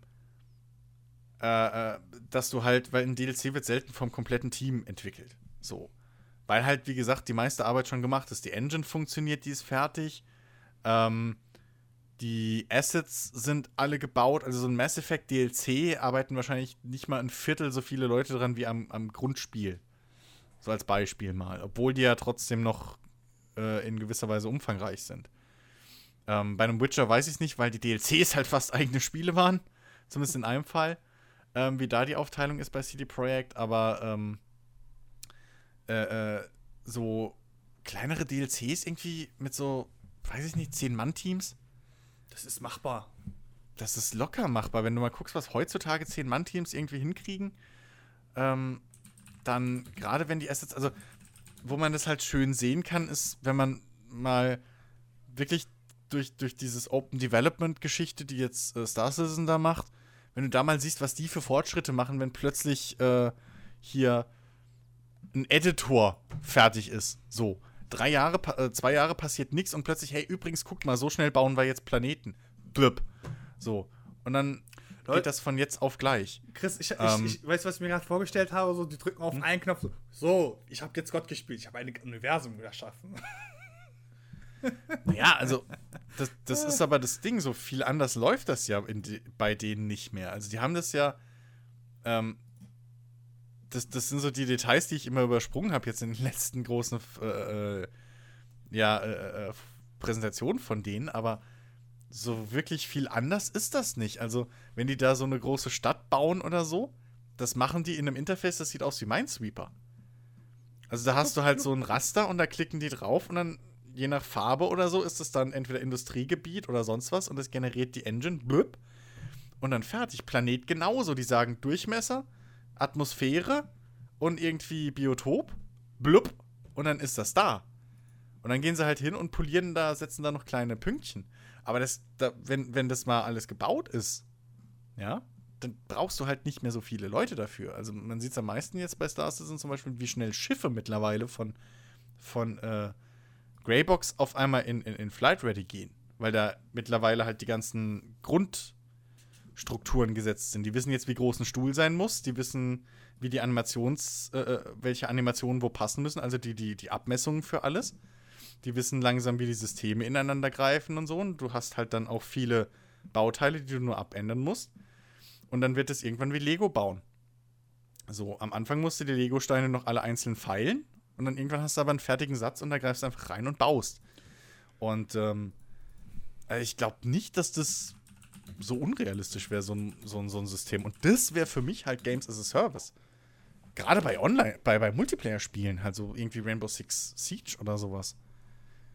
äh, äh, dass du halt, weil ein DLC wird selten vom kompletten Team entwickelt. So. Weil halt, wie gesagt, die meiste Arbeit schon gemacht ist. Die Engine funktioniert, die ist fertig. Ähm, die Assets sind alle gebaut. Also so ein Mass Effect DLC arbeiten wahrscheinlich nicht mal ein Viertel so viele Leute dran wie am, am Grundspiel. So als Beispiel mal. Obwohl die ja trotzdem noch äh, in gewisser Weise umfangreich sind. Ähm, bei einem Witcher weiß ich es nicht, weil die DLCs (laughs) halt fast eigene Spiele waren. Zumindest in einem Fall. Ähm, wie da die Aufteilung ist bei CD Projekt. Aber ähm, äh, äh, so kleinere DLCs irgendwie mit so, weiß ich nicht, 10-Mann-Teams. Das ist machbar. Das ist locker machbar. Wenn du mal guckst, was heutzutage 10-Mann-Teams irgendwie hinkriegen, ähm, dann, gerade wenn die Assets, also, wo man das halt schön sehen kann, ist, wenn man mal wirklich durch, durch dieses Open Development-Geschichte, die jetzt äh, Star Citizen da macht, wenn du da mal siehst, was die für Fortschritte machen, wenn plötzlich äh, hier ein Editor fertig ist. So. Drei Jahre, äh, zwei Jahre passiert nichts und plötzlich, hey, übrigens, guck mal, so schnell bauen wir jetzt Planeten. Blöp. So. Und dann Leute- geht das von jetzt auf gleich. Chris, ich, Ähm. ich, ich weiß, was ich mir gerade vorgestellt habe, so, die drücken auf einen Knopf, so, so ich habe jetzt Gott gespielt, ich habe ein Universum erschaffen. Ja, also, (laughs) das, das ist aber das Ding, so viel anders läuft das ja in bei denen nicht mehr. Also, die haben das ja, ähm, das, das sind so die Details, die ich immer übersprungen habe jetzt in den letzten großen, äh, äh, ja, äh, äh, Präsentationen von denen, aber so wirklich viel anders ist das nicht. Also, wenn die da so eine große Stadt bauen oder so, das machen die in einem Interface, das sieht aus wie Minesweeper. Also da hast du halt so ein Raster und da klicken die drauf und dann, je nach Farbe oder so, ist es dann entweder Industriegebiet oder sonst was und es generiert die Engine, blöp, und dann fertig. Planet genauso. Die sagen Durchmesser, Atmosphäre und irgendwie Biotop, blub, und dann ist das da. Und dann gehen sie halt hin und polieren da, setzen da noch kleine Pünktchen. Aber das, da, wenn, wenn das mal alles gebaut ist, ja, dann brauchst du halt nicht mehr so viele Leute dafür. Also man sieht es am meisten jetzt bei Star Citizen zum Beispiel, wie schnell Schiffe mittlerweile von, von äh, Greybox auf einmal in, in, in Flight Ready gehen. Weil da mittlerweile halt die ganzen Grundstrukturen gesetzt sind. Die wissen jetzt, wie groß ein Stuhl sein muss. Die wissen, wie die Animations, äh, äh, welche Animationen wo passen müssen. Also die, die, die Abmessungen für alles. Die wissen langsam, wie die Systeme ineinander greifen und so. Und du hast halt dann auch viele Bauteile, die du nur abändern musst. Und dann wird es irgendwann wie Lego bauen. So, am Anfang musst du die Lego-Steine noch alle einzeln feilen. Und dann irgendwann hast du aber einen fertigen Satz und da greifst du einfach rein und baust. Und ähm, äh, ich glaube nicht, dass das so unrealistisch wäre, so ein, so, ein, so ein System. Und das wäre für mich halt Games as a Service. Gerade bei Online, bei, bei Multiplayer-Spielen, halt so irgendwie Rainbow Six Siege oder sowas.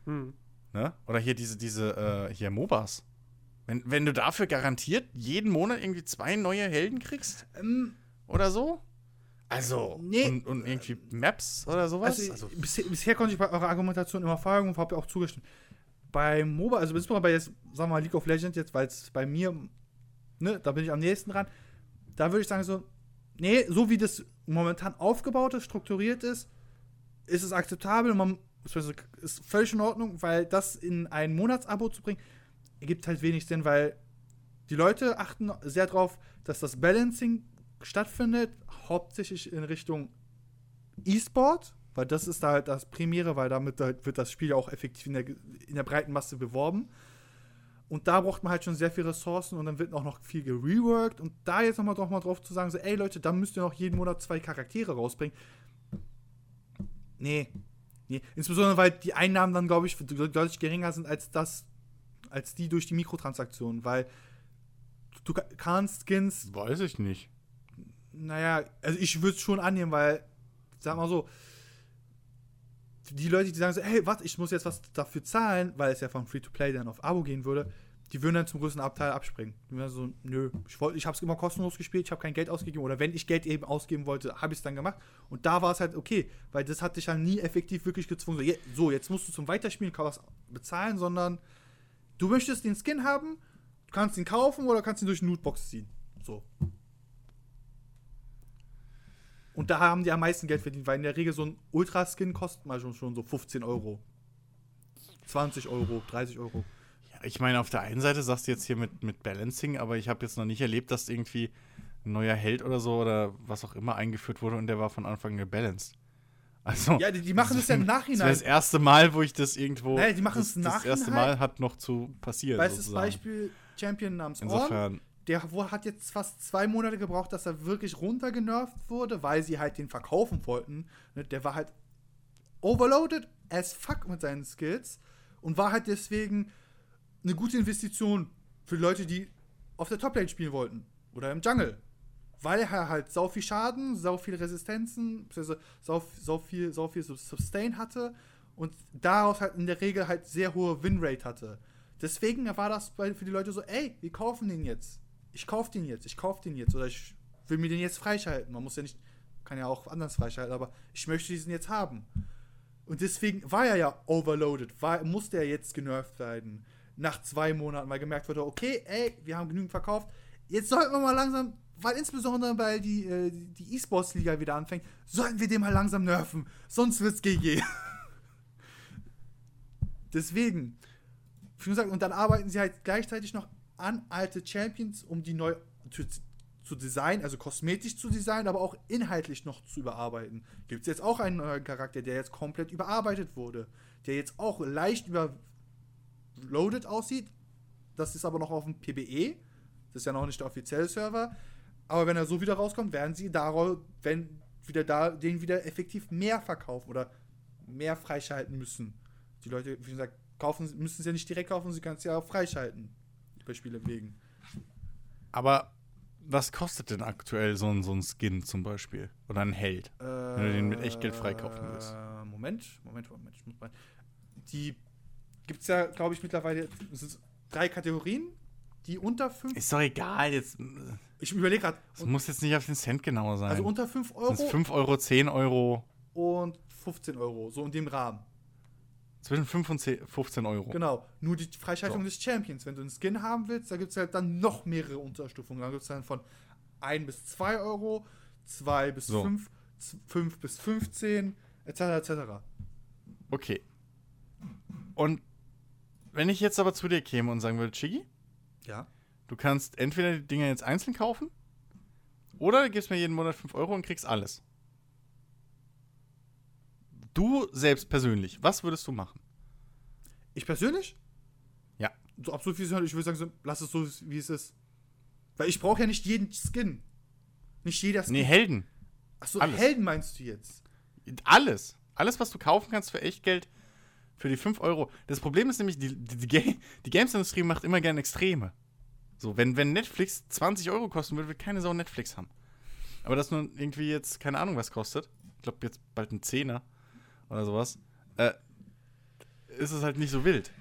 Hm. Ne? Oder hier diese, diese, äh, hier MOBAs. Wenn, wenn du dafür garantiert jeden Monat irgendwie zwei neue Helden kriegst Ähm, oder so. Also, Nee. und, und irgendwie Maps oder sowas. also, Also, bisher, bisher konnte ich bei eurer Argumentation immer folgen und habe auch zugestimmt. Bei MOBA, also insbesondere bei jetzt, sagen wir mal, League of Legends jetzt, weil es bei mir, ne, da bin ich am nächsten dran, da würde ich sagen so, nee, so wie das momentan aufgebaut ist, strukturiert ist, ist es akzeptabel und man ist völlig in Ordnung, weil das in ein Monatsabo zu bringen, ergibt halt wenig Sinn, weil die Leute achten sehr darauf, dass das Balancing stattfindet, hauptsächlich in Richtung E-Sport, Weil das ist da halt das Premiere, weil damit halt wird das Spiel ja auch effektiv in der, in der breiten Masse beworben. Und da braucht man halt schon sehr viele Ressourcen und dann wird auch noch viel gereworked. Und da jetzt nochmal doch mal drauf zu sagen, so, ey Leute, dann müsst ihr noch jeden Monat zwei Charaktere rausbringen. Nee. Nee. Insbesondere, weil die Einnahmen dann, glaube ich, deutlich geringer sind als das, als die durch die Mikrotransaktionen. Weil du ka- kannst Skins Weiß ich nicht. naja, also ich würde es schon annehmen, weil, sag mal so, die Leute, die sagen so, hey, was, ich muss jetzt was dafür zahlen, weil es ja von Free-to-Play dann auf Abo gehen würde, die würden dann zum größten Abteil abspringen. Die würden so, nö, ich, wollt, ich habe es immer kostenlos gespielt, ich habe kein Geld ausgegeben oder wenn ich Geld eben ausgeben wollte, habe ich es dann gemacht. Und da war es halt okay, weil das hat dich halt nie effektiv wirklich gezwungen, so, je, so jetzt musst du zum Weiterspielen was bezahlen, sondern du möchtest den Skin haben, du kannst ihn kaufen oder kannst ihn durch eine Lootbox ziehen. So. Und da haben die am meisten Geld verdient, weil in der Regel so ein Ultra-Skin kostet mal schon, schon so 15 Euro. 20 Euro, 30 Euro. Ja, ich meine, auf der einen Seite sagst du jetzt hier mit, mit Balancing, aber ich habe jetzt noch nicht erlebt, dass irgendwie ein neuer Held oder so oder was auch immer eingeführt wurde und der war von Anfang an gebalanced. Also, Ja, die, die machen das ja im (laughs) Das Nachhinein. das erste Mal, wo ich das irgendwo. Naja, die machen das, es im Das erste Nachhinein. Mal hat noch zu passieren. Weißt du, das sozusagen. Beispiel Champion namens Orn, Insofern. Der hat jetzt fast zwei Monate gebraucht, dass er wirklich runtergenervt wurde, weil sie halt den verkaufen wollten. Ne, Der war halt overloaded as fuck mit seinen Skills und war halt deswegen eine gute Investition für Leute, die auf der Toplane spielen wollten oder im Jungle. Weil er halt sau viel Schaden, sau viel Resistenzen, beziehungsweise sau, viel, sau viel Sustain hatte und daraus halt in der Regel halt sehr hohe Winrate hatte. Deswegen war das für die Leute so, ey, wir kaufen den jetzt. Ich kauf den jetzt, ich kauf den jetzt. Oder ich will mir den jetzt freischalten. Man muss ja nicht, kann ja auch anders freischalten, aber ich möchte diesen jetzt haben. Und deswegen war er ja overloaded, war, musste er jetzt genervt werden. Nach zwei Monaten, weil gemerkt wurde, okay, ey, wir haben genügend verkauft. Jetzt sollten wir mal langsam, weil insbesondere weil die, äh, die E-Sports-Liga wieder anfängt, sollten wir den mal langsam nerven. Sonst wird's GG. (laughs) Deswegen, wie gesagt, und dann arbeiten sie halt gleichzeitig noch an alte Champions, um die neu zu, zu designen, also kosmetisch zu designen, aber auch inhaltlich noch zu überarbeiten. Gibt es jetzt auch einen neuen Charakter, der jetzt komplett überarbeitet wurde, der jetzt auch leicht überloaded aussieht. Das ist aber noch auf dem PBE. Das ist ja noch nicht der offizielle Server. Aber wenn er so wieder rauskommt, werden sie daraus, wenn wieder da, den wieder effektiv mehr verkaufen oder mehr freischalten müssen. Die Leute, wie gesagt, kaufen, müssen es ja nicht direkt kaufen, sie können es ja auch freischalten. Bei Spiele wegen. Aber was kostet denn aktuell so ein, so ein Skin zum Beispiel? Oder ein Held? Wenn du den mit Echtgeld freikaufen willst. Äh, Moment, Moment, Moment. Ich muss mal. Die gibt es ja, glaube ich, mittlerweile drei Kategorien, die unter 5. Ist doch egal, jetzt. Ich überlege gerade. Es muss jetzt nicht auf den Cent genauer sein. Also unter 5 Sind Euro es 5 Euro, 10 Euro? und 15 Euro, so in dem Rahmen. Zwischen 5 und 10, 15 Euro. Genau. Nur die Freischaltung So. des Champions. Wenn du einen Skin haben willst, da gibt es halt dann noch mehrere Unterstufungen. Da gibt es dann von 1 bis 2 Euro, 2 bis So. 5, 5 bis 15, etc. etc. Okay. Und wenn ich jetzt aber zu dir käme und sagen würde, Chigi, Ja. du kannst entweder die Dinger jetzt einzeln kaufen oder du gibst mir jeden Monat 5 Euro und kriegst alles. Du selbst persönlich, was würdest du machen? Ich persönlich? Ja. So absolut wie es ist. Ich würde sagen, so, lass es so, wie es ist. Weil ich brauche ja nicht jeden Skin. Nicht jeder Skin. Nee, Helden. Achso. Helden meinst du jetzt? Alles. Alles, was du kaufen kannst für Echtgeld, für die 5 Euro. Das Problem ist nämlich, die, die, die, die Games-Industrie macht immer gerne Extreme. So, wenn, wenn Netflix 20 Euro kosten würde, würde keine Sau Netflix haben. Aber das nun irgendwie jetzt, keine Ahnung, was kostet. Ich glaube, jetzt bald ein Zehner oder sowas. Äh, ist es halt nicht so wild.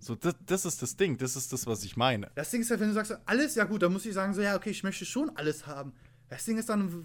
So, das, das ist das Ding. Das ist das, was ich meine. Das Ding ist halt, wenn du sagst, so, alles, ja gut, dann muss ich sagen, so, ja, okay, ich möchte schon alles haben. Das Ding ist dann,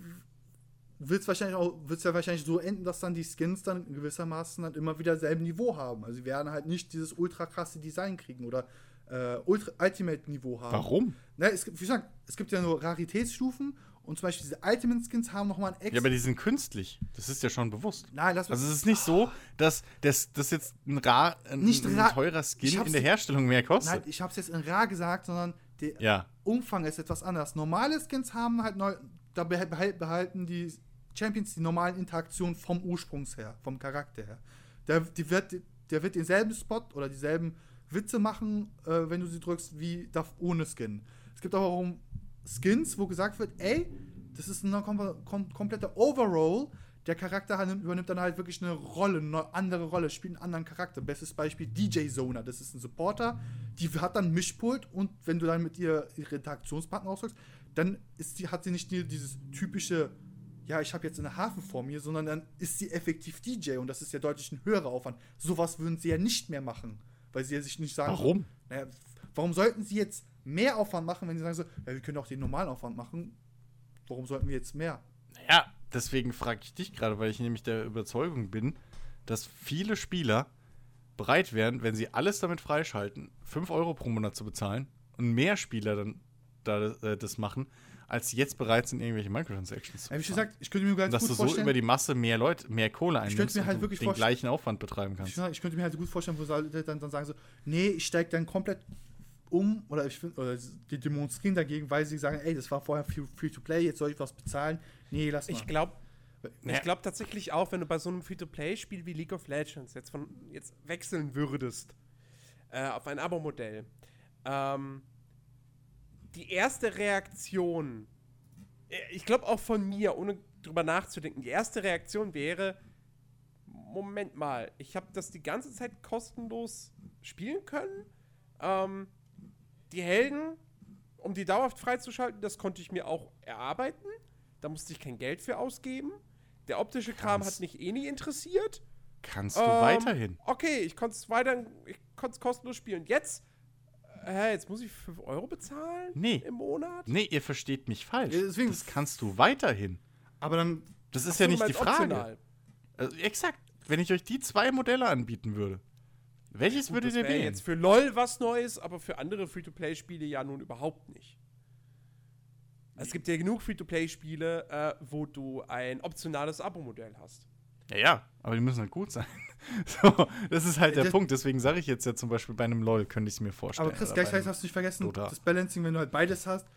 wird es wahrscheinlich auch, wird's ja wahrscheinlich so enden, dass dann die Skins dann gewissermaßen dann immer wieder selben Niveau haben. Also sie werden halt nicht dieses ultra krasse Design kriegen oder äh, ultra Ultimate Niveau haben. Warum? Na, es gibt, wie gesagt, es gibt ja nur Raritätsstufen und zum Beispiel diese Ultimate Skins haben nochmal ein extra. Ja, aber die sind künstlich. Das ist ja schon bewusst. Nein, lass Also es ist nicht so, dass das, das jetzt ein, rar, ein, Nicht ein teurer Ich Skin hab's in der Herstellung mehr Nein, kostet. ich habe es jetzt in rar gesagt, sondern der Ja. Umfang ist etwas anders. Normale Skins haben halt neu, da behal- behal- behalten die Champions die normalen Interaktionen vom Ursprungs her, vom Charakter her. Der, die wird, der wird denselben Spot oder dieselben Witze machen, äh, wenn du sie drückst, wie darf ohne Skin. Es gibt aber auch Skins, wo gesagt wird, ey, das ist ein kom kom kompletter Overall. Der Charakter übernimmt dann halt wirklich eine Rolle, eine andere Rolle, spielt einen anderen Charakter. Bestes Beispiel DJ Zona, das ist ein Supporter, die hat dann Mischpult und wenn du dann mit ihr ihre Interaktionspartner ausdrückst, dann ist sie, hat sie nicht die, dieses typische, ja, ich habe jetzt eine Hafen vor mir, sondern dann ist sie effektiv DJ und das ist ja deutlich ein höherer Aufwand. Sowas würden sie ja nicht mehr machen, weil sie ja sich nicht sagen. Warum? Naja, warum sollten sie jetzt mehr Aufwand machen, wenn sie sagen so, ja, wir können auch den normalen Aufwand machen? Warum sollten wir jetzt mehr? Naja, deswegen frage ich dich gerade, weil ich nämlich der Überzeugung bin, dass viele Spieler bereit wären, wenn sie alles damit freischalten, 5 Euro pro Monat zu bezahlen und mehr Spieler dann da, äh, das machen, als sie jetzt bereit sind, irgendwelche Microtransactions zu Ja, wie gesagt, ich könnte mir ganz dass gut du so über die Masse mehr Leute, mehr Kohle einnimmst halt und den gleichen Aufwand betreiben ich, kannst. ich könnte mir halt gut vorstellen, wo Leute dann, dann sagen so, nee, ich steige dann komplett um oder ich find, oder die demonstrieren dagegen, weil sie sagen, ey, das war vorher free- Free-to-Play, jetzt soll ich was bezahlen. Nee, lass mal. Ich glaube ich glaube tatsächlich auch, wenn du bei so einem Free-to-Play-Spiel wie League of Legends jetzt, von, jetzt wechseln würdest äh, auf ein Abo-Modell, ähm, die erste Reaktion, äh, ich glaube auch von mir, ohne drüber nachzudenken, die erste Reaktion wäre, Moment mal, ich habe das die ganze Zeit kostenlos spielen können. Ähm, die Helden, um die dauerhaft freizuschalten, das konnte ich mir auch erarbeiten. Da musste ich kein Geld für ausgeben. Der optische Kram Kannst- hat mich eh nie interessiert. Kannst du Ähm, weiterhin. Okay, ich konnte es weiter, ich konnte es kostenlos spielen. Jetzt, äh, jetzt muss ich 5 Euro bezahlen? Nee. Im Monat? Nee, ihr versteht mich falsch. Deswegen- das kannst du weiterhin. Aber dann, Das ist ja du nicht die Frage. Also, exakt. Wenn ich euch die zwei Modelle anbieten würde, welches Gut, ihr wäre wählen? jetzt für LOL was Neues, aber für andere Free-to-Play-Spiele ja nun überhaupt nicht. Es gibt ja genug Free-to-Play-Spiele, äh, wo du ein optionales Abo-Modell hast. Ja, ja, aber die müssen halt gut sein. (laughs) so, das ist halt der Das- Punkt. Deswegen sage ich jetzt ja zum Beispiel bei einem LOL, könnte ich es mir vorstellen. aber Chris, gleichzeitig hast du nicht vergessen, Dota. das Balancing, wenn du halt beides hast,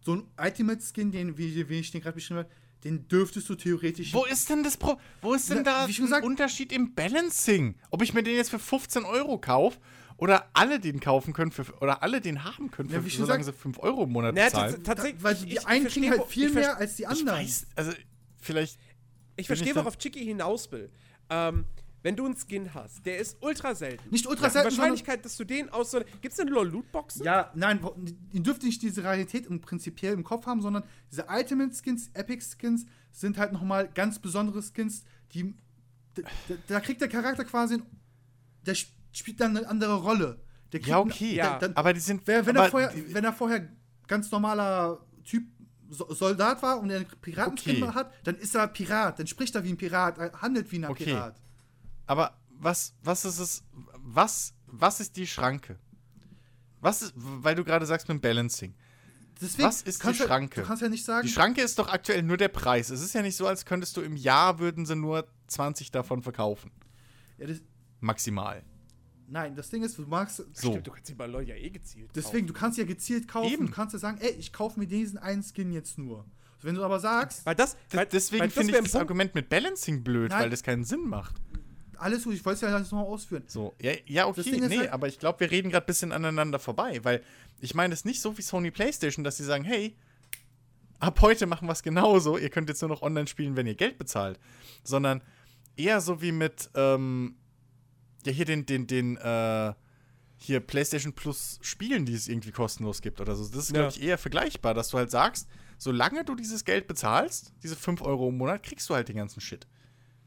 so ein Ultimate-Skin, den, wie, wie ich den gerade beschrieben habe, den dürftest du theoretisch. Wo ist denn das Pro Wo ist denn Na, da gesagt- Unterschied im Balancing? Ob ich mir den jetzt für 15 Euro kaufe oder alle den kaufen können für, oder alle den haben können, für, Ja, wie schon solange gesagt- sie 5 Euro im Monat Naja, bezahlen. tats- tatsächlich. weil ich- die ich- einen ich kriegen halt viel ich mehr als die Ich anderen. weiß, also vielleicht Ich verstehe, ich worauf Chicky hinaus will. Ähm, wenn du einen Skin hast, der ist ultra selten. Nicht ultra Die selten, sondern- Wahrscheinlichkeit, dass du den aus so. Gibt es denn LOL-Lootboxen? Ja, nein, ihr dürft nicht diese Rarität im prinzipiell im Kopf haben, sondern diese Ultimate-Skins, Epic-Skins sind halt nochmal ganz besondere Skins, die. Da, da- kriegt der Charakter quasi. Der sp- spielt dann eine andere Rolle. Der kriegt Ja, okay. Ja. dann- aber die sind wenn, aber er vorher, die- wenn er vorher ganz normaler Typ So- Soldat war und er einen Piratenskin Okay. hat, dann ist er Pirat, dann spricht er wie ein Pirat, er handelt wie ein Okay. Pirat. Aber was, was ist es, was, was ist die Schranke? Was ist, weil du gerade sagst mit dem Balancing. Deswegen Was ist die Schranke? Du kannst ja nicht sagen, Die Schranke ist doch aktuell nur der Preis. Es ist ja nicht so, als könntest du im Jahr würden sie nur 20 davon verkaufen. ja, das, Maximal. nein, das Ding ist, du magst, So. Stimmt, du kannst die bei LOL ja eh gezielt deswegen, du kannst ja gezielt kaufen, Eben. du kannst ja sagen, ey, ich kaufe mir diesen einen Skin jetzt nur. Wenn du aber sagst, Weil das, weil, deswegen finde ich das Punkt- Argument mit Balancing blöd, Nein. weil das keinen Sinn macht. Alles gut, ich wollte es ja alles nochmal ausführen. So, ja, ja okay, ist nee, halt- aber ich glaube, wir reden gerade ein bisschen aneinander vorbei, weil ich meine es nicht so wie Sony PlayStation, dass sie sagen, hey, ab heute machen wir es genauso, ihr könnt jetzt nur noch online spielen, wenn ihr Geld bezahlt, sondern eher so wie mit, ähm, ja, hier den, den, den, äh, hier PlayStation Plus Spielen, die es irgendwie kostenlos gibt oder so. Das ist, glaube Ja. ich, eher vergleichbar, dass du halt sagst, solange du dieses Geld bezahlst, diese 5 Euro im Monat, kriegst du halt den ganzen Shit.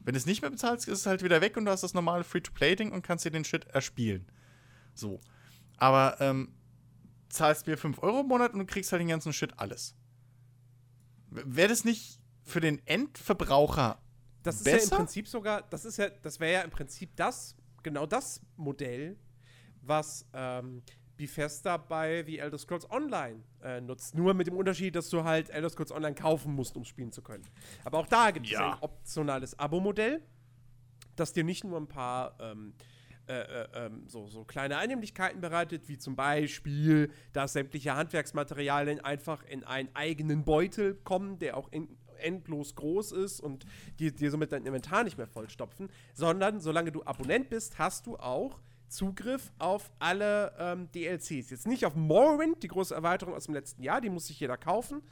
Wenn du es nicht mehr bezahlst, ist es halt wieder weg und du hast das normale Free-to-Play-Ding und kannst dir den Shit erspielen. So. Aber ähm, zahlst mir 5 Euro im Monat und du kriegst halt den ganzen Shit alles. Wäre das nicht für den Endverbraucher Das ist besser? ja im Prinzip sogar, das ist ja, das wäre ja im Prinzip das, genau das Modell, was ähm, Bethesda bei The Elder Scrolls Online äh, nutzt. Nur mit dem Unterschied, dass du halt Elder Scrolls Online kaufen musst, um spielen zu können. Aber auch da gibt es Ja. ein optionales Abo-Modell, das dir nicht nur ein paar ähm, äh, äh, ähm, so, so kleine Annehmlichkeiten bereitet, wie zum Beispiel, dass sämtliche Handwerksmaterialien einfach in einen eigenen Beutel kommen, der auch in, endlos groß ist und dir, dir somit dein Inventar nicht mehr vollstopfen, sondern solange du Abonnent bist, hast du auch Zugriff auf alle ähm, DLCs. Jetzt nicht auf Morrowind, die große Erweiterung aus dem letzten Jahr, die muss sich jeder kaufen.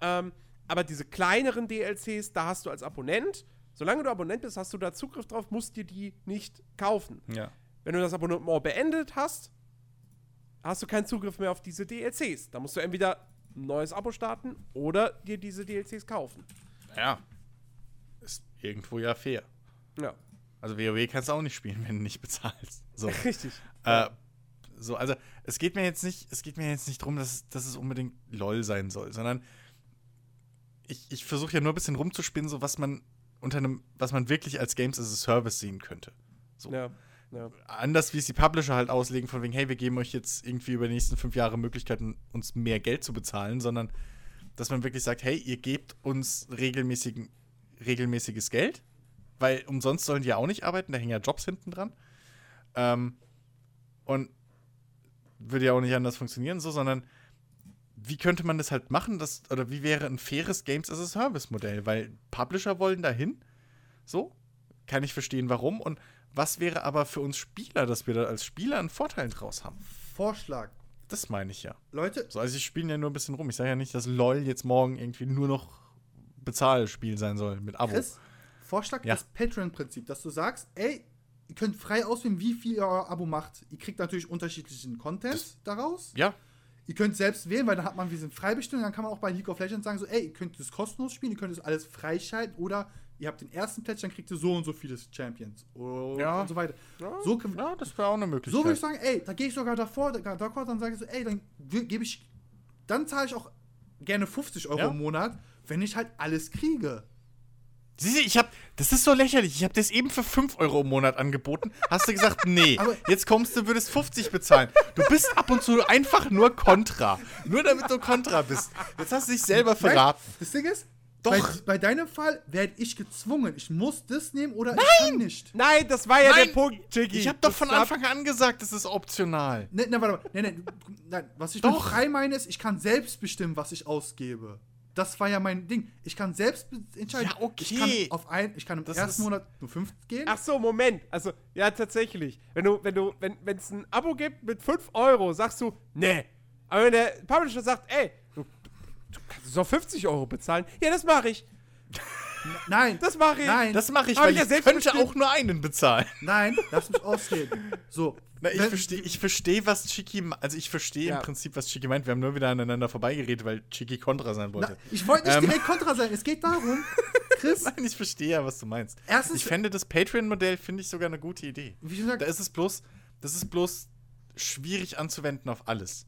Ähm, aber diese kleineren DLCs, da hast du als Abonnent, solange du Abonnent bist, hast du da Zugriff drauf, musst dir die nicht kaufen. Ja. Wenn du das Abonnement beendet hast, hast du keinen Zugriff mehr auf diese DLCs. Da musst du entweder ein neues Abo starten oder dir diese DLCs kaufen. Ja. Ist irgendwo ja fair. Ja, Also WoW kannst du auch nicht spielen, wenn du nicht bezahlst. So. (laughs) richtig. Äh, so, also es geht mir jetzt nicht, es geht mir jetzt nicht darum, dass, dass es unbedingt LOL sein soll, sondern ich, ich versuche ja nur ein bisschen rumzuspinnen, so was man unter einem, was man wirklich als Games as a Service sehen könnte. So. Ja, ja. Anders wie es die Publisher halt auslegen, von wegen, hey, wir geben euch jetzt irgendwie über die nächsten fünf Jahre Möglichkeiten, uns mehr Geld zu bezahlen, sondern dass man wirklich sagt, hey, ihr gebt uns regelmäßigen, regelmäßiges Geld, weil umsonst sollen die ja auch nicht arbeiten, da hängen ja Jobs hinten dran. Ähm, und würde ja auch nicht anders funktionieren, so, sondern wie könnte man das halt machen, dass, oder wie wäre ein faires Games as a Service Modell? Weil Publisher wollen dahin, so, kann ich verstehen, warum. Und was wäre aber für uns Spieler, dass wir da als Spieler einen Vorteil draus haben? Vorschlag. Das meine ich ja. Leute, So, also ich spiele ja nur ein bisschen rum. Ich sage ja nicht, dass LOL jetzt morgen irgendwie nur noch Bezahlspiel sein soll mit Abo. Chris, Vorschlag Ja. das Patreon-Prinzip, dass du sagst, ey, ihr könnt frei auswählen, wie viel ihr euer Abo macht. Ihr kriegt natürlich unterschiedlichen Content daraus. Ja, Ihr könnt selbst wählen, weil dann hat man, wir sind frei bestimmt. Dann kann man auch bei League of Legends sagen, so, ey, ihr könnt das kostenlos spielen, ihr könnt das alles freischalten oder ihr habt den ersten Platz, dann kriegt ihr so und so viele Champions. Und, Ja. und so weiter. So, kann- ja das wäre auch eine Möglichkeit. so würde ich sagen, ey, da gehe ich sogar davor, da- d'accord, dann sage ich so, ey, dann ge- gebe ich, dann zahle ich auch gerne 50 Euro Ja. im Monat, wenn ich halt alles kriege. Siehst du, ich hab, das ist so lächerlich. Ich habe das eben für 5 Euro im Monat angeboten. Hast du gesagt, (laughs) nee. Aber- jetzt kommst du, würdest 50 bezahlen. Du bist ab und zu einfach nur Kontra. Nur damit du Kontra bist. Jetzt hast du dich selber verraten. Nein, das Ding ist, Doch. Bei, bei deinem Fall werde ich gezwungen. Ich muss das nehmen oder ich kann nicht. Nein, das war ja Nein, der Punkt, Jiggy. Ich habe doch von Anfang an gesagt, das ist optional. Ne, ne, warte mal. Ne, ne, nein, was ich Doch. mit frei meine, ist, ich kann selbst bestimmen, was ich ausgebe. Das war ja mein Ding. Ich kann selbst entscheiden. Ja, okay. Ich kann, auf ein, ich kann im Das ersten Monat nur 5 gehen. Ach so, Moment. Also, ja, tatsächlich. Wenn du, wenn du, wenn es ein Abo gibt mit 5 Euro, sagst du, nee. Aber wenn der Publisher sagt, ey, du, du kannst doch 50 Euro bezahlen, ja, das mache ich. Nein. Das mache ich. Nein. Das mache ich, Hab weil ich ja ich selbst könnte bestimmt. auch nur einen bezahlen. Nein, lass mich ausreden. So. Na, ich verstehe, ich versteh, was Chiki, also ich verstehe Ja. im Prinzip, was Chiki meint. Wir haben nur wieder aneinander vorbeigeredet, weil Chiki Kontra sein wollte. Na, ich wollte nicht Ähm. direkt kontra sein. Es geht darum, Chris, (laughs) Nein, ich verstehe ja, was du meinst. Erstens- ich fände das Patreon-Modell finde ich sogar eine gute Idee. wie gesagt, Da ist es bloß, das ist bloß schwierig anzuwenden auf alles.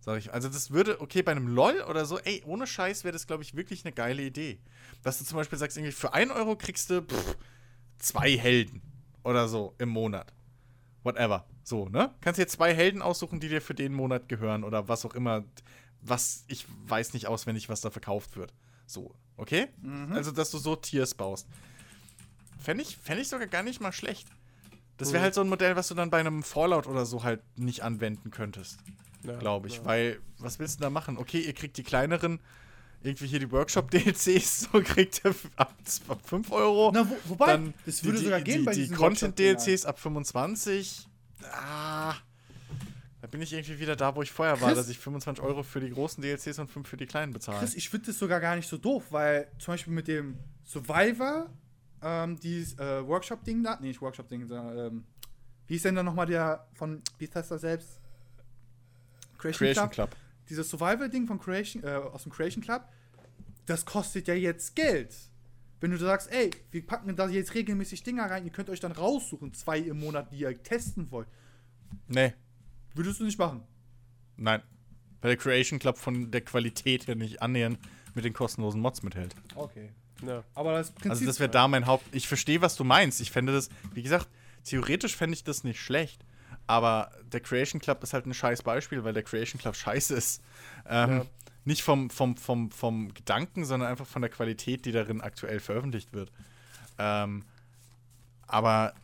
Sag ich. Also das würde, okay, bei einem LOL oder so, ey, ohne Scheiß wäre das, glaube ich, wirklich eine geile Idee. Dass du zum Beispiel sagst, irgendwie für 1 Euro kriegst du pff, zwei Helden oder so im Monat. Whatever. So, ne? Kannst dir zwei Helden aussuchen, die dir für den Monat gehören oder was auch immer. Was, ich weiß nicht auswendig, was da verkauft wird. So, okay? Also, dass du so Tiers baust. Fände ich, fänd ich sogar gar nicht mal schlecht. Das wäre Mhm. halt so ein Modell, was du dann bei einem Fallout oder so halt nicht anwenden könntest, Ja, glaube ich. ja. Weil, was willst du da machen? Okay, ihr kriegt die kleineren, irgendwie hier die Workshop-DLCs, (laughs) so kriegt f- ab 5 Euro. Na, wo, wobei, dann das würde die, sogar gehen die, bei die Content-DLCs ab 25. Ah, da bin ich irgendwie wieder da, wo ich vorher war, Chris- dass ich 25 Euro für die großen DLCs und 5 für die kleinen bezahle. Chris, ich finde das sogar gar nicht so doof, weil zum Beispiel mit dem Survivor, ähm, dieses äh, Workshop-Ding da, nee, nicht Workshop-Ding, sondern, ähm, wie ist denn da nochmal der von Bethesda selbst? Creation, Creation Club. Club. Dieses Survival-Ding von Creation, äh, aus dem Creation Club, das kostet ja jetzt Geld. Wenn du sagst, ey, wir packen da jetzt regelmäßig Dinger rein, ihr könnt euch dann raussuchen, zwei im Monat, die ihr testen wollt. Nee, Würdest du nicht machen? nein. Weil der Creation Club von der Qualität her nicht annähernd mit den kostenlosen Mods mithält. Okay. Ja. Aber das Prinzip. Also das wäre da mein Haupt. Ich verstehe, was du meinst. Ich fände das, wie gesagt, theoretisch fände ich das nicht schlecht. Aber der Creation Club ist halt ein scheiß Beispiel, weil der Creation Club scheiße ist. Ähm, Ja. Nicht vom, vom, vom, vom Gedanken, sondern einfach von der Qualität, die darin aktuell veröffentlicht wird. Ähm, aber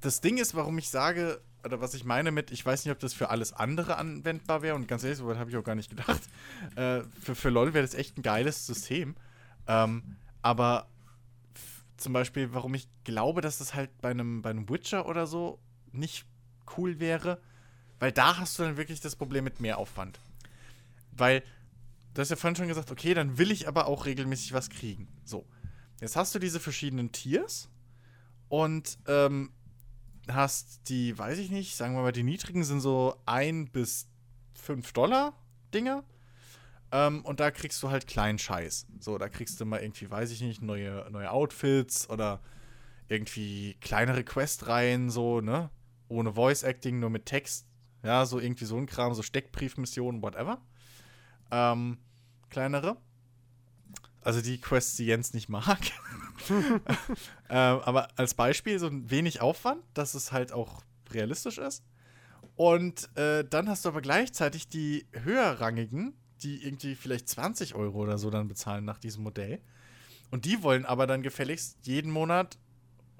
das Ding ist, warum ich sage, oder was ich meine mit, ich weiß nicht, ob das für alles andere anwendbar wäre, und ganz ehrlich, so habe ich auch gar nicht gedacht. (laughs) Äh, für, für LOL wäre das echt ein geiles System. Ähm, aber zum Beispiel, warum ich glaube, dass das halt bei einem, bei einem Witcher oder so nicht cool wäre, weil da hast du dann wirklich das Problem mit Mehraufwand. Weil, du hast ja vorhin schon gesagt, okay, dann will ich aber auch regelmäßig was kriegen. So. Jetzt hast du diese verschiedenen Tiers und ähm, hast die, weiß ich nicht, sagen wir mal, die niedrigen sind so 1 bis 5 Dollar Dinger. Ähm, und da kriegst du halt kleinen Scheiß. So, da kriegst du mal irgendwie, weiß ich nicht, neue, neue Outfits oder irgendwie kleinere Questreihen, so, ne? Ohne Voice Acting, nur mit Text. Ja, so irgendwie so ein Kram, so Steckbriefmissionen, whatever. Ähm, kleinere. Also die Quests, die Jens nicht mag. (laughs) (laughs) ähm, aber als Beispiel so ein wenig Aufwand, dass es halt auch realistisch ist. Und äh, dann hast du aber gleichzeitig die höherrangigen, die irgendwie vielleicht 20 Euro oder so dann bezahlen nach diesem Modell. Und die wollen aber dann gefälligst jeden Monat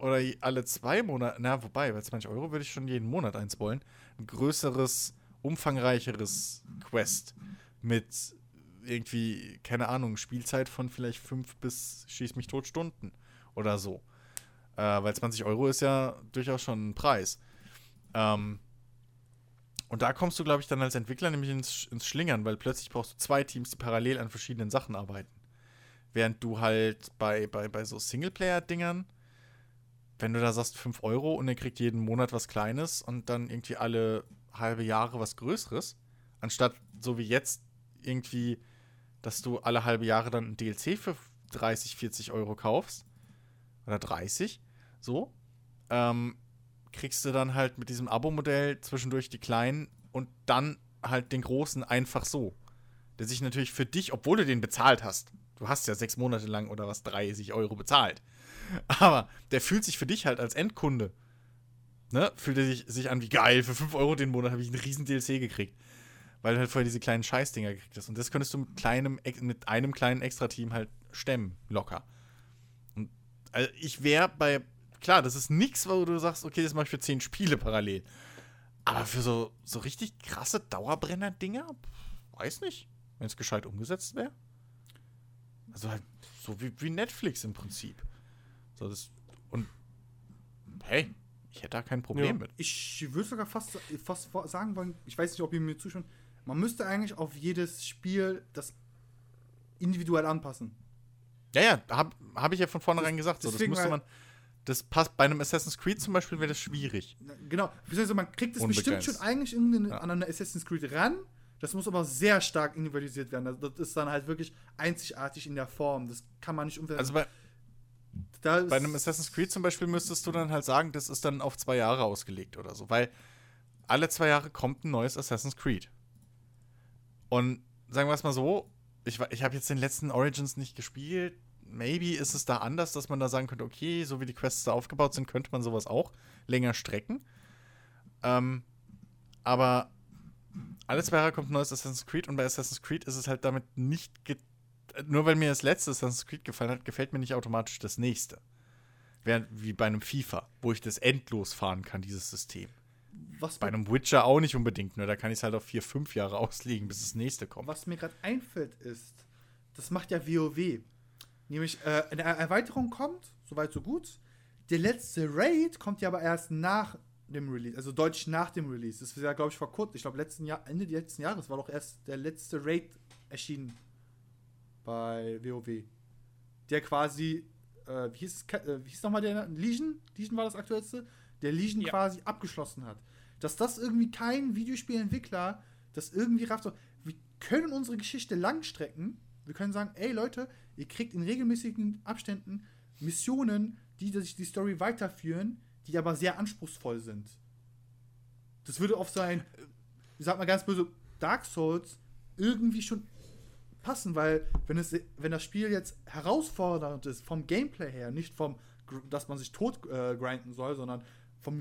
oder alle zwei Monate, na, wobei, bei 20 Euro würde ich schon jeden Monat eins wollen, ein größeres, umfangreicheres Quest mit irgendwie, keine Ahnung, Spielzeit von vielleicht fünf bis schieß mich tot Stunden oder so. Äh, weil 20 Euro ist ja durchaus schon ein Preis. Ähm, und da kommst du, glaube ich, dann als Entwickler nämlich ins, ins Schlingern, weil plötzlich brauchst du zwei Teams, die parallel an verschiedenen Sachen arbeiten. Während du halt bei, bei, bei so Singleplayer-Dingern, wenn du da sagst 5 Euro und ihr kriegt jeden Monat was Kleines und dann irgendwie alle halbe Jahre was Größeres, anstatt so wie jetzt irgendwie, dass du alle halbe Jahre dann ein DLC für 30, 40 Euro kaufst oder 30, so, ähm, kriegst du dann halt mit diesem Abo-Modell zwischendurch die kleinen und dann halt den großen einfach so. Der sich natürlich für dich, obwohl du den bezahlt hast, du hast ja sechs Monate lang oder was 30 Euro bezahlt, (laughs) aber der fühlt sich für dich halt als Endkunde, ne, fühlt er sich, sich an wie geil, für 5 Euro den Monat habe ich einen riesen DLC gekriegt. Weil du halt vorher diese kleinen Scheißdinger gekriegt hast. Und das könntest du mit, kleinem, mit einem kleinen Extra-Team halt stemmen, locker. Und also ich wäre bei, klar, das ist nichts, wo du sagst, okay, das mache ich für 10 Spiele parallel. Aber für so, so richtig krasse Dauerbrenner-Dinger, weiß nicht, wenn es gescheit umgesetzt wäre. Also halt so wie, wie Netflix im Prinzip. So das, und hey, ich hätte da kein Problem Ja. mit. Ich würde sogar fast, fast sagen wollen, ich weiß nicht, ob ihr mir zuschaut, man müsste eigentlich auf jedes Spiel das individuell anpassen. Ja, ja, habe hab ich ja von vornherein gesagt. So, das müsste man. Das passt bei einem Assassin's Creed zum Beispiel wäre das schwierig. Na, Genau, beziehungsweise man kriegt es bestimmt schon eigentlich irgendwie Ja. an eine Assassin's Creed ran. Das muss aber sehr stark individualisiert werden. Also Das ist dann halt wirklich einzigartig in der Form. Das kann man nicht umsetzen. Also bei, bei einem Assassin's Creed zum Beispiel müsstest du dann halt sagen, das ist dann auf zwei Jahre ausgelegt oder so, weil alle zwei Jahre kommt ein neues Assassin's Creed. Und sagen wir es mal so, ich, ich habe jetzt den letzten Origins nicht gespielt. Maybe ist es da anders, dass man da sagen könnte, okay, so wie die Quests da aufgebaut sind, könnte man sowas auch länger strecken. Ähm, aber alle zwei Jahre kommt ein neues Assassin's Creed und bei Assassin's Creed ist es halt damit nicht ge nur weil mir das letzte Assassin's Creed gefallen hat, gefällt mir nicht automatisch das nächste. Während wie bei einem FIFA, wo ich das endlos fahren kann, dieses System. was, Bei einem Witcher auch nicht unbedingt, nur da kann ich es halt auf vier, fünf Jahre (laughs) auslegen, bis das nächste kommt. was mir gerade einfällt, ist, das macht ja WoW. Nämlich, äh, eine Er- Erweiterung kommt, soweit so gut. Der letzte Raid kommt ja aber erst nach dem Release, also deutlich nach dem Release. Das ist ja, glaube ich, vor kurzem, ich glaube, letzten Jahr, Ende letzten Jahres war doch erst der letzte Raid erschienen bei WoW. Der quasi, äh, wie hieß äh, wie hieß nochmal der, Legion? Legion war das aktuellste? Der Legion Ja. quasi abgeschlossen hat. Dass das irgendwie kein Videospielentwickler, das irgendwie rafft, wir können unsere Geschichte langstrecken. Wir können sagen, ey Leute, ihr kriegt in regelmäßigen Abständen Missionen, die sich die Story weiterführen, die aber sehr anspruchsvoll sind. Das würde auf sein, ich sag mal ganz böse, Dark Souls irgendwie schon passen, weil wenn, es, wenn das Spiel jetzt herausfordernd ist, vom Gameplay her, nicht vom, dass man sich tot äh, grinden soll, sondern vom,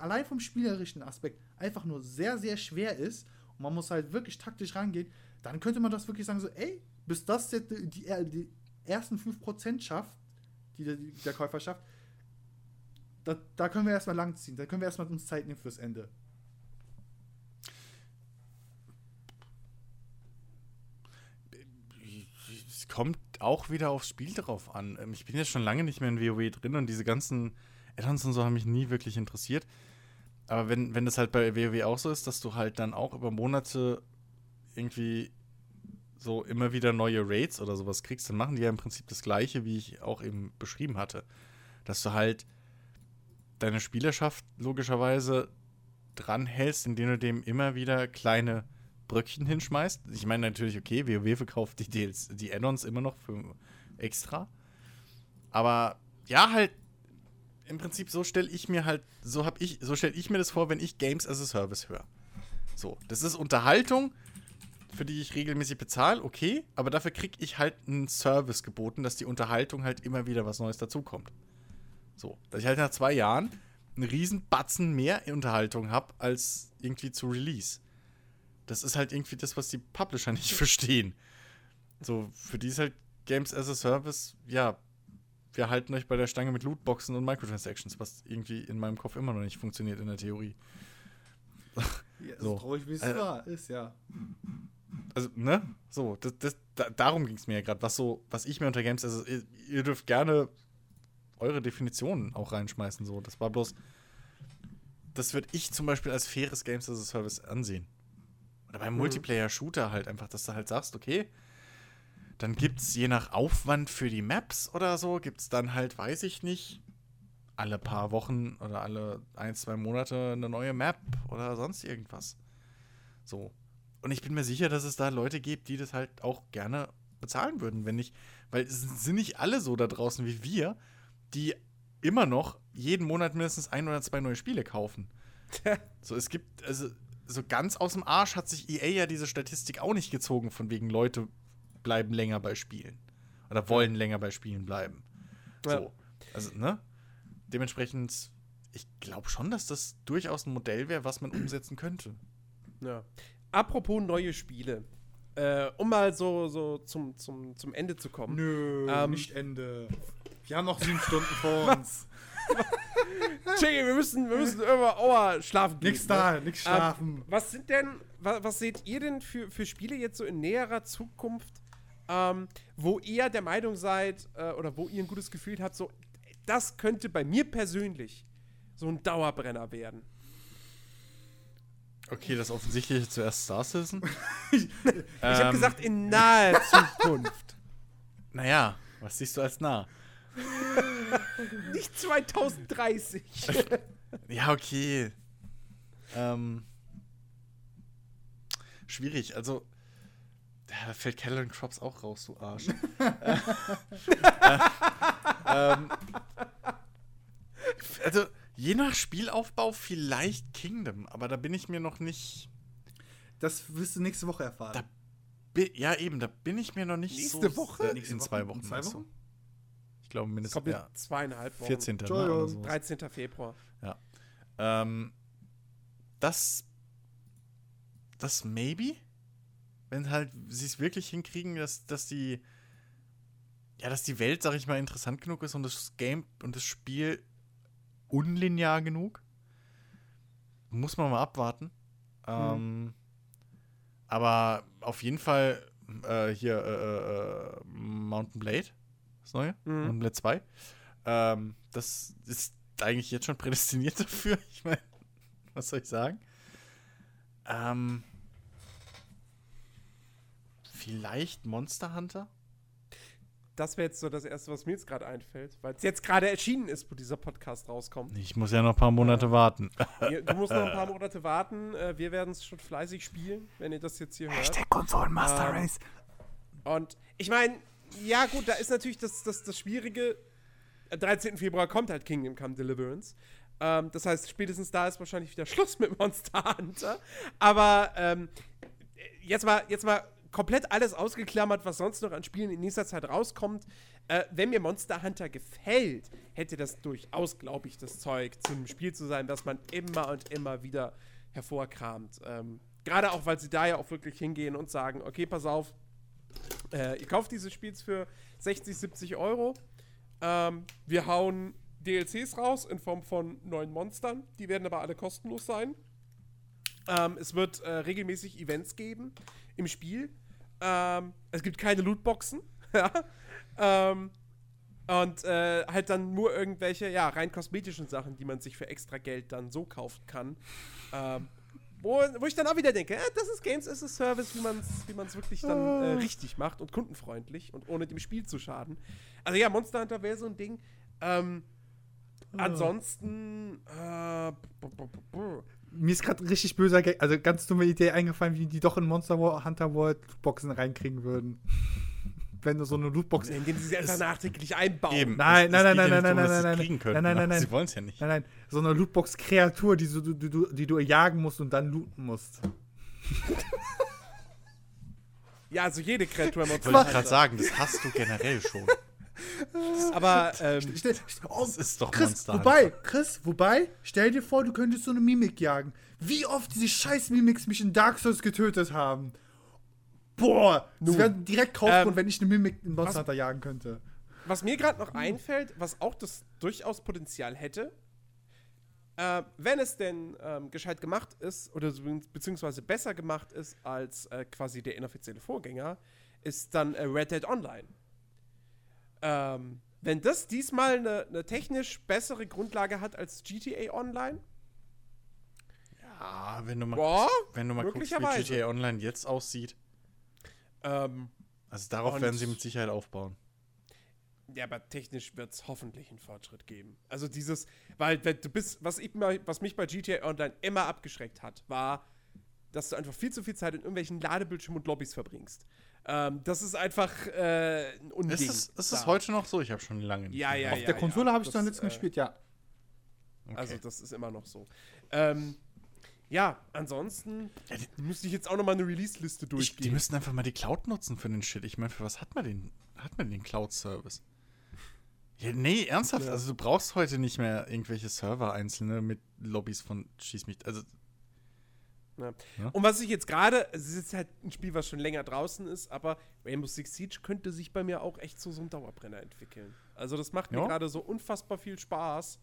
allein vom spielerischen Aspekt einfach nur sehr, sehr schwer ist und man muss halt wirklich taktisch rangehen, dann könnte man das wirklich sagen, so, ey, bis das jetzt die, die, die ersten 5% schafft, die der, der Käufer schafft, da, da können wir erstmal langziehen, da können wir erstmal uns Zeit nehmen fürs Ende. Kommt auch wieder aufs Spiel drauf an. Ähm, Ich bin jetzt schon lange nicht mehr in WoW drin und diese ganzen Add-ons und so haben mich nie wirklich interessiert. Aber wenn, wenn das halt bei WoW auch so ist, dass du halt dann auch über Monate irgendwie so immer wieder neue Raids oder sowas kriegst, dann machen die ja im Prinzip das gleiche, wie ich auch eben beschrieben hatte. Dass du halt deine Spielerschaft logischerweise dranhältst, indem du dem immer wieder kleine Bröckchen hinschmeißt. Ich meine natürlich, okay, WoW verkauft die, DLC die Add-ons immer noch für extra. Aber ja, halt im Prinzip so stelle ich mir halt, so habe ich, so stelle ich mir das vor, wenn ich Games as a Service höre. So, das ist Unterhaltung, für die ich regelmäßig bezahle, okay, aber dafür kriege ich halt einen Service geboten, dass die Unterhaltung halt immer wieder was Neues dazukommt. So, dass ich halt nach zwei Jahren einen riesen Batzen mehr Unterhaltung habe als irgendwie zu Release. Das ist halt irgendwie das, was die Publisher (laughs) nicht verstehen. So, für die ist halt Games as a Service, ja, wir halten euch bei der Stange mit Lootboxen und Microtransactions, was irgendwie in meinem Kopf immer noch nicht funktioniert in der Theorie. Ja, So. traurig, wie es Äh, war, ist ja. Also, ne? So, das, das, da, darum ging es mir ja gerade. Was so, was ich mir unter Games, also ihr, ihr dürft gerne eure Definitionen auch reinschmeißen. So, das war bloß. Das würde ich zum Beispiel als faires Games as a Service ansehen. Oder beim Multiplayer-Shooter halt einfach, dass du halt sagst, okay, dann gibt es je nach Aufwand für die Maps oder so, gibt es dann halt, weiß ich nicht, alle paar Wochen oder alle ein, zwei Monate eine neue Map oder sonst irgendwas. So. Und ich bin mir sicher, dass es da Leute gibt, die das halt auch gerne bezahlen würden, wenn nicht, weil es sind nicht alle so da draußen wie wir, die immer noch jeden Monat mindestens ein oder zwei neue Spiele kaufen. (laughs) so, es gibt, also, so ganz aus dem Arsch hat sich EA ja diese Statistik auch nicht gezogen, von wegen Leute bleiben länger bei Spielen. Oder wollen länger bei Spielen bleiben. Ja. So. Also, ne? Dementsprechend, ich glaube schon, dass das durchaus ein Modell wäre, was man umsetzen könnte. Ja. Apropos neue Spiele. Äh, um mal so, so zum, zum, zum Ende zu kommen. Nö, Ähm, nicht Ende. Wir haben noch sieben Stunden vor (laughs) uns. (laughs) Jiggy, wir müssen, wir müssen immer Aua schlafen gehen. Nix da, ne? nix schlafen. Ähm, was sind denn, was, was seht ihr denn für, für Spiele jetzt so in näherer Zukunft, ähm, wo ihr der Meinung seid äh, oder wo ihr ein gutes Gefühl habt, so, das könnte bei mir persönlich so ein Dauerbrenner werden? Okay, das offensichtliche zuerst Star Citizen. (laughs) Ich Ähm. habe gesagt, in naher (laughs) Zukunft. Naja, was siehst du als nah? (laughs) Nicht 2030. Ja, okay. Ähm, schwierig, also. Da fällt Callan Crops auch raus, du Arsch. äh, (laughs) ähm, also, je nach Spielaufbau vielleicht Kingdom, aber da bin ich mir noch nicht. Das wirst du nächste Woche erfahren. Ja, eben, da bin ich mir noch nicht Nächste so. Woche? Äh, Nächste in Woche? zwei Wochen. In zwei? Wochen? Ich glaube mindestens. Kommt Ja, zweieinhalb Wochen. 14. Ne, Entschuldigung. oder sowas. 13. Februar. Ja. Ähm, das. Das maybe? Wenn halt sie es wirklich hinkriegen, dass, dass die. Ja, dass die Welt, sag ich mal, interessant genug ist und das Game und das Spiel unlinear genug. Muss man mal abwarten. Ähm, aber auf jeden Fall äh, hier äh, äh, Mountain Blade, das neue, Mhm. Blade 2. Ähm, das ist eigentlich jetzt schon prädestiniert (laughs) dafür. Ich meine, was soll ich sagen? Ähm, vielleicht Monster Hunter? Das wäre jetzt so das Erste, was mir jetzt gerade einfällt, weil es jetzt gerade erschienen ist, wo dieser Podcast rauskommt. Ich muss ja noch ein paar Monate warten. Ihr- Du musst noch ein paar (laughs) Monate warten. Äh, Wir werden es schon fleißig spielen, wenn ihr das jetzt hier hört. Konsolen Master Ähm, Und ich meine, ja gut, da ist natürlich das, das, das Schwierige. Am 13. Februar kommt halt Kingdom Come Deliverance. Ähm, das heißt, spätestens da ist wahrscheinlich wieder Schluss (laughs) mit Monster Hunter. Aber ähm, jetzt, mal, jetzt mal komplett alles ausgeklammert, was sonst noch an Spielen in nächster Zeit rauskommt. Äh, wenn mir Monster Hunter gefällt, hätte das durchaus, glaube ich, das Zeug, zu einem Spiel zu sein, das man immer und immer wieder hervorkramt. Ähm, Gerade auch, weil sie da ja auch wirklich hingehen und sagen, okay, pass auf, äh, ihr kauft dieses Spiels für 60, 70 Euro. Ähm, wir hauen DLCs raus in Form von neuen Monstern. Die werden aber alle kostenlos sein. Ähm, es wird äh, regelmäßig Events geben im Spiel. Ähm, es gibt keine Lootboxen. (laughs) Ähm, und äh, halt dann nur irgendwelche, ja, rein kosmetischen Sachen, die man sich für extra Geld dann so kaufen kann. Wo, wo ich dann auch wieder denke, äh, das ist Games as a Service, wie man es wie man's wirklich dann äh, richtig macht und kundenfreundlich und ohne dem Spiel zu schaden. Also ja, Monster Hunter wäre so ein Ding. Ähm, Ansonsten, äh, Mir ist gerade richtig böser, also ganz dumme Idee eingefallen, wie die doch in Monster Hunter World Lootboxen reinkriegen würden. Wenn du so eine Lootbox. Nein, indem sie sie einfach nachträglich einbauen. Eben. Nein, nein, nein, nein, nein, nein, nein, kriegen nein, könnten, nein, nein, aber nein. Sie wollen es ja nicht. nein. So eine Lootbox-Kreatur, die, so, du, die, du, die du jagen musst und dann looten musst. Ja, also jede Kreatur Wollte ich gerade sagen, das hast du generell schon. (laughs) Aber, ähm, Stell, oh, Das ist doch Chris, Monster wobei. Chris, wobei, stell dir vor, du könntest so eine Mimik jagen. Wie oft diese scheiß Mimics mich in Dark Souls getötet haben. Boah, das Nun. wäre direkt Kaufgrund, Ähm, wenn ich eine Mimik in Monster was- Hunter jagen könnte. was mir gerade noch einfällt, was auch das durchaus Potenzial hätte, äh, wenn es denn ähm, gescheit gemacht ist, oder beziehungsweise besser gemacht ist als äh, quasi der inoffizielle Vorgänger, ist dann äh, Red Dead Online. Ähm, wenn das diesmal eine eine technisch bessere Grundlage hat als GTA Online, Ah, wenn du mal, Boah, wenn du mal guckst, wie. GTA Online jetzt aussieht. Ähm, Also darauf werden sie mit Sicherheit aufbauen. Ja, aber technisch wird es hoffentlich einen Fortschritt geben. Also dieses, weil wenn du bist, was, ich mal, was mich bei GTA Online immer abgeschreckt hat, war, dass du einfach viel zu viel Zeit in irgendwelchen Ladebildschirmen und Lobbys verbringst. Ähm, das ist einfach äh, ein Unding. Ist es, ist es heute noch so? Ich habe schon lange nicht. Ja, mehr ja, Auf drauf. der Konsole habe ich dann letztes Mal äh, gespielt, ja. Okay. Also das ist immer noch so. Ähm, ja, ansonsten Ja, die- müsste ich jetzt auch noch mal eine Release-Liste ich, die durchgehen. müssten einfach mal die Cloud nutzen für den Shit. Ich meine, für was hat man den, hat man den Cloud-Service? Ja, nee, ernsthaft. Ja. Also du brauchst heute nicht mehr irgendwelche Server einzelne mit Lobbys von Schieß mich. Also Ja. Und was ich jetzt gerade, es ist halt ein Spiel, was schon länger draußen ist, aber Rainbow Six Siege könnte sich bei mir auch echt zu so einem Dauerbrenner entwickeln. Also das macht mir gerade so unfassbar viel Spaß.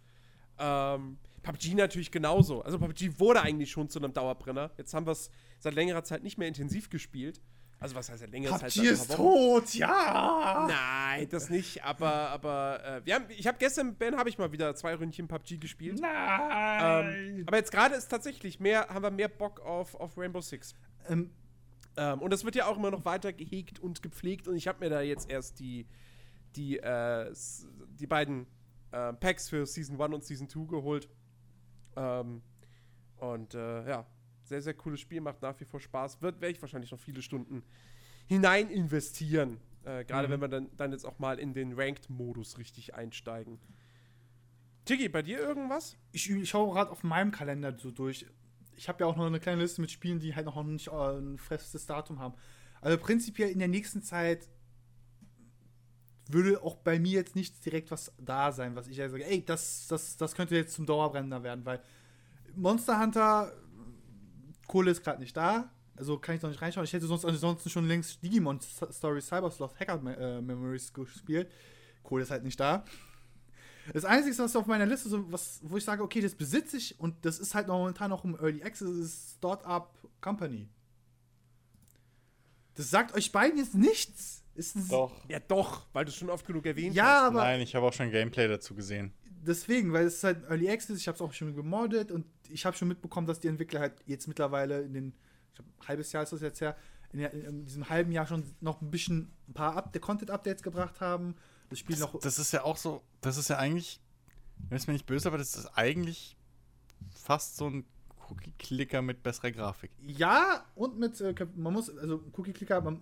Ähm, PUBG natürlich genauso. Also PUBG wurde eigentlich schon zu einem Dauerbrenner. Jetzt haben wir es seit längerer Zeit nicht mehr intensiv gespielt. Also was heißt seit längerer Zeit? PUBG Seit ein ist tot, ja! Nein, das nicht, aber, aber äh, wir haben, ich habe gestern, Ben, habe ich mal wieder zwei Ründchen PUBG gespielt. Nein! Ähm, aber jetzt gerade ist tatsächlich mehr, haben wir mehr Bock auf, auf Rainbow Six. Ähm, Ähm, und das wird ja auch immer noch weiter gehegt und gepflegt. Und ich habe mir da jetzt erst die, die, äh, die beiden äh, Packs für Season 1 und Season 2 geholt. Ähm, und äh, ja, sehr, sehr cooles Spiel, macht nach wie vor Spaß. Wird, werde ich wahrscheinlich noch viele Stunden hinein investieren. Äh, Gerade Mhm. wenn wir dann, dann jetzt auch mal in den Ranked-Modus richtig einsteigen. Tiggy, bei dir irgendwas? ich, ich schaue gerade auf meinem Kalender so durch. Ich habe ja auch noch eine kleine Liste mit Spielen, die halt noch nicht äh, ein festes Datum haben. Also prinzipiell in der nächsten Zeit würde auch bei mir jetzt nicht direkt was da sein, was ich ja sage, ey, das, das, das könnte jetzt zum Dauerbrenner werden, weil Monster Hunter, Kohle ist gerade nicht da, also kann ich noch nicht reinschauen. Ich hätte sonst ansonsten schon längst Digimon Story Cyberslot Hacker äh, Memories gespielt. Kohle ist halt nicht da. Das Einzige, was auf meiner Liste, so was, wo ich sage, okay, das besitze ich und das ist halt momentan noch im Early Access, ist Startup Company. Das sagt euch beiden jetzt nichts. Ist ein Ja, doch, weil du es schon oft genug erwähnt Ja, hast. aber Nein, ich habe auch schon Gameplay dazu gesehen. deswegen, weil es ist halt Early Access, ich habe es auch schon gemoddet und ich habe schon mitbekommen, dass die Entwickler halt jetzt mittlerweile in den, ich glaube, ein halbes Jahr ist das jetzt her, in, der, in diesem halben Jahr schon noch ein bisschen ein paar Up Content-Updates gebracht haben. Das Spiel Das, noch. das ist ja auch so, das ist ja eigentlich, wenn es mir nicht böse, aber das ist eigentlich fast so ein Cookie-Clicker mit besserer Grafik. Ja, und mit, äh, man muss, also Cookie-Clicker, man,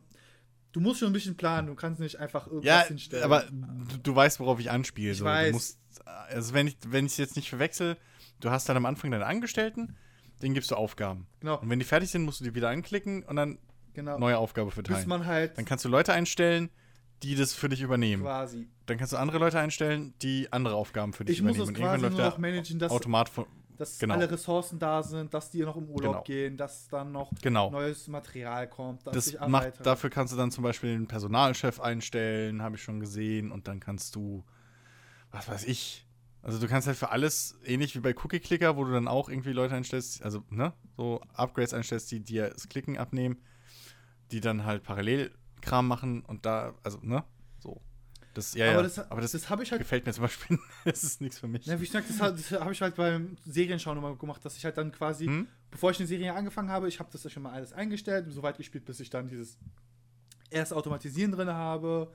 du musst schon ein bisschen planen, du kannst nicht einfach irgendwas Ja, hinstellen. aber du, du weißt, worauf ich anspiele. Ich so. weiß. Du musst, also wenn ich wenn es jetzt nicht verwechsel, du hast dann am Anfang deine Angestellten, denen gibst du Aufgaben. Genau. Und wenn die fertig sind, musst du die wieder anklicken und dann genau. neue Aufgabe bis verteilen. man halt Dann kannst du Leute einstellen, die das für dich übernehmen. quasi. Dann kannst du andere Leute einstellen, die andere Aufgaben für dich Ich muss übernehmen. das quasi nur der noch managen, dass, Automat von, dass genau. alle Ressourcen da sind, dass die noch im Urlaub Genau. gehen, dass dann noch Genau. neues Material kommt, dass das ich macht, dafür kannst du dann zum Beispiel den Personalchef einstellen, habe ich schon gesehen. Und dann kannst du, was weiß ich. Also du kannst halt für alles, ähnlich wie bei Cookie Clicker, wo du dann auch irgendwie Leute einstellst, also ne, so Upgrades einstellst, die dir das Klicken abnehmen, die dann halt parallel Kram machen und da, also ne. Das, ja, aber das, aber das, das habe ich halt gefällt mir zum Beispiel. (laughs) das ist nichts für mich. Ja, wie ich sag, das, das habe ich halt beim Serienschauen immer gemacht, dass ich halt dann quasi, Hm? bevor ich eine Serie angefangen habe, ich habe das ja schon mal alles eingestellt, so weit gespielt, bis ich dann dieses erste Automatisieren drin habe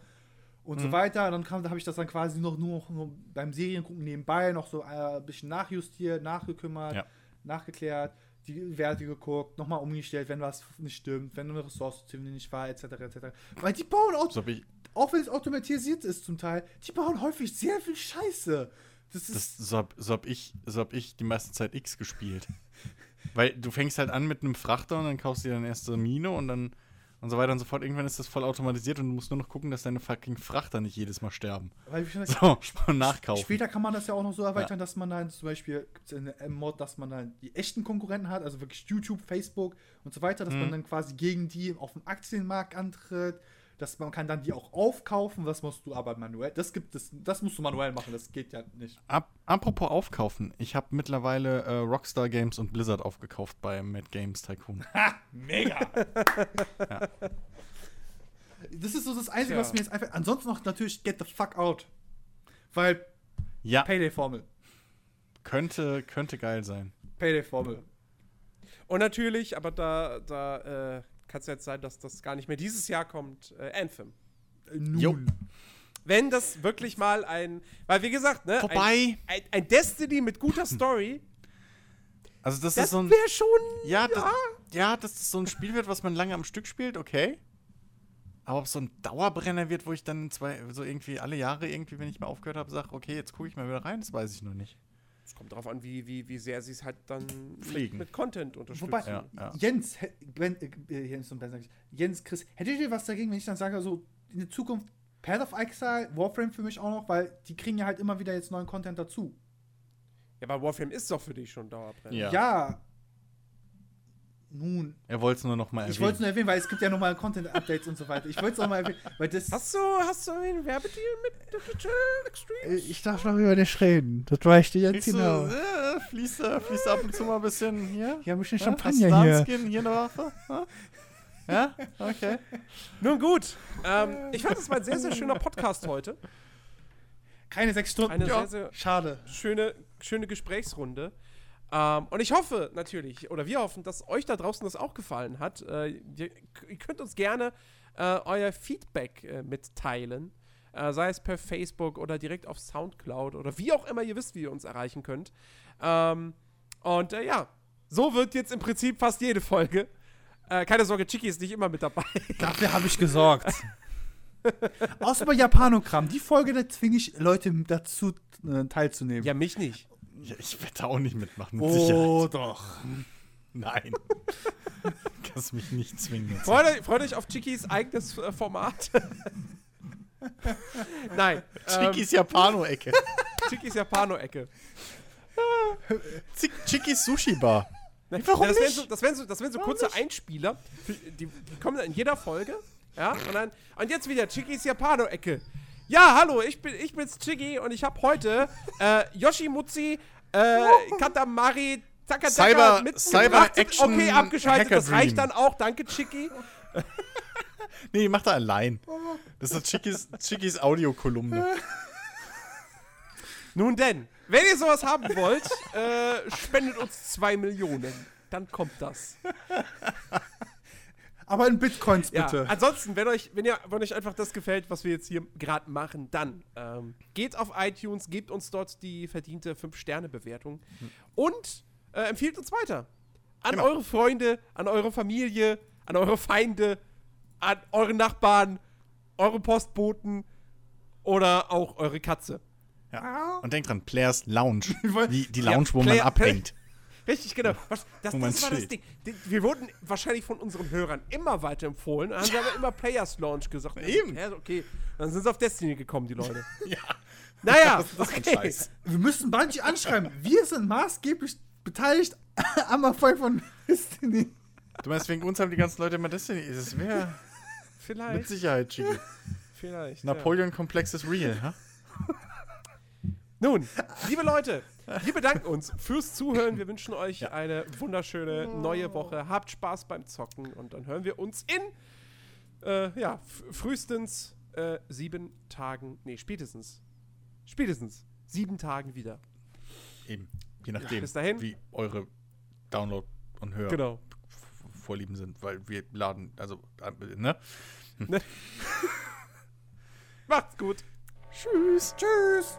und Hm. so weiter. Und dann kam, da habe ich das dann quasi noch nur, nur beim Seriengucken nebenbei noch so äh, ein bisschen nachjustiert, nachgekümmert, Ja. nachgeklärt, die Werte geguckt, nochmal umgestellt, wenn was nicht stimmt, wenn eine Ressource wenig war, etc. etc. Weil die bauen auch, So hab ich, auch wenn es automatisiert ist zum Teil, die bauen häufig sehr viel Scheiße. Das ist das, so, hab, so, hab ich, so hab ich die meiste Zeit X gespielt. (laughs) Weil du fängst halt an mit einem Frachter und dann kaufst du dir dann erst so Mine und dann und so weiter und so fort. Irgendwann ist das voll automatisiert und du musst nur noch gucken, dass deine fucking Frachter nicht jedes Mal sterben. weil ich So, (laughs) nachkaufen. Später kann man das ja auch noch so erweitern, dass man dann zum Beispiel gibt es eine Mod, dass man dann die echten Konkurrenten hat, also wirklich YouTube, Facebook und so weiter, dass Mhm. man dann quasi gegen die auf dem Aktienmarkt antritt, dass man kann dann die auch aufkaufen, das musst du aber manuell, das gibt es, das musst du manuell machen, das geht ja nicht. Ap apropos aufkaufen. Ich habe mittlerweile äh, Rockstar Games und Blizzard aufgekauft bei Mad Games Tycoon. (laughs) Mega! (laughs) Das ist so das Einzige, Tja. was mir jetzt einfach. Ansonsten noch natürlich Get the fuck out. Weil Ja, Payday-Formel. könnte, könnte geil sein. Payday-Formel. Und natürlich, aber da, da äh, kann es jetzt sein, dass das gar nicht mehr dieses Jahr kommt, äh, Anthem. Äh, Nun. Jo. Wenn das wirklich mal ein, weil wie gesagt, ne, Vorbei. Ein, ein, ein Destiny mit guter Story, Also das, das ist so ein wäre schon, ja, das, ja, dass das so ein Spiel wird, was man lange am Stück spielt, okay. Aber ob es so ein Dauerbrenner wird, wo ich dann zwei, so irgendwie alle Jahre irgendwie, wenn ich mal aufgehört habe, sage, okay, jetzt gucke ich mal wieder rein, das weiß ich noch nicht. Es kommt darauf an, wie, wie, wie sehr sie es halt dann Pflegen. mit Content unterstützen. Wobei, Ja, ja. Jens, hä- ben, äh, Jens und Ben, sag ich, Jens, Chris, hättet ihr was dagegen, wenn ich dann sage, so in der Zukunft Path of Exile, Warframe für mich auch noch, weil die kriegen ja halt immer wieder jetzt neuen Content dazu. Ja, aber Warframe ist doch für dich schon Dauerbrenner. Ja. Ja. Nun, Er wollte es nur noch mal ich erwähnen. wollte es nur erwähnen, weil es gibt ja nochmal Content-Updates und so weiter. Ich wollte es auch mal erwähnen, weil das. Hast du, hast du einen Werbedeal mit Digital Extreme? Äh, Ich darf noch über dich reden. Das reicht dir Kriegst du, äh, fließt, äh, fließt ab und zu mal ein bisschen hier? Ja, ein bisschen Ja? Champagner Hast du hier. Skin, hier eine Waffe? Ja? Ja? Okay. Nun gut. Ähm, ich fand, es war ein sehr, sehr schöner Podcast heute. Keine sechs Stunden. Eine sehr, sehr Schade. schöne, schöne Gesprächsrunde. Ähm, und ich hoffe natürlich, oder wir hoffen, dass euch da draußen das auch gefallen hat. Äh, ihr, ihr könnt uns gerne äh, euer Feedback äh, mitteilen. Äh, sei es per Facebook oder direkt auf Soundcloud oder wie auch immer ihr wisst, wie ihr uns erreichen könnt. Ähm, und äh, ja, so wird jetzt im Prinzip fast jede Folge. Äh, keine Sorge, Chiki ist nicht immer mit dabei. (laughs) Dafür habe ich gesorgt. (laughs) Außer bei Japanogramm. Die Folge, da zwinge ich Leute dazu äh, teilzunehmen. ja, mich nicht. Ja, ich werde da auch nicht mitmachen, mit oh, Sicherheit. doch. Nein. (laughs) Kannst mich nicht zwingen. Freut euch, freut euch auf Chikis eigenes äh, Format. (laughs) Nein. ähm, Chikis Japano-Ecke. (laughs) Chikis Japano-Ecke. Chikis Sushi-Bar. Warum das wären nicht? so, das wären so, das wären so kurze Einspieler. Für, die, die kommen dann in jeder Folge. Ja, und dann. Und jetzt wieder Chikis Japano-Ecke. Ja, hallo, ich, bin, ich bin's Chiki und ich habe heute äh, Yoshimutsi, äh, Katamari, Takataka Cyber- mit Cyber Action Okay, abgeschaltet, Hacker das reicht Dream. dann auch. Danke, Chiki. (laughs) Nee, macht er allein. Das ist Chikis, Chikis Audiokolumne. Nun denn, wenn ihr sowas haben wollt, äh, spendet uns 2 Millionen. Dann kommt das. Aber in Bitcoins Ja, bitte. ansonsten, wenn euch, wenn, ihr, wenn euch einfach das gefällt, was wir jetzt hier gerade machen, dann ähm, geht auf iTunes, gebt uns dort die verdiente 5-Sterne-Bewertung und äh, empfiehlt uns weiter. An Genau. eure Freunde, an eure Familie, an eure Feinde, an eure Nachbarn, eure Postboten oder auch eure Katze. Ja. Und denkt dran, Players Lounge. (laughs) Die, die Ja, Lounge, wo Player- man abhängt. Richtig, genau. Was, das, das war das. Ding. Wir wurden wahrscheinlich von unseren Hörern immer weiterempfohlen. Dann haben sie aber immer Players Launch gesagt. Eben. Ja, okay. Dann sind sie auf Destiny gekommen, die Leute. (laughs) Ja. Naja, Das ist ein okay. Scheiß. Wir müssen Bungie anschreiben. Wir sind maßgeblich beteiligt (laughs) am Erfolg von Destiny. Du meinst, wegen uns haben die ganzen Leute immer Destiny. Das wäre mit Vielleicht, Sicherheit, Chiki. vielleicht. Ja. Napoleon-Komplex ist real, ha? Nun, liebe Leute, wir bedanken uns fürs Zuhören. Wir wünschen euch Ja. eine wunderschöne neue Woche. Habt Spaß beim Zocken und dann hören wir uns in, äh, ja, frühestens äh, sieben Tagen, nee, spätestens, spätestens sieben Tagen wieder. Eben. Je nachdem, bis dahin. wie eure Download- und Hör Genau. Vorlieben sind, weil wir laden, also, äh, ne? (laughs) Macht's gut. Tschüss. Tschüss.